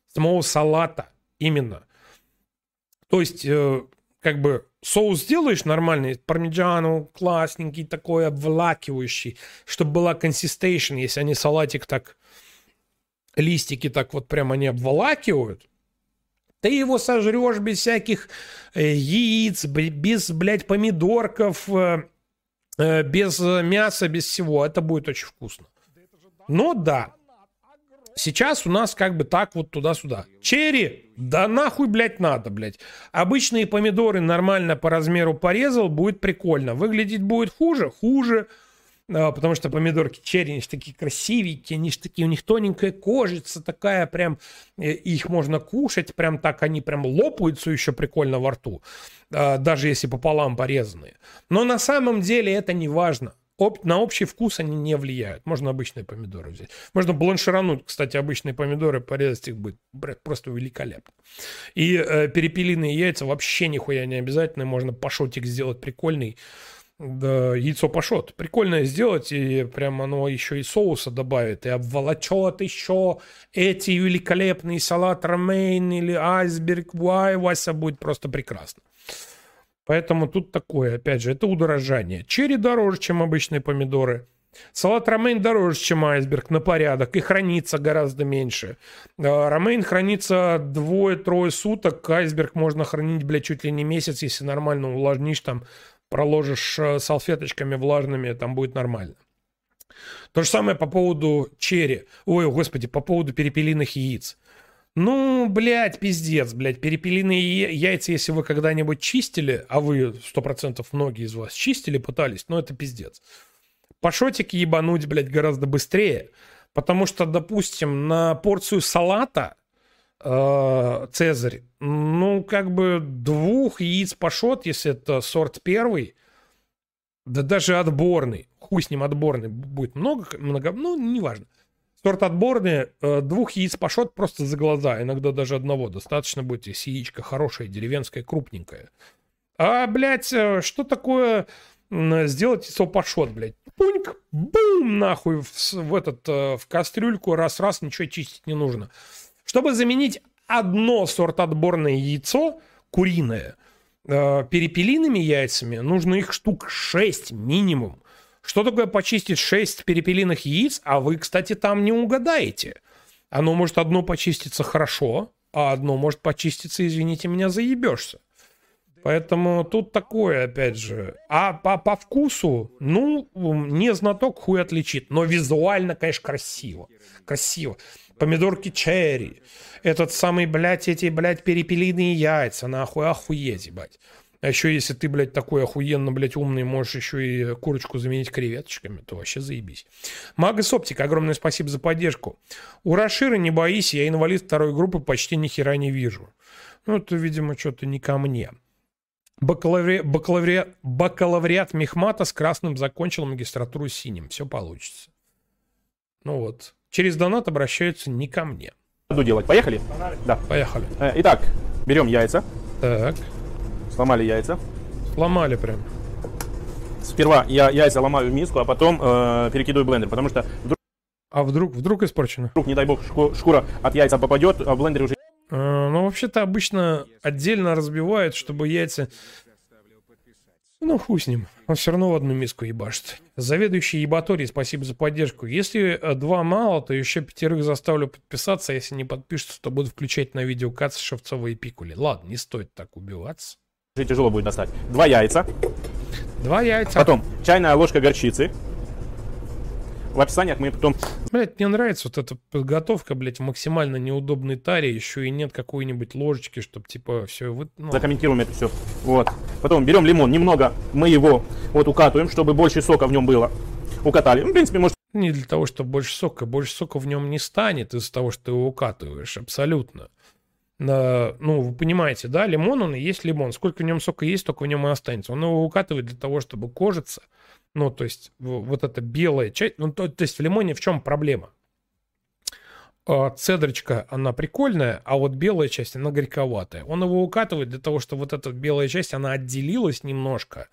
Самого салата именно. То есть, э, как бы соус сделаешь нормальный, пармиджану, классненький, такой обволакивающий, чтобы была консистейшн, если они салатик так, листики так вот прямо не обволакивают, ты его сожрешь без всяких э, яиц, без, блядь, помидорков, э, э, без мяса, без всего. Это будет очень вкусно. Но да, сейчас у нас как бы так вот туда-сюда. Черри, да нахуй, блядь, надо, блядь. Обычные помидоры нормально по размеру порезал, будет прикольно. Выглядеть будет хуже, хуже. А, потому что помидорки черри, они же такие красивенькие, они же такие, у них тоненькая кожица такая, прям, э, их можно кушать, прям так, они прям лопаются еще прикольно во рту, а, даже если пополам порезанные. Но на самом деле это не важно. Об, на общий вкус они не влияют. Можно обычные помидоры взять. Можно бланширануть, кстати, обычные помидоры, порезать их будет просто великолепно. И э, перепелиные яйца вообще нихуя не обязательно. Можно пашотик сделать прикольный да, яйцо пашот. Прикольно сделать, и прям оно еще и соуса добавит, и обволочет еще эти великолепные салат ромейн или айсберг, вай, Вася будет просто прекрасно. Поэтому тут такое, опять же, это удорожание. Черри дороже, чем обычные помидоры. Салат ромейн дороже, чем айсберг, на порядок, и хранится гораздо меньше. А, ромейн хранится двое-трое суток, айсберг можно хранить, блядь, чуть ли не месяц, если нормально увлажнишь там проложишь э, салфеточками влажными, там будет нормально. То же самое по поводу черри. Ой, господи, по поводу перепелиных яиц. Ну, блядь, пиздец, блядь. Перепелиные яйца, если вы когда-нибудь чистили, а вы, сто процентов, многие из вас чистили, пытались, ну, это пиздец. Пашотик ебануть, блядь, гораздо быстрее. Потому что, допустим, на порцию салата э, Цезарь, ну, как бы двух яиц пашот, если это сорт первый, да даже отборный, хуй с ним отборный, будет много, много ну, неважно. Сорт отборный, э, двух яиц пашот просто за глаза, иногда даже одного достаточно будет, если яичко хорошее, деревенское, крупненькое. А, блядь, э, что такое сделать яйцо пашот, блядь? Пуньк, бум, нахуй, в, в этот, э, в кастрюльку, раз-раз, ничего чистить не нужно. Чтобы заменить одно сортотборное яйцо, куриное, перепелиными яйцами, нужно их штук 6 минимум. Что такое почистить 6 перепелиных яиц? А вы, кстати, там не угадаете. Оно может одно почиститься хорошо, а одно может почиститься, извините меня, заебешься. Поэтому тут такое, опять же. А по, по вкусу, ну, не знаток хуй отличит. Но визуально, конечно, красиво. Красиво помидорки черри, этот самый, блядь, эти, блядь, перепелиные яйца, нахуй, охуеть, ебать. А еще если ты, блядь, такой охуенно, блядь, умный, можешь еще и курочку заменить креветочками, то вообще заебись. Магас Оптика, огромное спасибо за поддержку. У Рашира не боись, я инвалид второй группы, почти ни хера не вижу. Ну, это, видимо, что-то не ко мне. Бакалаври... Бакалаври... Бакалавриат Мехмата с красным закончил магистратуру синим. Все получится. Ну вот. Через донат обращаются не ко мне. Буду делать. Поехали? Да. Поехали. Э, итак, берем яйца. Так. Сломали яйца. Сломали прям. Сперва я яйца ломаю в миску, а потом э, перекидываю в блендер, потому что вдруг... А вдруг, вдруг испорчено? Вдруг, не дай бог, шкура от яйца попадет, а в блендере уже... А, ну, вообще-то обычно отдельно разбивают, чтобы яйца ну, хуй с ним. Он все равно в одну миску ебашит. Заведующий ебаторий, спасибо за поддержку. Если э, два мало, то еще пятерых заставлю подписаться. Если не подпишутся, то буду включать на видео Кац, Шевцова и Пикули. Ладно, не стоит так убиваться. Тяжело будет достать. Два яйца. Два яйца. Потом чайная ложка горчицы. В описаниях мы потом... Блять, мне нравится вот эта подготовка, блядь, в максимально неудобной таре. Еще и нет какой-нибудь ложечки, чтобы, типа, все... Вы... Ну... Закомментируем это все. Вот. Потом берем лимон, немного мы его вот укатываем, чтобы больше сока в нем было. Укатали. Ну, в принципе, может... Не для того, чтобы больше сока. Больше сока в нем не станет из-за того, что ты его укатываешь. Абсолютно. На, ну, вы понимаете, да, лимон, он и есть лимон. Сколько в нем сока есть, столько в нем и останется. Он его укатывает для того, чтобы кожица ну, то есть вот эта белая часть, ну, то, то есть в лимоне в чем проблема? А, цедрочка, она прикольная, а вот белая часть, она горьковатая. Он его укатывает для того, чтобы вот эта белая часть, она отделилась немножко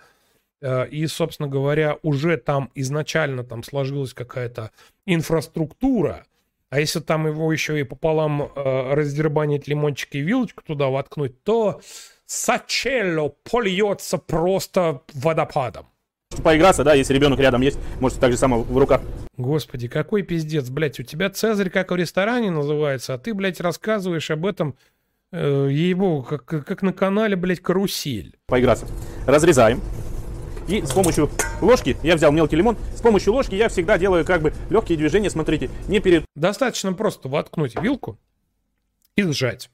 э, и, собственно говоря, уже там изначально там сложилась какая-то инфраструктура, а если там его еще и пополам э, раздербанить лимончик и вилочку туда воткнуть, то Сачелло польется просто водопадом. Поиграться, да, если ребенок рядом есть, может так же само в руках. Господи, какой пиздец, блядь, у тебя Цезарь как в ресторане называется, а ты, блядь, рассказываешь об этом, э, ей-богу, как, как на канале, блядь, карусель. Поиграться. Разрезаем. И с помощью ложки, я взял мелкий лимон, с помощью ложки я всегда делаю как бы легкие движения, смотрите, не перед... Достаточно просто воткнуть вилку и сжать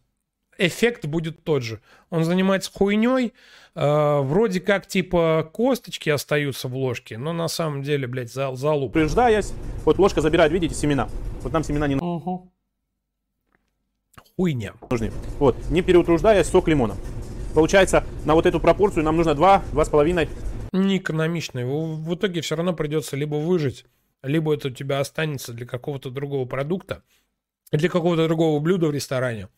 эффект будет тот же. Он занимается хуйней, э, вроде как типа косточки остаются в ложке, но на самом деле, блядь, зал, залуп. Преждаясь, вот ложка забирает, видите, семена. Вот нам семена не угу. Хуйня. нужны. Вот, не переутруждаясь, сок лимона. Получается, на вот эту пропорцию нам нужно 2-2,5. Не экономичный. В, итоге все равно придется либо выжить, либо это у тебя останется для какого-то другого продукта, для какого-то другого блюда в ресторане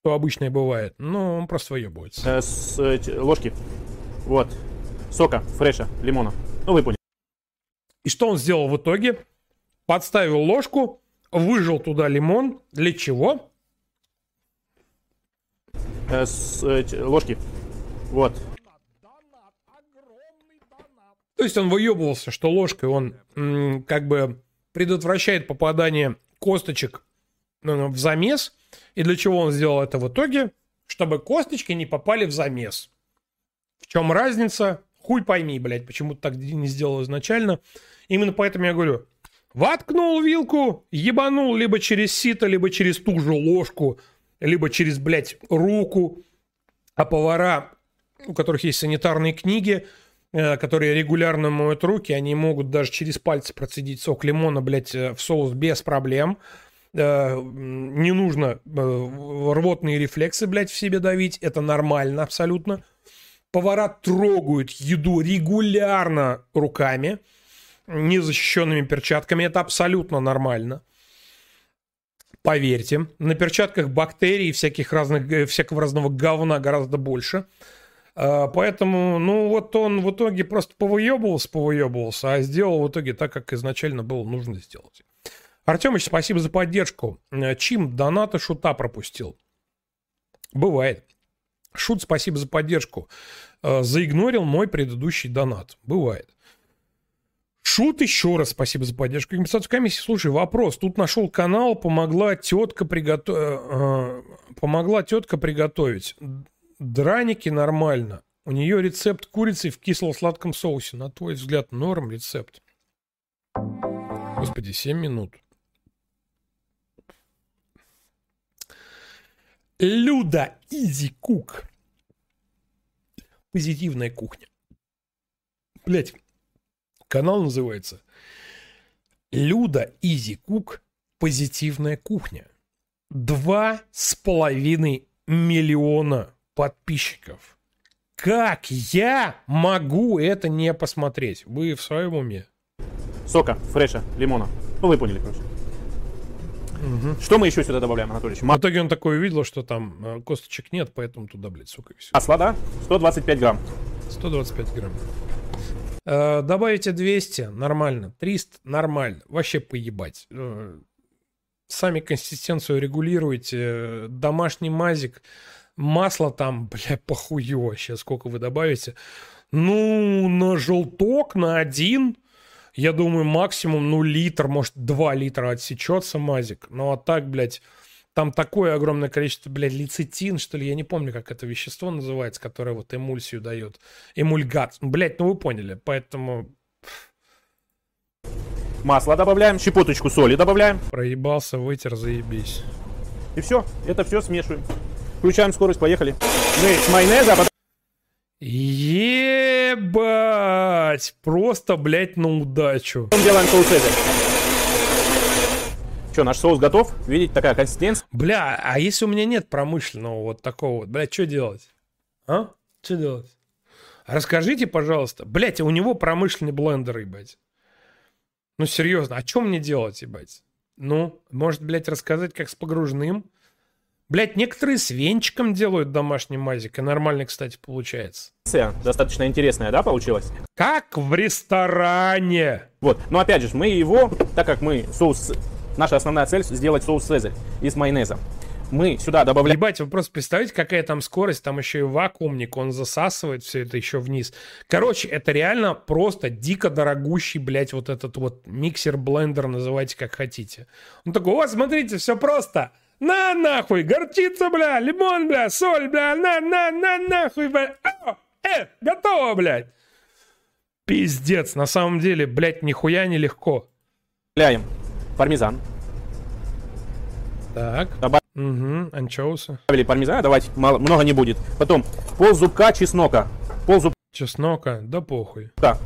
что обычно и бывает. Ну, он просто выебывается. Э, с ложки. Вот. Сока, фреша, лимона. Ну, вы поняли. И что он сделал в итоге? Подставил ложку, выжил туда лимон. Для чего? Э, с ложки. Вот. То есть он выебывался, что ложкой он м, как бы предотвращает попадание косточек ну, в замес, и для чего он сделал это в итоге? Чтобы косточки не попали в замес. В чем разница? Хуй пойми, блядь, почему так не сделал изначально. Именно поэтому я говорю, воткнул вилку, ебанул либо через сито, либо через ту же ложку, либо через, блядь, руку. А повара, у которых есть санитарные книги, которые регулярно моют руки, они могут даже через пальцы процедить сок лимона, блядь, э, в соус без проблем. Э, не нужно э, рвотные рефлексы, блядь, в себе давить, это нормально абсолютно. Повара трогают еду регулярно руками, незащищенными перчатками, это абсолютно нормально. Поверьте, на перчатках бактерий всяких разных, э, всякого разного говна гораздо больше. Поэтому, ну вот он в итоге просто повыебывался, повыебывался, а сделал в итоге так, как изначально было нужно сделать. Артемыч, спасибо за поддержку. Э, Чим доната шута пропустил. Бывает. Шут, спасибо за поддержку. Э, заигнорил мой предыдущий донат. Бывает. Шут, еще раз спасибо за поддержку. Компенсацию комиссии. Слушай, вопрос. Тут нашел канал, помогла тетка приготовить. Э, помогла тетка приготовить. Драники нормально. У нее рецепт курицы в кисло-сладком соусе. На твой взгляд, норм рецепт. Господи, 7 минут. Люда Изи Кук. Позитивная кухня. Блять, канал называется Люда Изи Кук. Позитивная кухня. Два с половиной миллиона подписчиков. Как я могу это не посмотреть? Вы в своем уме? Сока, фреша, лимона. Ну, вы поняли, короче. Угу. Что мы еще сюда добавляем, Анатольевич? В итоге он такой увидел, что там э, косточек нет, поэтому туда, блядь, сука, все. Масла, да? 125 грамм. 125 грамм. Э, добавите 200, нормально. 300, нормально. Вообще поебать. Э, сами консистенцию регулируйте. Домашний мазик. Масло там, бля, похуе вообще, сколько вы добавите. Ну, на желток, на один я думаю, максимум, ну, литр, может, два литра отсечется мазик. Ну, а так, блядь, там такое огромное количество, блядь, лецитин, что ли, я не помню, как это вещество называется, которое вот эмульсию дает. Эмульгат. Блядь, ну вы поняли, поэтому... Масло добавляем, щепоточку соли добавляем. Проебался, вытер, заебись. И все, это все смешиваем. Включаем скорость, поехали. Мы с майонеза, а потом... Ебать! Просто, блядь, на удачу. Делаем соус цезарь. Что, наш соус готов? Видите, такая консистенция. Бля, а если у меня нет промышленного вот такого вот, блядь, что делать? А? Что делать? Расскажите, пожалуйста. Блядь, а у него промышленный блендер, ебать. Ну, серьезно, а что мне делать, ебать? Ну, может, блядь, рассказать, как с погружным? Блять, некоторые с венчиком делают домашний мазик, и нормально, кстати, получается. Достаточно интересная, да, получилась? Как в ресторане. Вот, но опять же, мы его, так как мы соус, наша основная цель сделать соус Цезарь из майонеза. Мы сюда добавляем... Ебать, вы просто представляете, какая там скорость, там еще и вакуумник, он засасывает все это еще вниз. Короче, это реально просто дико дорогущий, блядь, вот этот вот миксер-блендер, называйте как хотите. Он такой, вот, смотрите, все просто. На нахуй, горчица, бля, лимон, бля, соль, бля, на, на, на, нахуй, бля. О, э, готово, блядь. Пиздец, на самом деле, блядь, нихуя не легко. Добавляем пармезан. Так. Угу, анчоусы. Добавили пармезана, давайте, мало, много не будет. Потом пол зубка чеснока. Пол зубка. Чеснока, да похуй. Да.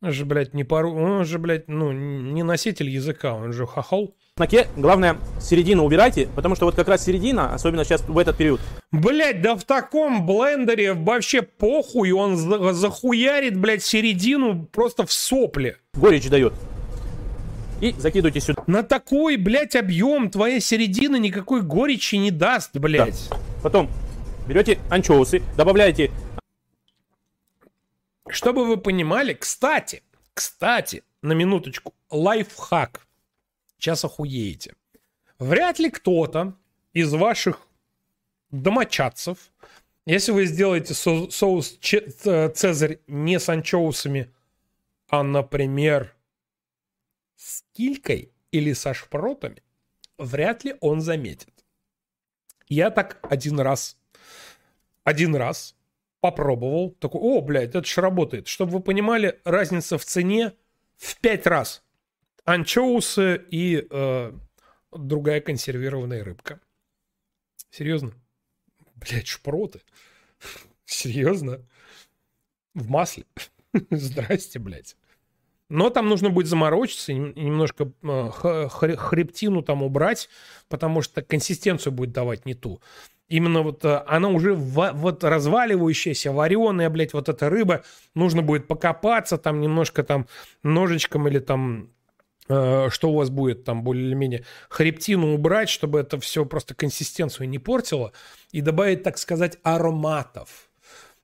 Он же, блядь, не пару... Он же, блядь, ну, не носитель языка, он же хохол. Чесноке, главное, середину убирайте, потому что вот как раз середина, особенно сейчас в этот период. Блять, да в таком блендере вообще похуй, он за- захуярит, блядь, середину просто в сопле. Горечь дает. И закидывайте сюда. На такой, блядь, объем твоя середина никакой горечи не даст, блядь. Потом берете анчоусы, добавляете Чтобы вы понимали, кстати, кстати, на минуточку, лайфхак. Сейчас охуеете. Вряд ли кто-то из ваших домочадцев, если вы сделаете со- соус че- Цезарь не с анчоусами, а, например, с килькой или со шпротами, вряд ли он заметит. Я так один раз, один раз попробовал, такой, о, блядь, это ж работает. Чтобы вы понимали, разница в цене в пять раз. Анчоусы и э, другая консервированная рыбка. Серьезно? Блядь, шпроты. Серьезно? В масле? Здрасте, блядь. Но там нужно будет заморочиться и нем- и немножко э, хребтину там убрать, потому что консистенцию будет давать не ту. Именно вот э, она уже в- вот разваливающаяся, вареная, блядь, вот эта рыба. Нужно будет покопаться там немножко там ножичком или там что у вас будет там более-менее хребтину убрать, чтобы это все просто консистенцию не портило, и добавить, так сказать, ароматов.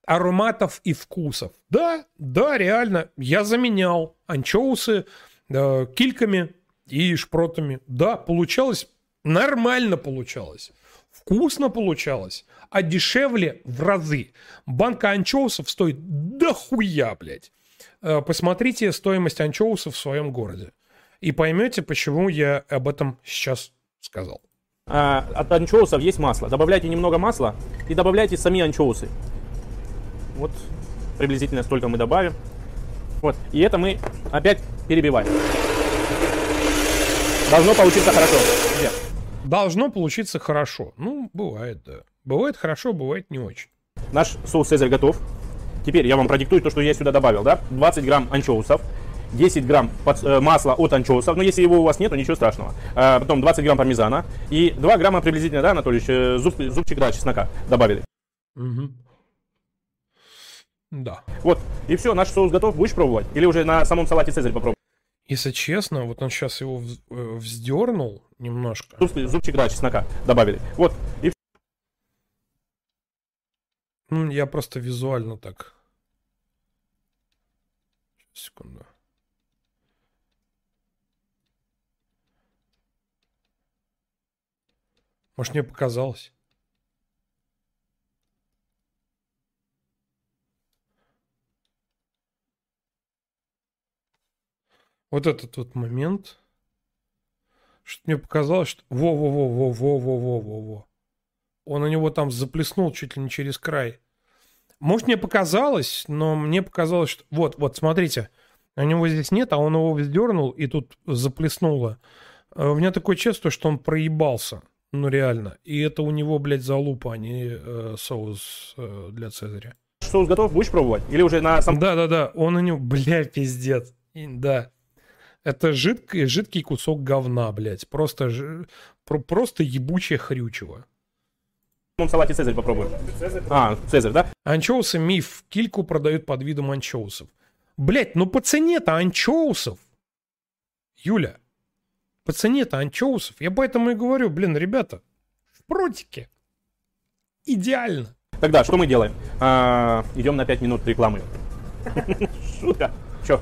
Ароматов и вкусов. Да, да, реально, я заменял анчоусы э, кильками и шпротами. Да, получалось, нормально получалось. Вкусно получалось, а дешевле в разы. Банка анчоусов стоит дохуя, блядь. Э, Посмотрите стоимость анчоусов в своем городе. И поймете, почему я об этом сейчас сказал. а, от анчоусов есть масло. Добавляйте немного масла и добавляйте сами анчоусы. Вот приблизительно столько мы добавим. Вот. И это мы опять перебиваем. Должно получиться хорошо. Друзья. Должно получиться хорошо. Ну, бывает, да. Бывает хорошо, бывает не очень. Наш соус Цезарь готов. Теперь я вам продиктую то, что я сюда добавил. Да? 20 грамм анчоусов. 10 грамм э, масла от анчоусов, но если его у вас нет, то ничего страшного. А, потом 20 грамм пармезана и 2 грамма приблизительно, да, Анатольевич, э, зуб, зубчик, да, чеснока добавили. Да. Вот, и все, наш соус готов. Будешь пробовать? Или уже на самом салате Цезарь попробуй? Если честно, вот он сейчас его э, вздернул немножко. Зуб- зубчик, да, чеснока добавили. Вот, и Ну, я просто визуально так. Секунду. Может, мне показалось? Вот этот вот момент. Что мне показалось, что... Во-во-во-во-во-во-во-во-во. Он у него там заплеснул чуть ли не через край. Может, мне показалось, но мне показалось, что... Вот, вот, смотрите. У него здесь нет, а он его вздернул, и тут заплеснуло. Э, У меня такое чувство, что он проебался. Ну, реально. И это у него, блядь, залупа, а не э, соус э, для Цезаря. соус готов. Будешь пробовать? Или уже на самом... Да-да-да, он у него, бля, пиздец. И- Да. Это жидкий, жидкий кусок говна, блядь. Просто, про- просто ебучее хрючево. самом салате Цезарь попробуем. А, Цезарь, да? Анчоусы миф. Кильку продают под видом анчоусов. Блять, ну по цене-то анчоусов. Юля, по цене-то анчоусов. Я поэтому и говорю, блин, ребята, прутики. Идеально. Тогда что мы делаем? А, идем на 5 минут рекламы. Шутка. Че?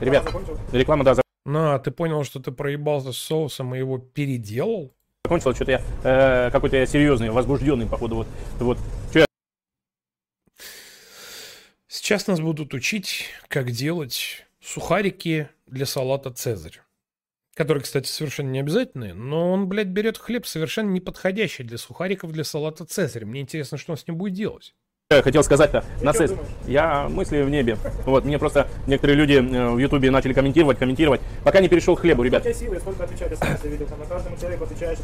Ребят, реклама, да, Ну, а ты понял, что ты проебался с соусом и его переделал? закончилась. Что-то я э, какой-то я серьезный, возбужденный, походу. Вот, вот. Че я Сейчас нас будут учить, как делать сухарики для салата «Цезарь». Который, кстати, совершенно не обязательный, но он, блядь, берет хлеб совершенно неподходящий для сухариков для салата «Цезарь». Мне интересно, что он с ним будет делать. Я хотел сказать-то на цесс. Я мысли в небе. Вот, мне просто некоторые люди э, в Ютубе начали комментировать, комментировать. Пока не перешел к хлебу, ребят.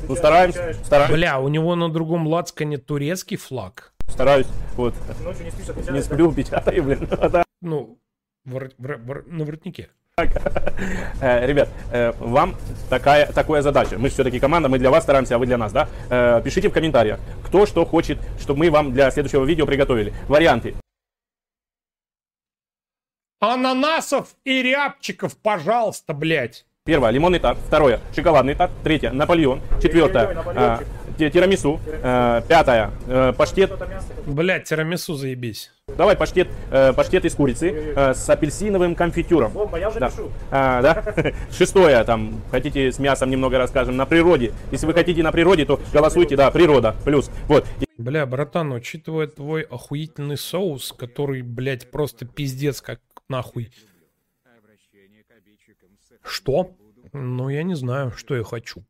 Ну, стараемся, стараемся. Бля, у него на другом лацкане турецкий флаг. Стараюсь. Вот. Не сплю, печатаю, блин. Ну, вор- вор- вор- на воротнике. Э, Ребят, э, вам такая, такая задача. Мы все-таки команда, мы для вас стараемся, а вы для нас, да? Э, Пишите в комментариях, кто что хочет, чтобы мы вам для следующего видео приготовили. Варианты. Ананасов и рябчиков, пожалуйста, блядь. Первое, лимонный тарт. Второе, шоколадный тарт. Третье, Наполеон. Четвертое, э, тирамису. Э, Пятое, э, паштет. Блядь, тирамису заебись. Давай паштет, э, паштет из курицы э, с апельсиновым конфитюром. да. А, да? Шестое, там, хотите с мясом немного расскажем, на природе. Если вы хотите на природе, то голосуйте, да, природа, плюс. Вот. Бля, братан, учитывая твой охуительный соус, который, блядь, просто пиздец как нахуй. Что? Ну, я не знаю, что я хочу.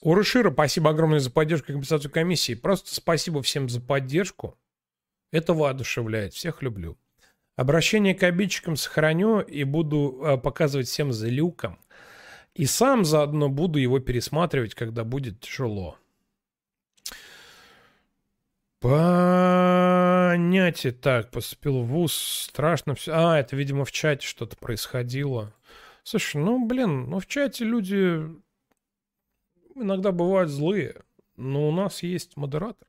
Урышира, спасибо огромное за поддержку и компенсацию комиссии. Просто спасибо всем за поддержку. Это воодушевляет. Всех люблю. Обращение к обидчикам сохраню и буду э, показывать всем за люком. И сам заодно буду его пересматривать, когда будет тяжело. Понятие. Так, поступил в ВУЗ. Страшно все. А, это, видимо, в чате что-то происходило. Слушай, ну, блин, ну в чате люди иногда бывают злые. Но у нас есть модератор.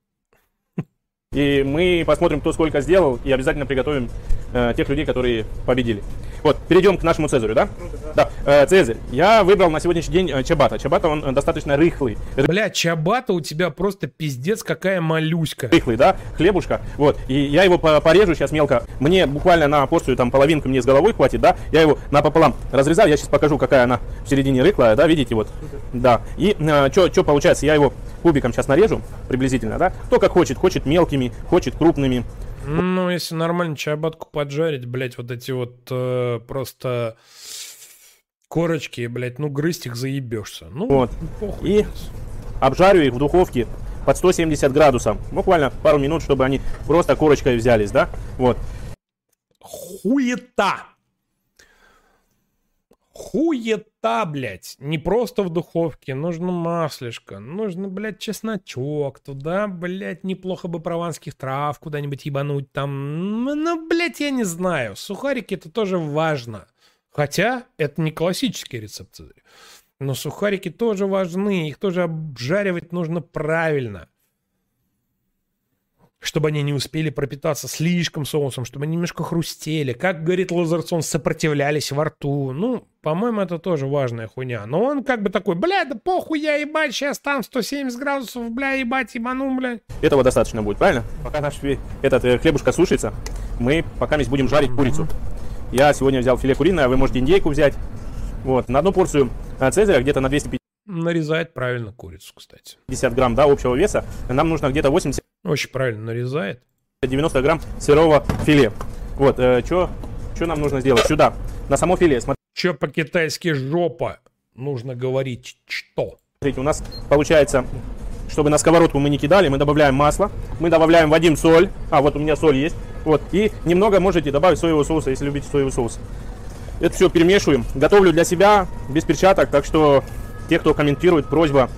И мы посмотрим, кто сколько сделал, и обязательно приготовим э, тех людей, которые победили. Вот, перейдем к нашему Цезарю, да? Да. Э, Цезарь. Я выбрал на сегодняшний день э, Чабата. Чабата, он э, достаточно рыхлый. Бля, чабата у тебя просто пиздец какая малюська. Рыхлый, да? Хлебушка. Вот. И я его по- порежу сейчас мелко. Мне буквально на порцию, там, половинку мне с головой хватит, да? Я его напополам разрезаю. Я сейчас покажу, какая она в середине рыхлая, да? Видите, вот. Да. И что получается? Я его кубиком сейчас нарежу, приблизительно, да? Кто как хочет. Хочет мелкими, хочет крупными. Ну, если нормально чабатку поджарить, блядь, вот эти вот э, просто корочки, блядь, ну грызть их заебешься. Ну, Вот. похуй. И обжарю их в духовке под 170 градусов. Буквально пару минут, чтобы они просто корочкой взялись, да? Вот. Хуета! Хуета, блядь. Не просто в духовке, нужно маслишко, нужно, блядь, чесночок. Туда, блядь, неплохо бы прованских трав куда-нибудь ебануть там. Ну, блядь, я не знаю. Сухарики это тоже важно. Хотя это не классический рецепт. Но сухарики тоже важны, их тоже обжаривать нужно правильно. Чтобы они не успели пропитаться слишком соусом, чтобы они немножко хрустели. Как говорит Лазарсон, сопротивлялись во рту. Ну, по-моему, это тоже важная хуйня. Но он как бы такой, бля, да похуй я ебать, сейчас там 170 градусов, бля, ебать, ебану, бля. Этого достаточно будет, правильно? Пока наш этот э, хлебушка сушится, мы пока здесь будем жарить курицу. Я сегодня взял филе куриное, вы можете индейку взять. Вот, на одну порцию э, цезаря где-то на 250 Нарезает правильно курицу, кстати. грамм, да, общего веса. Нам нужно где-то 80 Очень правильно нарезает. 90 грамм сырого филе. Вот, что нам нужно сделать? Сюда, на само филе, Че по-китайски жопа? Нужно говорить что? смотрите, у нас получается, чтобы на сковородку мы не кидали, мы добавляем масло, мы добавляем в один соль, а вот у меня соль есть, вот, и немного можете добавить соевого соуса, если любите соевый соус. Это все перемешиваем. Готовлю для себя, без перчаток, так что те, кто комментирует, просьба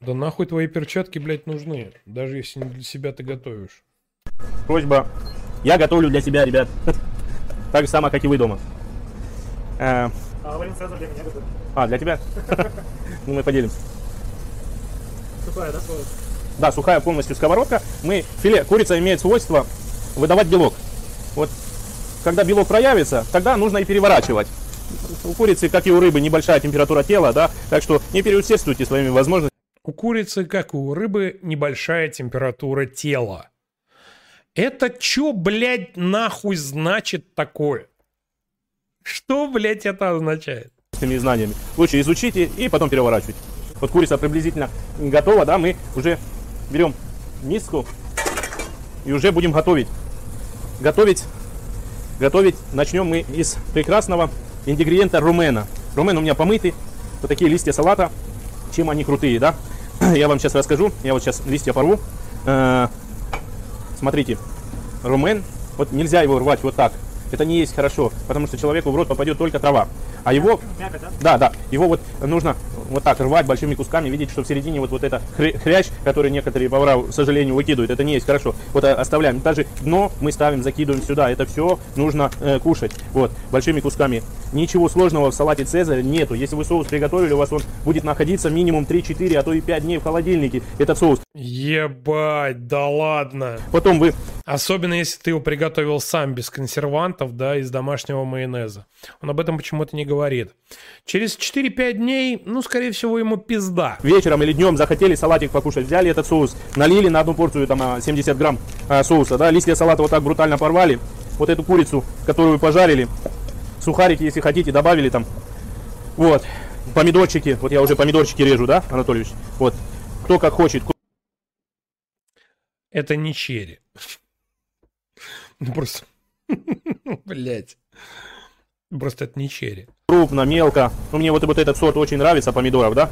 Да нахуй твои перчатки, блядь, нужны. Даже если не для себя ты готовишь. просьба. Я готовлю для себя, ребят. Так же самое, как и вы дома. Э, А варен Цезарь для меня готов. А, для тебя? Ну, мы поделимся. Сухая, да, соус? Да, сухая полностью сковородка. Мы, филе, курица имеет свойство выдавать белок. Вот, когда белок проявится, тогда нужно и переворачивать. У курицы, как и у рыбы, небольшая температура тела, да, так что не переусердствуйте своими возможностями. У курицы, как и у рыбы, небольшая температура тела. Это чё, блядь, нахуй значит такое? Что, блядь, это означает? Знаниями. Лучше изучите и потом переворачивайте. Вот курица приблизительно готова, да, мы уже берем миску и уже будем готовить. Готовить, готовить начнем мы из прекрасного ингредиента румена. Румен у меня помытый, вот такие листья салата, чем они крутые, да. Я вам сейчас расскажу, я вот сейчас листья порву. Э, смотрите, румен, вот нельзя его рвать вот так, это не есть хорошо, потому что человеку в рот попадет только трава. А его, да, да, его вот нужно вот так рвать большими кусками, видеть, что в середине вот, вот это хрящ, который некоторые повара, к сожалению, выкидывают, это не есть хорошо. Вот э, оставляем. Даже дно мы ставим, закидываем сюда. Это все нужно э, кушать. Вот, большими кусками. Ничего сложного в салате Цезарь нету. Если вы соус приготовили, у вас он будет находиться минимум 3-4, а то и 5 дней в холодильнике. Этот соус. Ебать, да ладно. Потом вы... Особенно, если ты его приготовил сам, без консервантов, да, из домашнего майонеза. Он об этом почему-то не говорит. Через 4-5 дней, ну, скорее всего, ему пизда. Вечером или днем захотели салатик покушать, взяли этот соус, налили на одну порцию, там, 70 а, грамм а, соуса, да, листья салата вот так брутально порвали. Вот эту курицу, которую вы пожарили, сухарики, если хотите, добавили там. Вот, помидорчики, вот я уже помидорчики режу, да, Анатольевич? Вот, кто как хочет. Это не черри. Ну просто... Блять. Просто это не черри. Крупно, мелко. Ну, мне вот, вот этот сорт очень нравится, помидоров, да?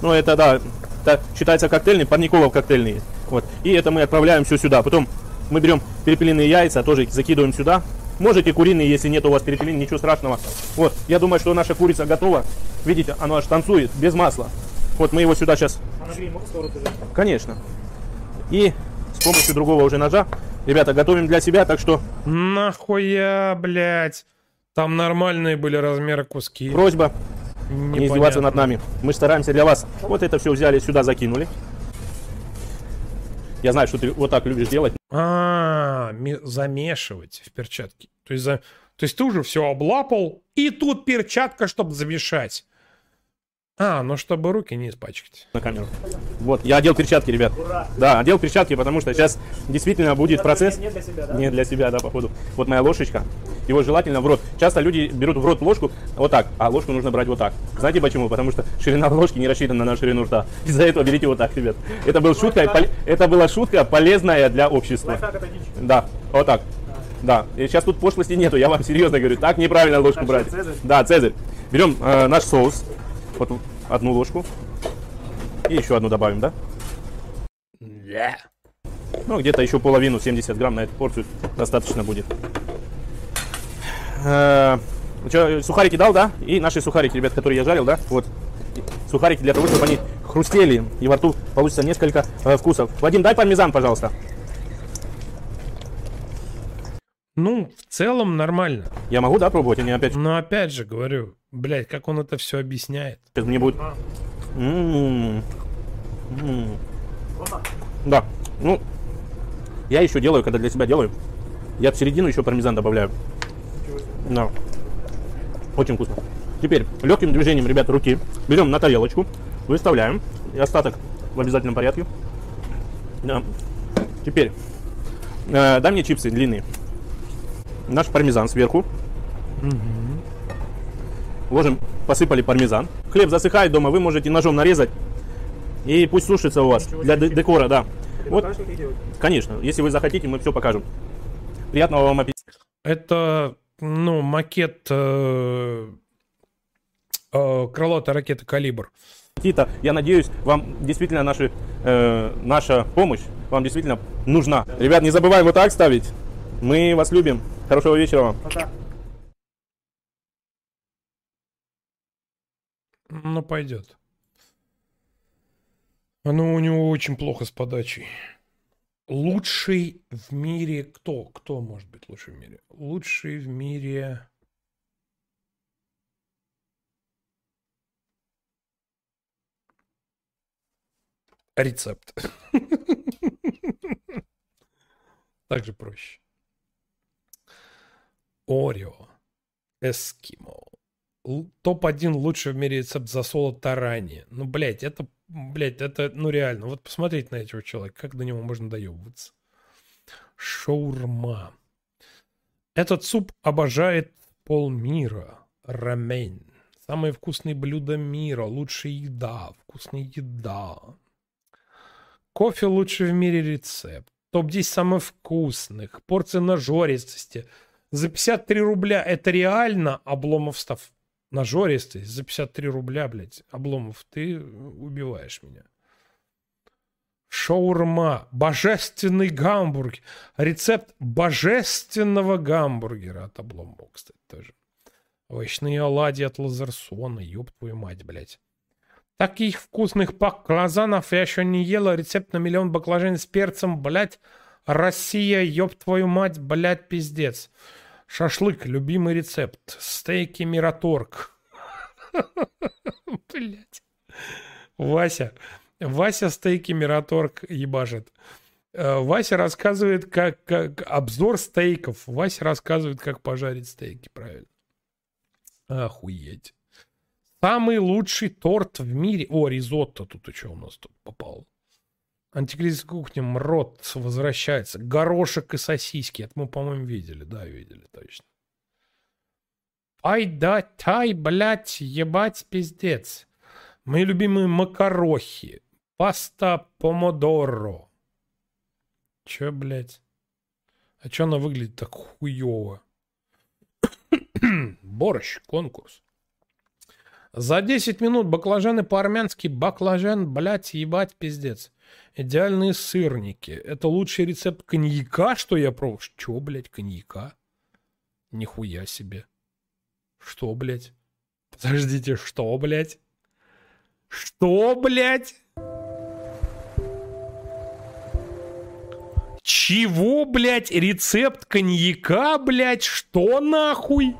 Ну, это, да, это считается коктейльный, парниковов коктейльный. Вот. И это мы отправляем все сюда. Потом мы берем перепелиные яйца, тоже закидываем сюда. Можете куриные, если нет у вас перепелин, ничего страшного. Вот, я думаю, что наша курица готова. Видите, она аж танцует, без масла. Вот мы его сюда сейчас... Конечно. И с помощью другого уже ножа Ребята, готовим для себя, так что... Нахуя, блядь. Там нормальные были размеры куски. Просьба Непонятно. не издеваться над нами. Мы стараемся для вас. Вот это все взяли, сюда закинули. Я знаю, что ты вот так любишь делать. А, замешивать в перчатке. То есть, за... То есть ты уже все облапал, и тут перчатка, чтобы замешать. А, ну чтобы руки не испачкать. На камеру. Вот, я одел перчатки, ребят. Ура! Да, одел перчатки, потому что сейчас действительно будет Это процесс. Не для себя, да? Не для себя, да, походу. Вот моя ложечка. Его желательно в рот. Часто люди берут в рот ложку вот так, а ложку нужно брать вот так. Знаете почему? Потому что ширина ложки не рассчитана на ширину рта. Из-за этого берите вот так, ребят. Это был шутка, пол... это была шутка полезная для общества. Да, вот так. Да, и сейчас тут пошлости нету, я вам серьезно говорю. Так неправильно ложку брать. Цезарь? Да, Цезарь. Берем э, наш соус. Вот одну ложку. И еще одну добавим, да? Да. Ну, где-то еще половину, 70 грамм на эту порцию достаточно будет. Э, сухарики дал, да? И наши сухарики, ребят, которые я жарил, да? Вот. Сухарики для того, чтобы они хрустели, и во рту получится несколько э, вкусов. Вадим, дай пармезан, пожалуйста. Ну, в целом нормально. Я могу, да, пробовать, не опять? Но опять же говорю, блядь, как он это все объясняет. Сейчас мне будет... М-м-м. М-м. Да, ну, я еще делаю, когда для себя делаю. Я в середину еще пармезан добавляю. Да. Очень вкусно. Теперь легким движением, ребята, руки берем на тарелочку, выставляем. И остаток в обязательном порядке. Да. Теперь э, дай мне чипсы длинные наш пармезан сверху. Угу. Ложим, посыпали пармезан. Хлеб засыхает дома, вы можете ножом нарезать. И пусть сушится у вас для декора, да. Вот, конечно, если вы захотите, мы все покажем. Приятного вам аппетита. Это, ну, макет э, э, крылатой ракеты «Калибр». Тита, я надеюсь, вам действительно наши, э, наша помощь вам действительно нужна. Ребят, не забываем вот так ставить. Мы вас любим. Хорошего вечера вам. Пока. Ну, пойдет. Оно у него очень плохо с подачей. Лучший в мире кто? Кто может быть лучший в мире? Лучший в мире... Рецепт. Так же проще. Орео. Эскимо. Л- Топ-1 лучший в мире рецепт засола тарани. Ну, блядь, это, блядь, это, ну, реально. Вот посмотрите на этого человека, как до него можно доебываться. Шаурма. Этот суп обожает полмира. Рамен. Самые вкусные блюда мира. Лучшая еда. Вкусная еда. Кофе лучший в мире рецепт. Топ-10 самых вкусных. Порция нажористости. За 53 рубля это реально Обломов став. Нажористость. За 53 рубля, блядь. Обломов, ты убиваешь меня. Шаурма. Божественный гамбургер. Рецепт божественного гамбургера от Обломова, кстати, тоже. Овощные оладьи от Лазерсона. Ёб твою мать, блядь. Таких вкусных баклажанов я еще не ела. Рецепт на миллион баклажан с перцем, блядь. Россия, ёб твою мать, блядь, пиздец. Шашлык, любимый рецепт. Стейки Мираторг. Блядь. Вася. Вася стейки Мираторг ебашит. Э, Вася рассказывает, как, как обзор стейков. Вася рассказывает, как пожарить стейки, правильно. Охуеть. Самый лучший торт в мире. О, ризотто тут что у нас тут попал? Антикризис кухня, мрот возвращается. Горошек и сосиски. Это мы, по-моему, видели. Да, видели, точно. Ай да, тай, блядь, ебать, пиздец. Мои любимые макарохи. Паста помодоро. Че, блядь? А че она выглядит так хуево? Борщ, конкурс. За 10 минут баклажаны по-армянски. Баклажан, блядь, ебать, пиздец. Идеальные сырники. Это лучший рецепт коньяка, что я пробовал. Че, блядь, коньяка? Нихуя себе. Что, блядь? Подождите, что, блядь? Что, блядь? Чего, блядь? Рецепт коньяка, блядь? Что нахуй?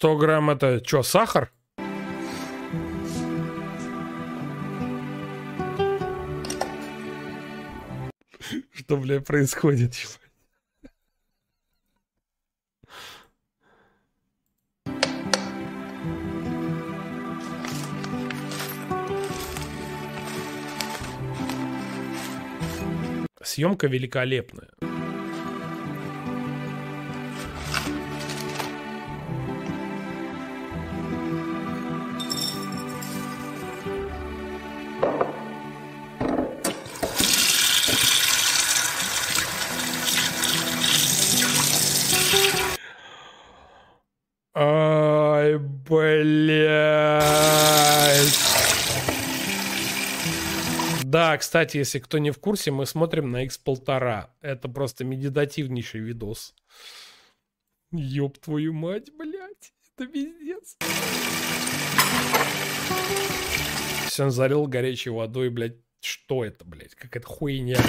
Сто грамм это что, сахар? Что, бля, происходит? Съемка великолепная. Да, кстати, если кто не в курсе, мы смотрим на X1,5. Это просто медитативнейший видос. Ёб твою мать, блядь. Это пиздец. Все залил горячей водой, блядь. Что это, блядь? Какая-то хуйня.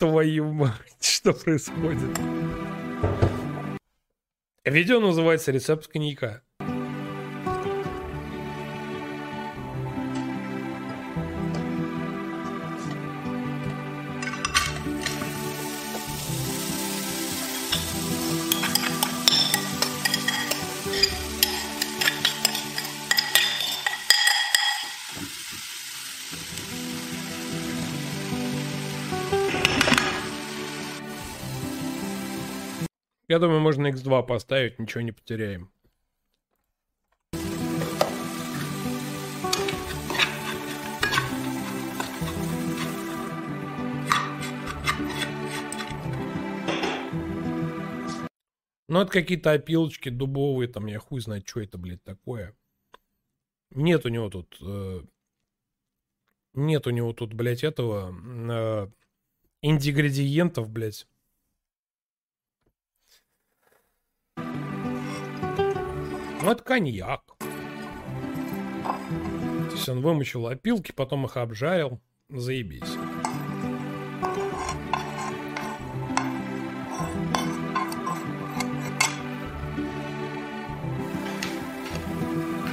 Твою мать, что происходит? Видео называется «Рецепт коньяка». Я думаю, можно X2 поставить, ничего не потеряем. Ну, это какие-то опилочки дубовые, там, я хуй знает, что это, блядь, такое. Нет у него тут... э, нет у него тут, блядь, этого... э, Ингредиентов, блядь. Ну, это коньяк. То есть он вымочил опилки, потом их обжарил. Заебись.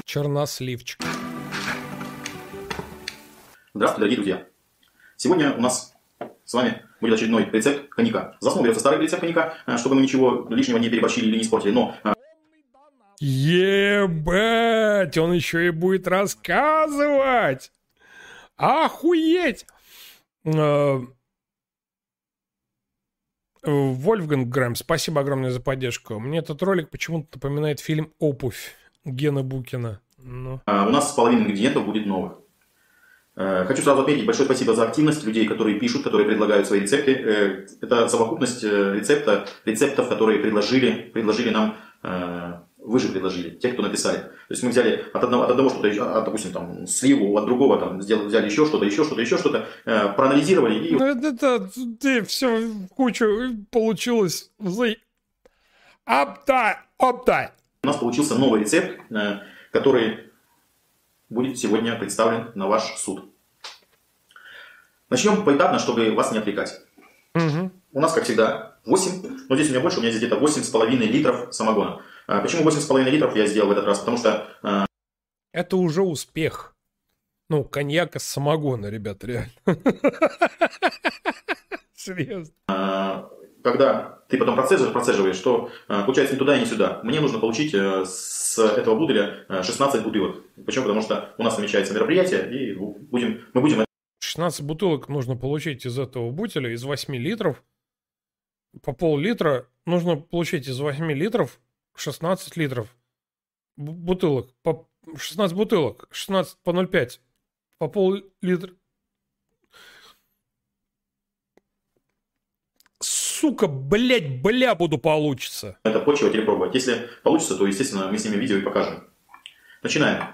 Черносливчик. Здравствуйте, дорогие друзья. Сегодня у нас с вами будет очередной рецепт коньяка. За основу берется старый рецепт коньяка, э, чтобы мы ничего лишнего не переборщили или не испортили. Но э, Ебать, он еще и будет рассказывать. Охуеть. Э, Вольфганг Грэм, спасибо огромное за поддержку. Мне этот ролик почему-то напоминает фильм «Опувь» Гена Букина. Ну. э, у нас половина ингредиентов будет новых. Э, Хочу сразу отметить большое спасибо за активность людей, которые пишут, которые предлагают свои рецепты. Э, Это совокупность рецепта, рецептов, которые предложили, предложили нам, вы же предложили, те, кто написали. То есть мы взяли от одного, от одного что-то, от, допустим, там, сливу, от другого там, сделали, взяли еще что-то, еще что-то, еще что-то, э, проанализировали и Ну, это, это ты все кучу получилось. За... Оптай, оптай. у нас получился новый рецепт, э, который будет сегодня представлен на ваш суд. Начнем поэтапно, чтобы вас не отвлекать. У нас, как всегда, 8, но здесь у меня больше, у меня здесь где-то 8,5 литров самогона. А Почему 8,5 литров я сделал в этот раз? Потому что э, Это уже успех. Ну, коньяк из самогона, ребята, реально. Серьезно. э, когда ты потом процеживаешь, процеживаешь, то э, получается не туда и не сюда. Мне нужно получить э, с этого бутыля э, 16 бутылок. Почему? Потому что у нас намечается мероприятие, и будем, мы будем 16 бутылок нужно получить из этого бутиля, из 8 литров. По пол-литра нужно получить из 8 литров 16 литров. Бутылок. По 16 бутылок. 16 по 0,5. По пол-литра. Сука, блять, бля буду получится. это почивать или пробовать. Если получится, то, естественно, мы снимем видео и покажем. Начинаем.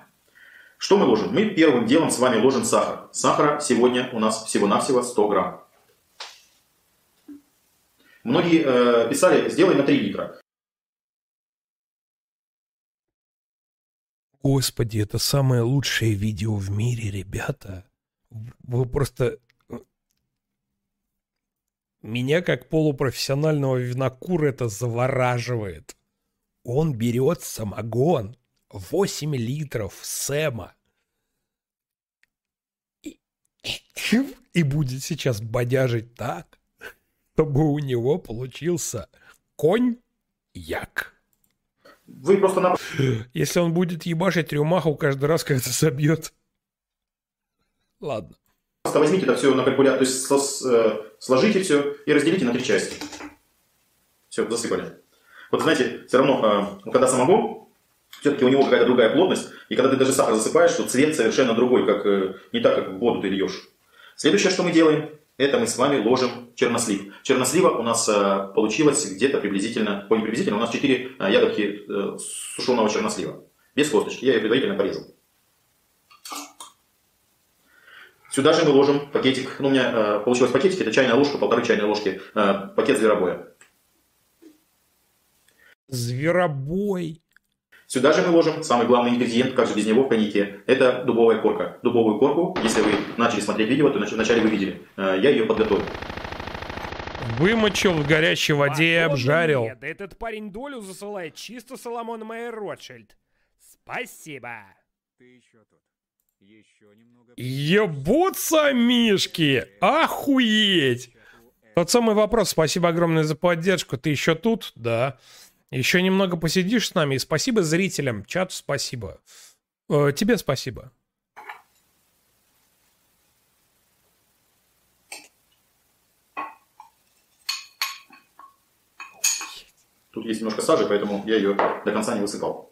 Что мы ложим? Мы первым делом с вами ложим сахар. Сахара сегодня у нас всего-навсего 100 грамм. Многие э, писали, сделай на 3 литра. Господи, это самое лучшее видео в мире, ребята. Вы просто... Меня, как полупрофессионального винокура, это завораживает. Он берет самогон 8 литров Сэма и, и будет сейчас бодяжить так, чтобы у него получился конь-як. Вы просто на... Если он будет ебашить рюмаху каждый раз, когда собьет. Ладно. Просто возьмите это все на калькулятор, то есть э, сложите все и разделите на три части. Все, засыпали. Вот знаете, все равно, э, когда самогон, все-таки у него какая-то другая плотность, и когда ты даже сахар засыпаешь, то цвет совершенно другой, как, э, не так, как в воду ты льешь. Следующее, что мы делаем, это мы с вами ложим чернослив. Чернослива у нас э, получилось где-то приблизительно, ой, не приблизительно, у нас 4 ягодки э, сушеного чернослива. Без косточки, я ее предварительно порезал. Сюда же мы ложим пакетик, ну у меня э, получилось пакетик, это чайная ложка, полторы чайные ложки, э, пакет зверобоя. Зверобой. Сюда же мы ложим самый главный ингредиент, как же без него в коньяке, это дубовая корка. Дубовую корку, если вы начали смотреть видео, то нач- вначале вы видели. Э, я ее подготовил. Вымочил в горячей воде и обжарил. Да этот парень долю засылает чисто Соломон Майер Ротшильд. Спасибо. Ты еще тут. Еще немного... Ебутся мишки! Охуеть! Тот самый вопрос. Спасибо огромное за поддержку. Ты еще тут? Да. Еще немного посидишь с нами. И спасибо зрителям. Чату спасибо. Э, тебе спасибо. Тут есть немножко сажи, поэтому я ее до конца не высыпал.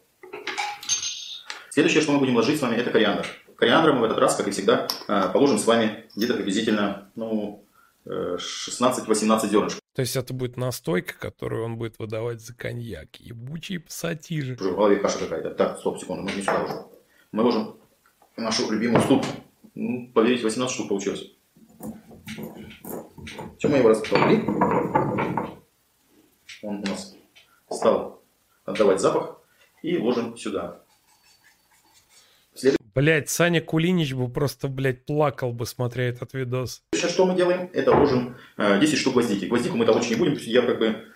Следующее, что мы будем ложить с вами, это кориандр. Кориандр мы в этот раз, как и всегда, э, положим с вами где-то приблизительно ну, э, 16-18 зернышек. То есть это будет настойка, которую он будет выдавать за коньяк. Ебучие пассатижи. Уже в голове каша какая-то. Так, стоп, секунду, мы не сюда ложим. Мы ложим нашу любимую ступку. Ну, поверьте, 18 штук получилось. Все, мы его расплавили. Он у нас стал отдавать запах. И ложим сюда. Блять, Саня Кулинич бы просто, блядь, плакал бы, смотря этот видос. Сейчас что мы делаем? Это ложим э, 10 штук гвоздики. Гвоздику мы толочь не будем. Я как бы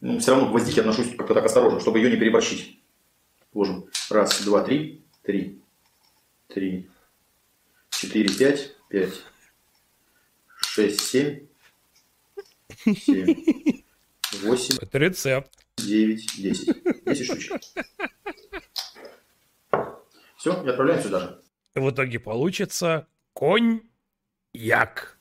ну, все равно к гвоздике отношусь как-то так осторожно, чтобы ее не переборщить. Ложим. Раз, два, три. Три. Три. Четыре, пять. Пять. Шесть, семь. Семь. Восемь. Это рецепт. Девять, десять. Десять штучек. Все, и отправляем сюда же. В итоге получится конь-як.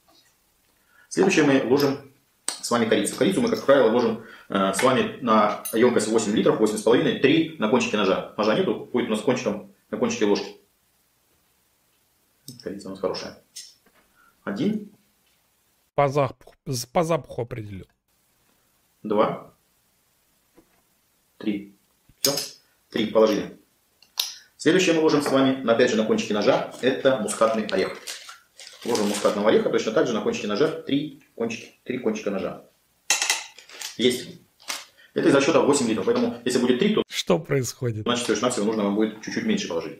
Следующее мы ложим с вами корицу. Корицу мы, как правило, ложим э, с вами на емкость 8 литров, 8,5, 3 на кончике ножа. Ножа нету, будет у нас кончиком на кончике ложки. Корица у нас хорошая. Один. По запаху, по запаху определил. Два. Три. Все. Три положили. Следующее мы ложим с вами, опять же, на кончике ножа, это мускатный орех. Ложим мускатного ореха, точно так же на кончике ножа три, кончики, три кончика ножа. Есть. Это из расчета 8 литров, поэтому если будет 3, то... Что происходит? Значит, совершенно всего нужно вам будет чуть-чуть меньше положить.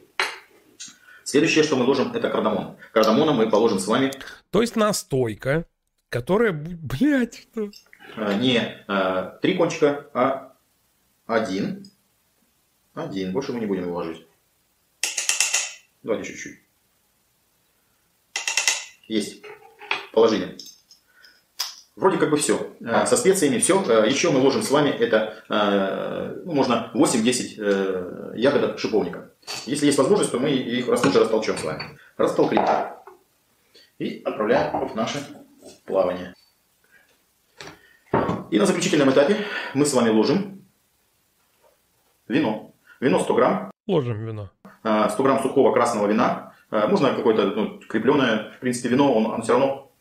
Следующее, что мы ложим, это кардамон. Кардамона мы положим с вами... То есть настойка, которая, блядь, что... Не а, три кончика, а один. Один. Больше мы не будем его ложить. Давайте чуть-чуть. Есть. Положили. Вроде как бы все. Со специями все. Еще мы ложим с вами это, ну, можно 8-10 ягодок шиповника. Если есть возможность, то мы их лучше растолчем с вами. Растолкли. И отправляем в наше плавание. И на заключительном этапе мы с вами ложим вино. Вино 100 грамм. Ложим вино. 100 грамм сухого красного вина. Можно какое-то ну, крепленое, в принципе, вино, он, он все равно...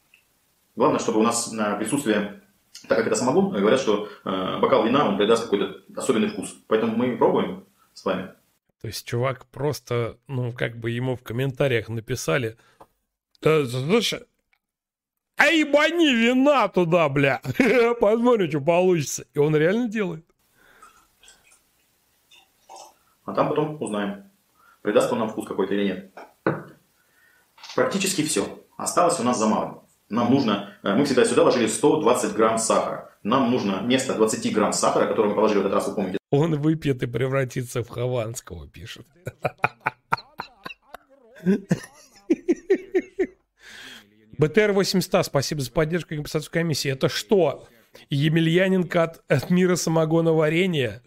Главное, чтобы у нас присутствие, так как это самогон, говорят, что бокал вина, он придаст какой-то особенный вкус. Поэтому мы пробуем с вами. То есть чувак просто, ну, как бы ему в комментариях написали, слушай, а ебани вина туда, бля, посмотрим, что получится. И он реально делает. А там потом узнаем, придаст он нам вкус какой-то или нет. Практически все. Осталось у нас за малым. Нам нужно, мы всегда сюда ложили 120 грамм сахара. Нам нужно вместо 20 грамм сахара, который мы положили в этот раз, вы помните. Он выпьет и превратится в Хованского, пишет. БТР-800, спасибо за поддержку компенсацию комиссии. Это что? Емельяненко от, от мира самогона варенья?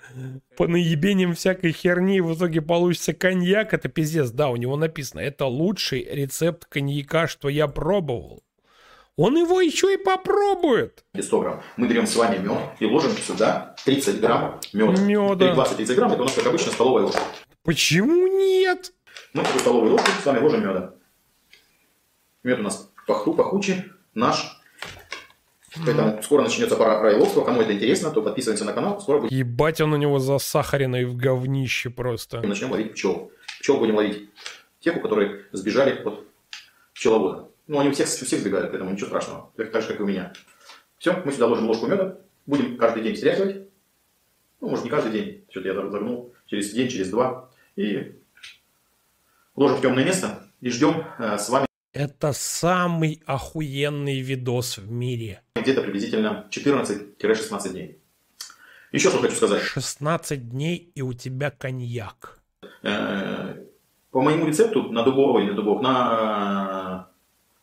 По наебениям всякой херни в итоге получится коньяк? Это пиздец. Да, у него написано. Это лучший рецепт коньяка, что я пробовал. Он его еще и попробует. 100 грамм. Мы берем с вами мед и ложим сюда 30 грамм меда. Меда. 20-30 грамм, это у нас, как обычно, столовая ложка. Почему нет? Мы такой столовой ложкой с вами ложим меда. Мед у нас паху, пахучий, наш. Поэтому скоро начнется пора райловства. Кому это интересно, то подписываемся на канал. Скоро будет... Ебать он у него засахаренный в говнище просто. Начнем ловить пчел. Пчел будем ловить. Тех, у которых сбежали от пчеловода. Ну, они у всех, у всех сбегают, поэтому ничего страшного. Так, так же, как и у меня. Все, мы сюда ложим ложку меда. Будем каждый день стряхивать. Ну, может, не каждый день. Что-то я загнул. Через день, через два. И ложим в темное место. И ждем э, с вами это самый охуенный видос в мире. Где-то приблизительно 14-16 дней. Еще что хочу сказать. 16 дней и у тебя коньяк. По моему рецепту на дубовой, на дубов, на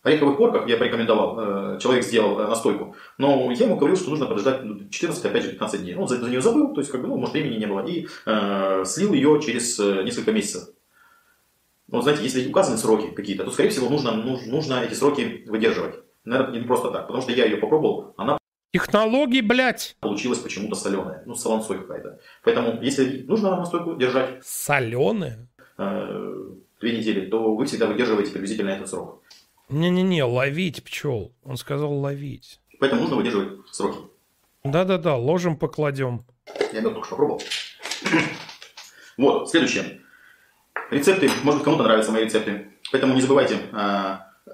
ореховых корках я порекомендовал, человек сделал настойку, но я ему говорил, что нужно подождать 14, опять же, 15 дней. Он за, за нее забыл, то есть, как бы, ну, может, времени не было, и э, слил ее через несколько месяцев. Ну, знаете, если указаны сроки какие-то, то, скорее всего, нужно, нужно эти сроки выдерживать. Наверное, не просто так, потому что я ее попробовал, она... Технологии, блядь! Получилась почему-то соленая, ну, солонцой какая-то. Поэтому, если нужно настойку держать... Соленая? Э, две недели, то вы всегда выдерживаете приблизительно этот срок. Не-не-не, ловить пчел. Он сказал ловить. Поэтому нужно выдерживать сроки. Да-да-да, ложим покладем. Я мед только что попробовал. Вот, следующее. Рецепты, может быть, кому-то нравятся мои рецепты. Поэтому не забывайте.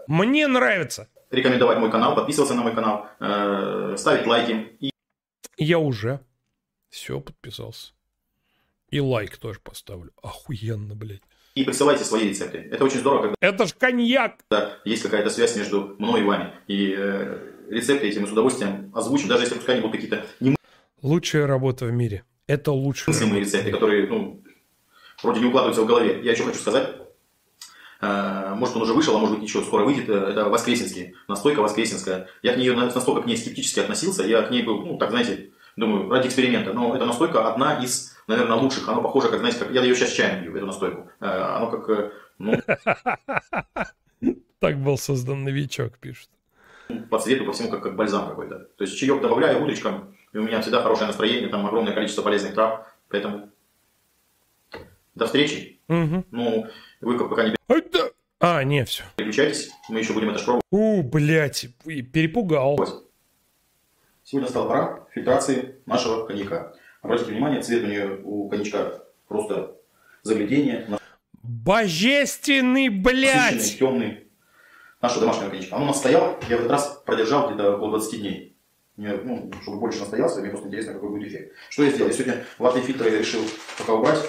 Мне нравится. рекомендовать мой канал, подписываться на мой канал, э, ставить лайки. И Я уже. Все, подписался. И лайк тоже поставлю. Охуенно, блядь. И присылайте свои рецепты. Это очень здорово, когда Это ж коньяк! есть какая-то связь между мной и вами. И э, рецепты эти мы с удовольствием озвучим, даже если пускай они будут какие-то Лучшая работа в мире. Это лучшая работа. рецепты, которые, ну, вроде не укладываются в голове. Я еще хочу сказать, э, может он уже вышел, а может быть еще скоро выйдет, э, это воскресенский, настойка воскресенская. Я к ней на- настолько к ней скептически относился, я к ней был, ну, так, знаете, думаю, ради эксперимента. Но эта настойка одна из, наверное, лучших. Она похожа, как, знаете, как я ее сейчас чаем пью, эту настойку. Э, Оно как, ну, Так был создан новичок, пишет. по цвету, по всему, как, как бальзам какой-то. То есть чаек добавляю утречком, и у меня всегда хорошее настроение, там огромное количество полезных трав, поэтому до встречи. Ну, вы как пока не А, не, все. переключайтесь, мы еще будем это пробовать. У, блядь, перепугал. Сегодня настала пора фильтрации нашего коньяка. Обратите внимание, цвет у нее у коньячка просто заглядение, Божественный, насыщенный, блядь! темный. Нашего домашнего коньячка. Он у нас стоял, я в этот раз продержал где-то около 20 дней. Мне, ну, чтобы больше настоялся, мне просто интересно, какой будет эффект. Что я сделал? Я сегодня ватные фильтры решил пока убрать.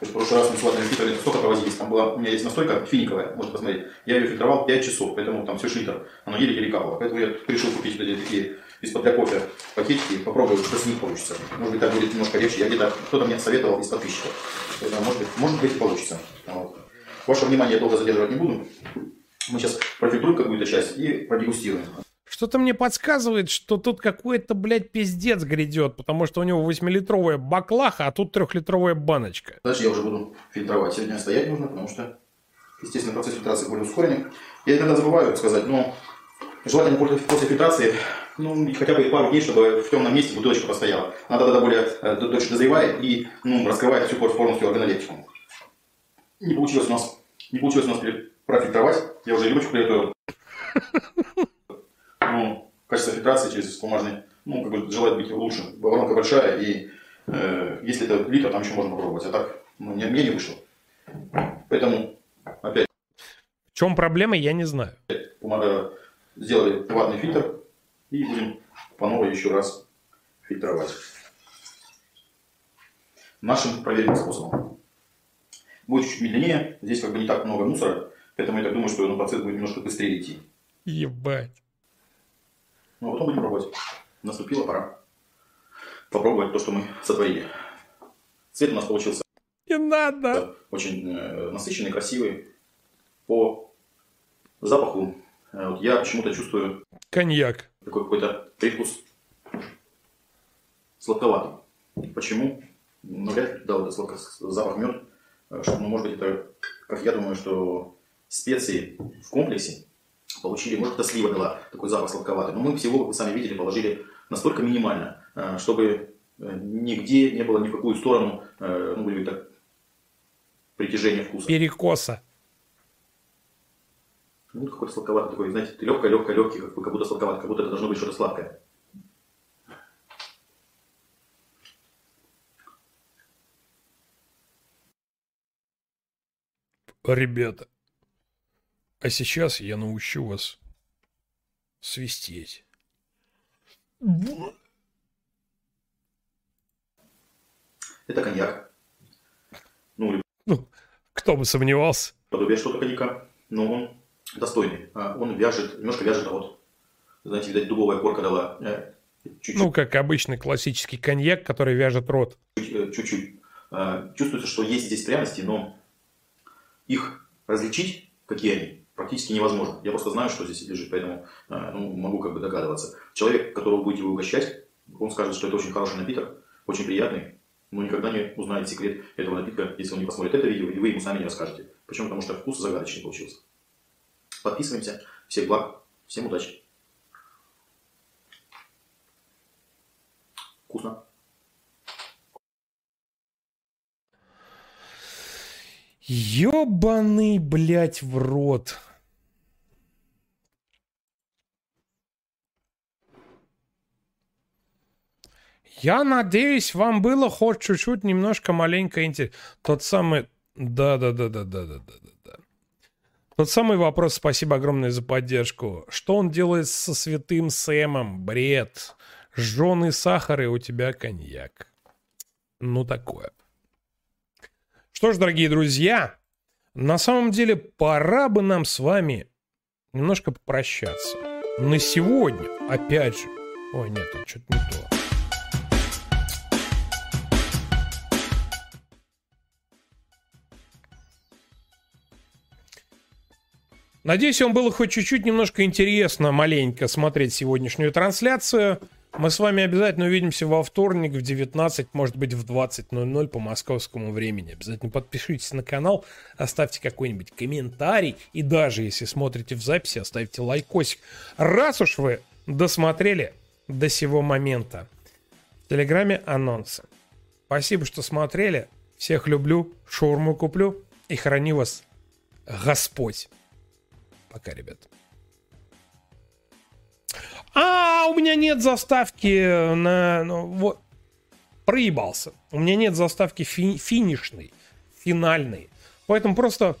В прошлый раз мы с ватными фильтрами столько провозились. Там была, у меня есть настойка финиковая, можете посмотреть. Я ее фильтровал 5 часов, поэтому там все литр. Оно еле-еле капало. Поэтому я решил купить вот эти такие из-под для кофе пакетики. Попробую, что с них получится. Может быть, так будет немножко легче. Я где-то, кто-то мне советовал из подписчиков. Поэтому, может быть, может быть и получится. Вот. Ваше внимание я долго задерживать не буду. Мы сейчас профильтруем какую-то часть и продегустируем. Что-то мне подсказывает, что тут какой-то, блядь, пиздец грядет, потому что у него 8-литровая баклаха, а тут трехлитровая баночка. Дальше я уже буду фильтровать. Сегодня стоять нужно, потому что, естественно, процесс фильтрации более ускоренный. Я иногда забываю сказать, но желательно после, после фильтрации, ну, хотя бы пару дней, чтобы в темном месте бутылочка постояла. Она тогда более э, дольше дозревает и ну, раскрывает всю полностью органолептику. Не получилось у нас, не получилось у нас профильтровать. Я уже рюмочку приготовил. Ну, качество фильтрации через бумажный, ну, как бы желает быть лучше. Воронка большая, и э, если это литр, там еще можно попробовать. А так, ну, мне, мне не вышло. Поэтому, опять, В чем проблема, я не знаю. бумага, сделали ватный фильтр, и будем по новой еще раз фильтровать. Нашим проверенным способом. Будет чуть медленнее, здесь как бы не так много мусора, поэтому я так думаю, что ну, процесс будет немножко быстрее идти. Ебать. Ну, а потом будем пробовать. Наступила пора попробовать то, что мы сотворили. Цвет у нас получился Не надо. очень э, насыщенный, красивый. По запаху э, вот я почему-то чувствую Коньяк. такой какой-то привкус сладковатый. Почему? Ну, вряд ли дал этот сладко- запах мед. Э, Что, ну, может быть, это, как я думаю, что специи в комплексе получили, может, это слива дала такой запах сладковатый. Но мы всего, как вы сами видели, положили настолько минимально, э, чтобы э, нигде не было ни в какую сторону, э, ну, будем так, притяжения вкуса. Перекоса. Ну, какой-то сладковатый такой, знаете, легкое, легкое, легкий, как, как будто сладковатый, как будто это должно быть что-то сладкое. Ребята, а сейчас я научу вас свистеть. Это коньяк. Ну, Кто бы сомневался. подобие что-то коньяка, но он достойный. А Он вяжет, немножко вяжет рот. Знаете, видать, дубовая корка дала э, чуть-чуть. Ну, как обычный классический коньяк, который вяжет рот. э, чуть-чуть. А, Чувствуется, что есть здесь пряности, но их различить, какие они, практически невозможно. Я просто знаю, что здесь лежит, поэтому а, ну, могу как бы догадываться. Человек, которого будете вы угощать, он скажет, что это очень хороший напиток, очень приятный, но никогда не узнает секрет этого напитка, если он не посмотрит это видео, и вы ему сами не расскажете. Почему? Потому что вкус загадочный получился. Подписываемся. Всех благ. Всем удачи. Вкусно. Ёбаный, блядь, в рот. Я надеюсь, вам было хоть чуть-чуть немножко маленько интересно. Тот самый... Да-да-да-да-да-да-да-да. Тот самый вопрос, спасибо огромное за поддержку. Что он делает со святым Сэмом? Бред. Жженый сахар и у тебя коньяк. Ну, такое. Что ж, дорогие друзья, на самом деле пора бы нам с вами немножко попрощаться. На сегодня, опять же. Ой, нет, тут что-то не то. Надеюсь, вам было хоть чуть-чуть немножко интересно маленько смотреть сегодняшнюю трансляцию. Мы с вами обязательно увидимся во вторник в 19, может быть в 20.00 по московскому времени. Обязательно подпишитесь на канал, оставьте какой-нибудь комментарий и даже если смотрите в записи, оставьте лайкосик. Раз уж вы досмотрели до сего момента. В Телеграме анонсы. Спасибо, что смотрели. Всех люблю, шаурму куплю и храни вас Господь. Пока, ребят. А, у меня нет заставки на... Ну, вот. Проебался. У меня нет заставки фи- финишной, финальной. Поэтому просто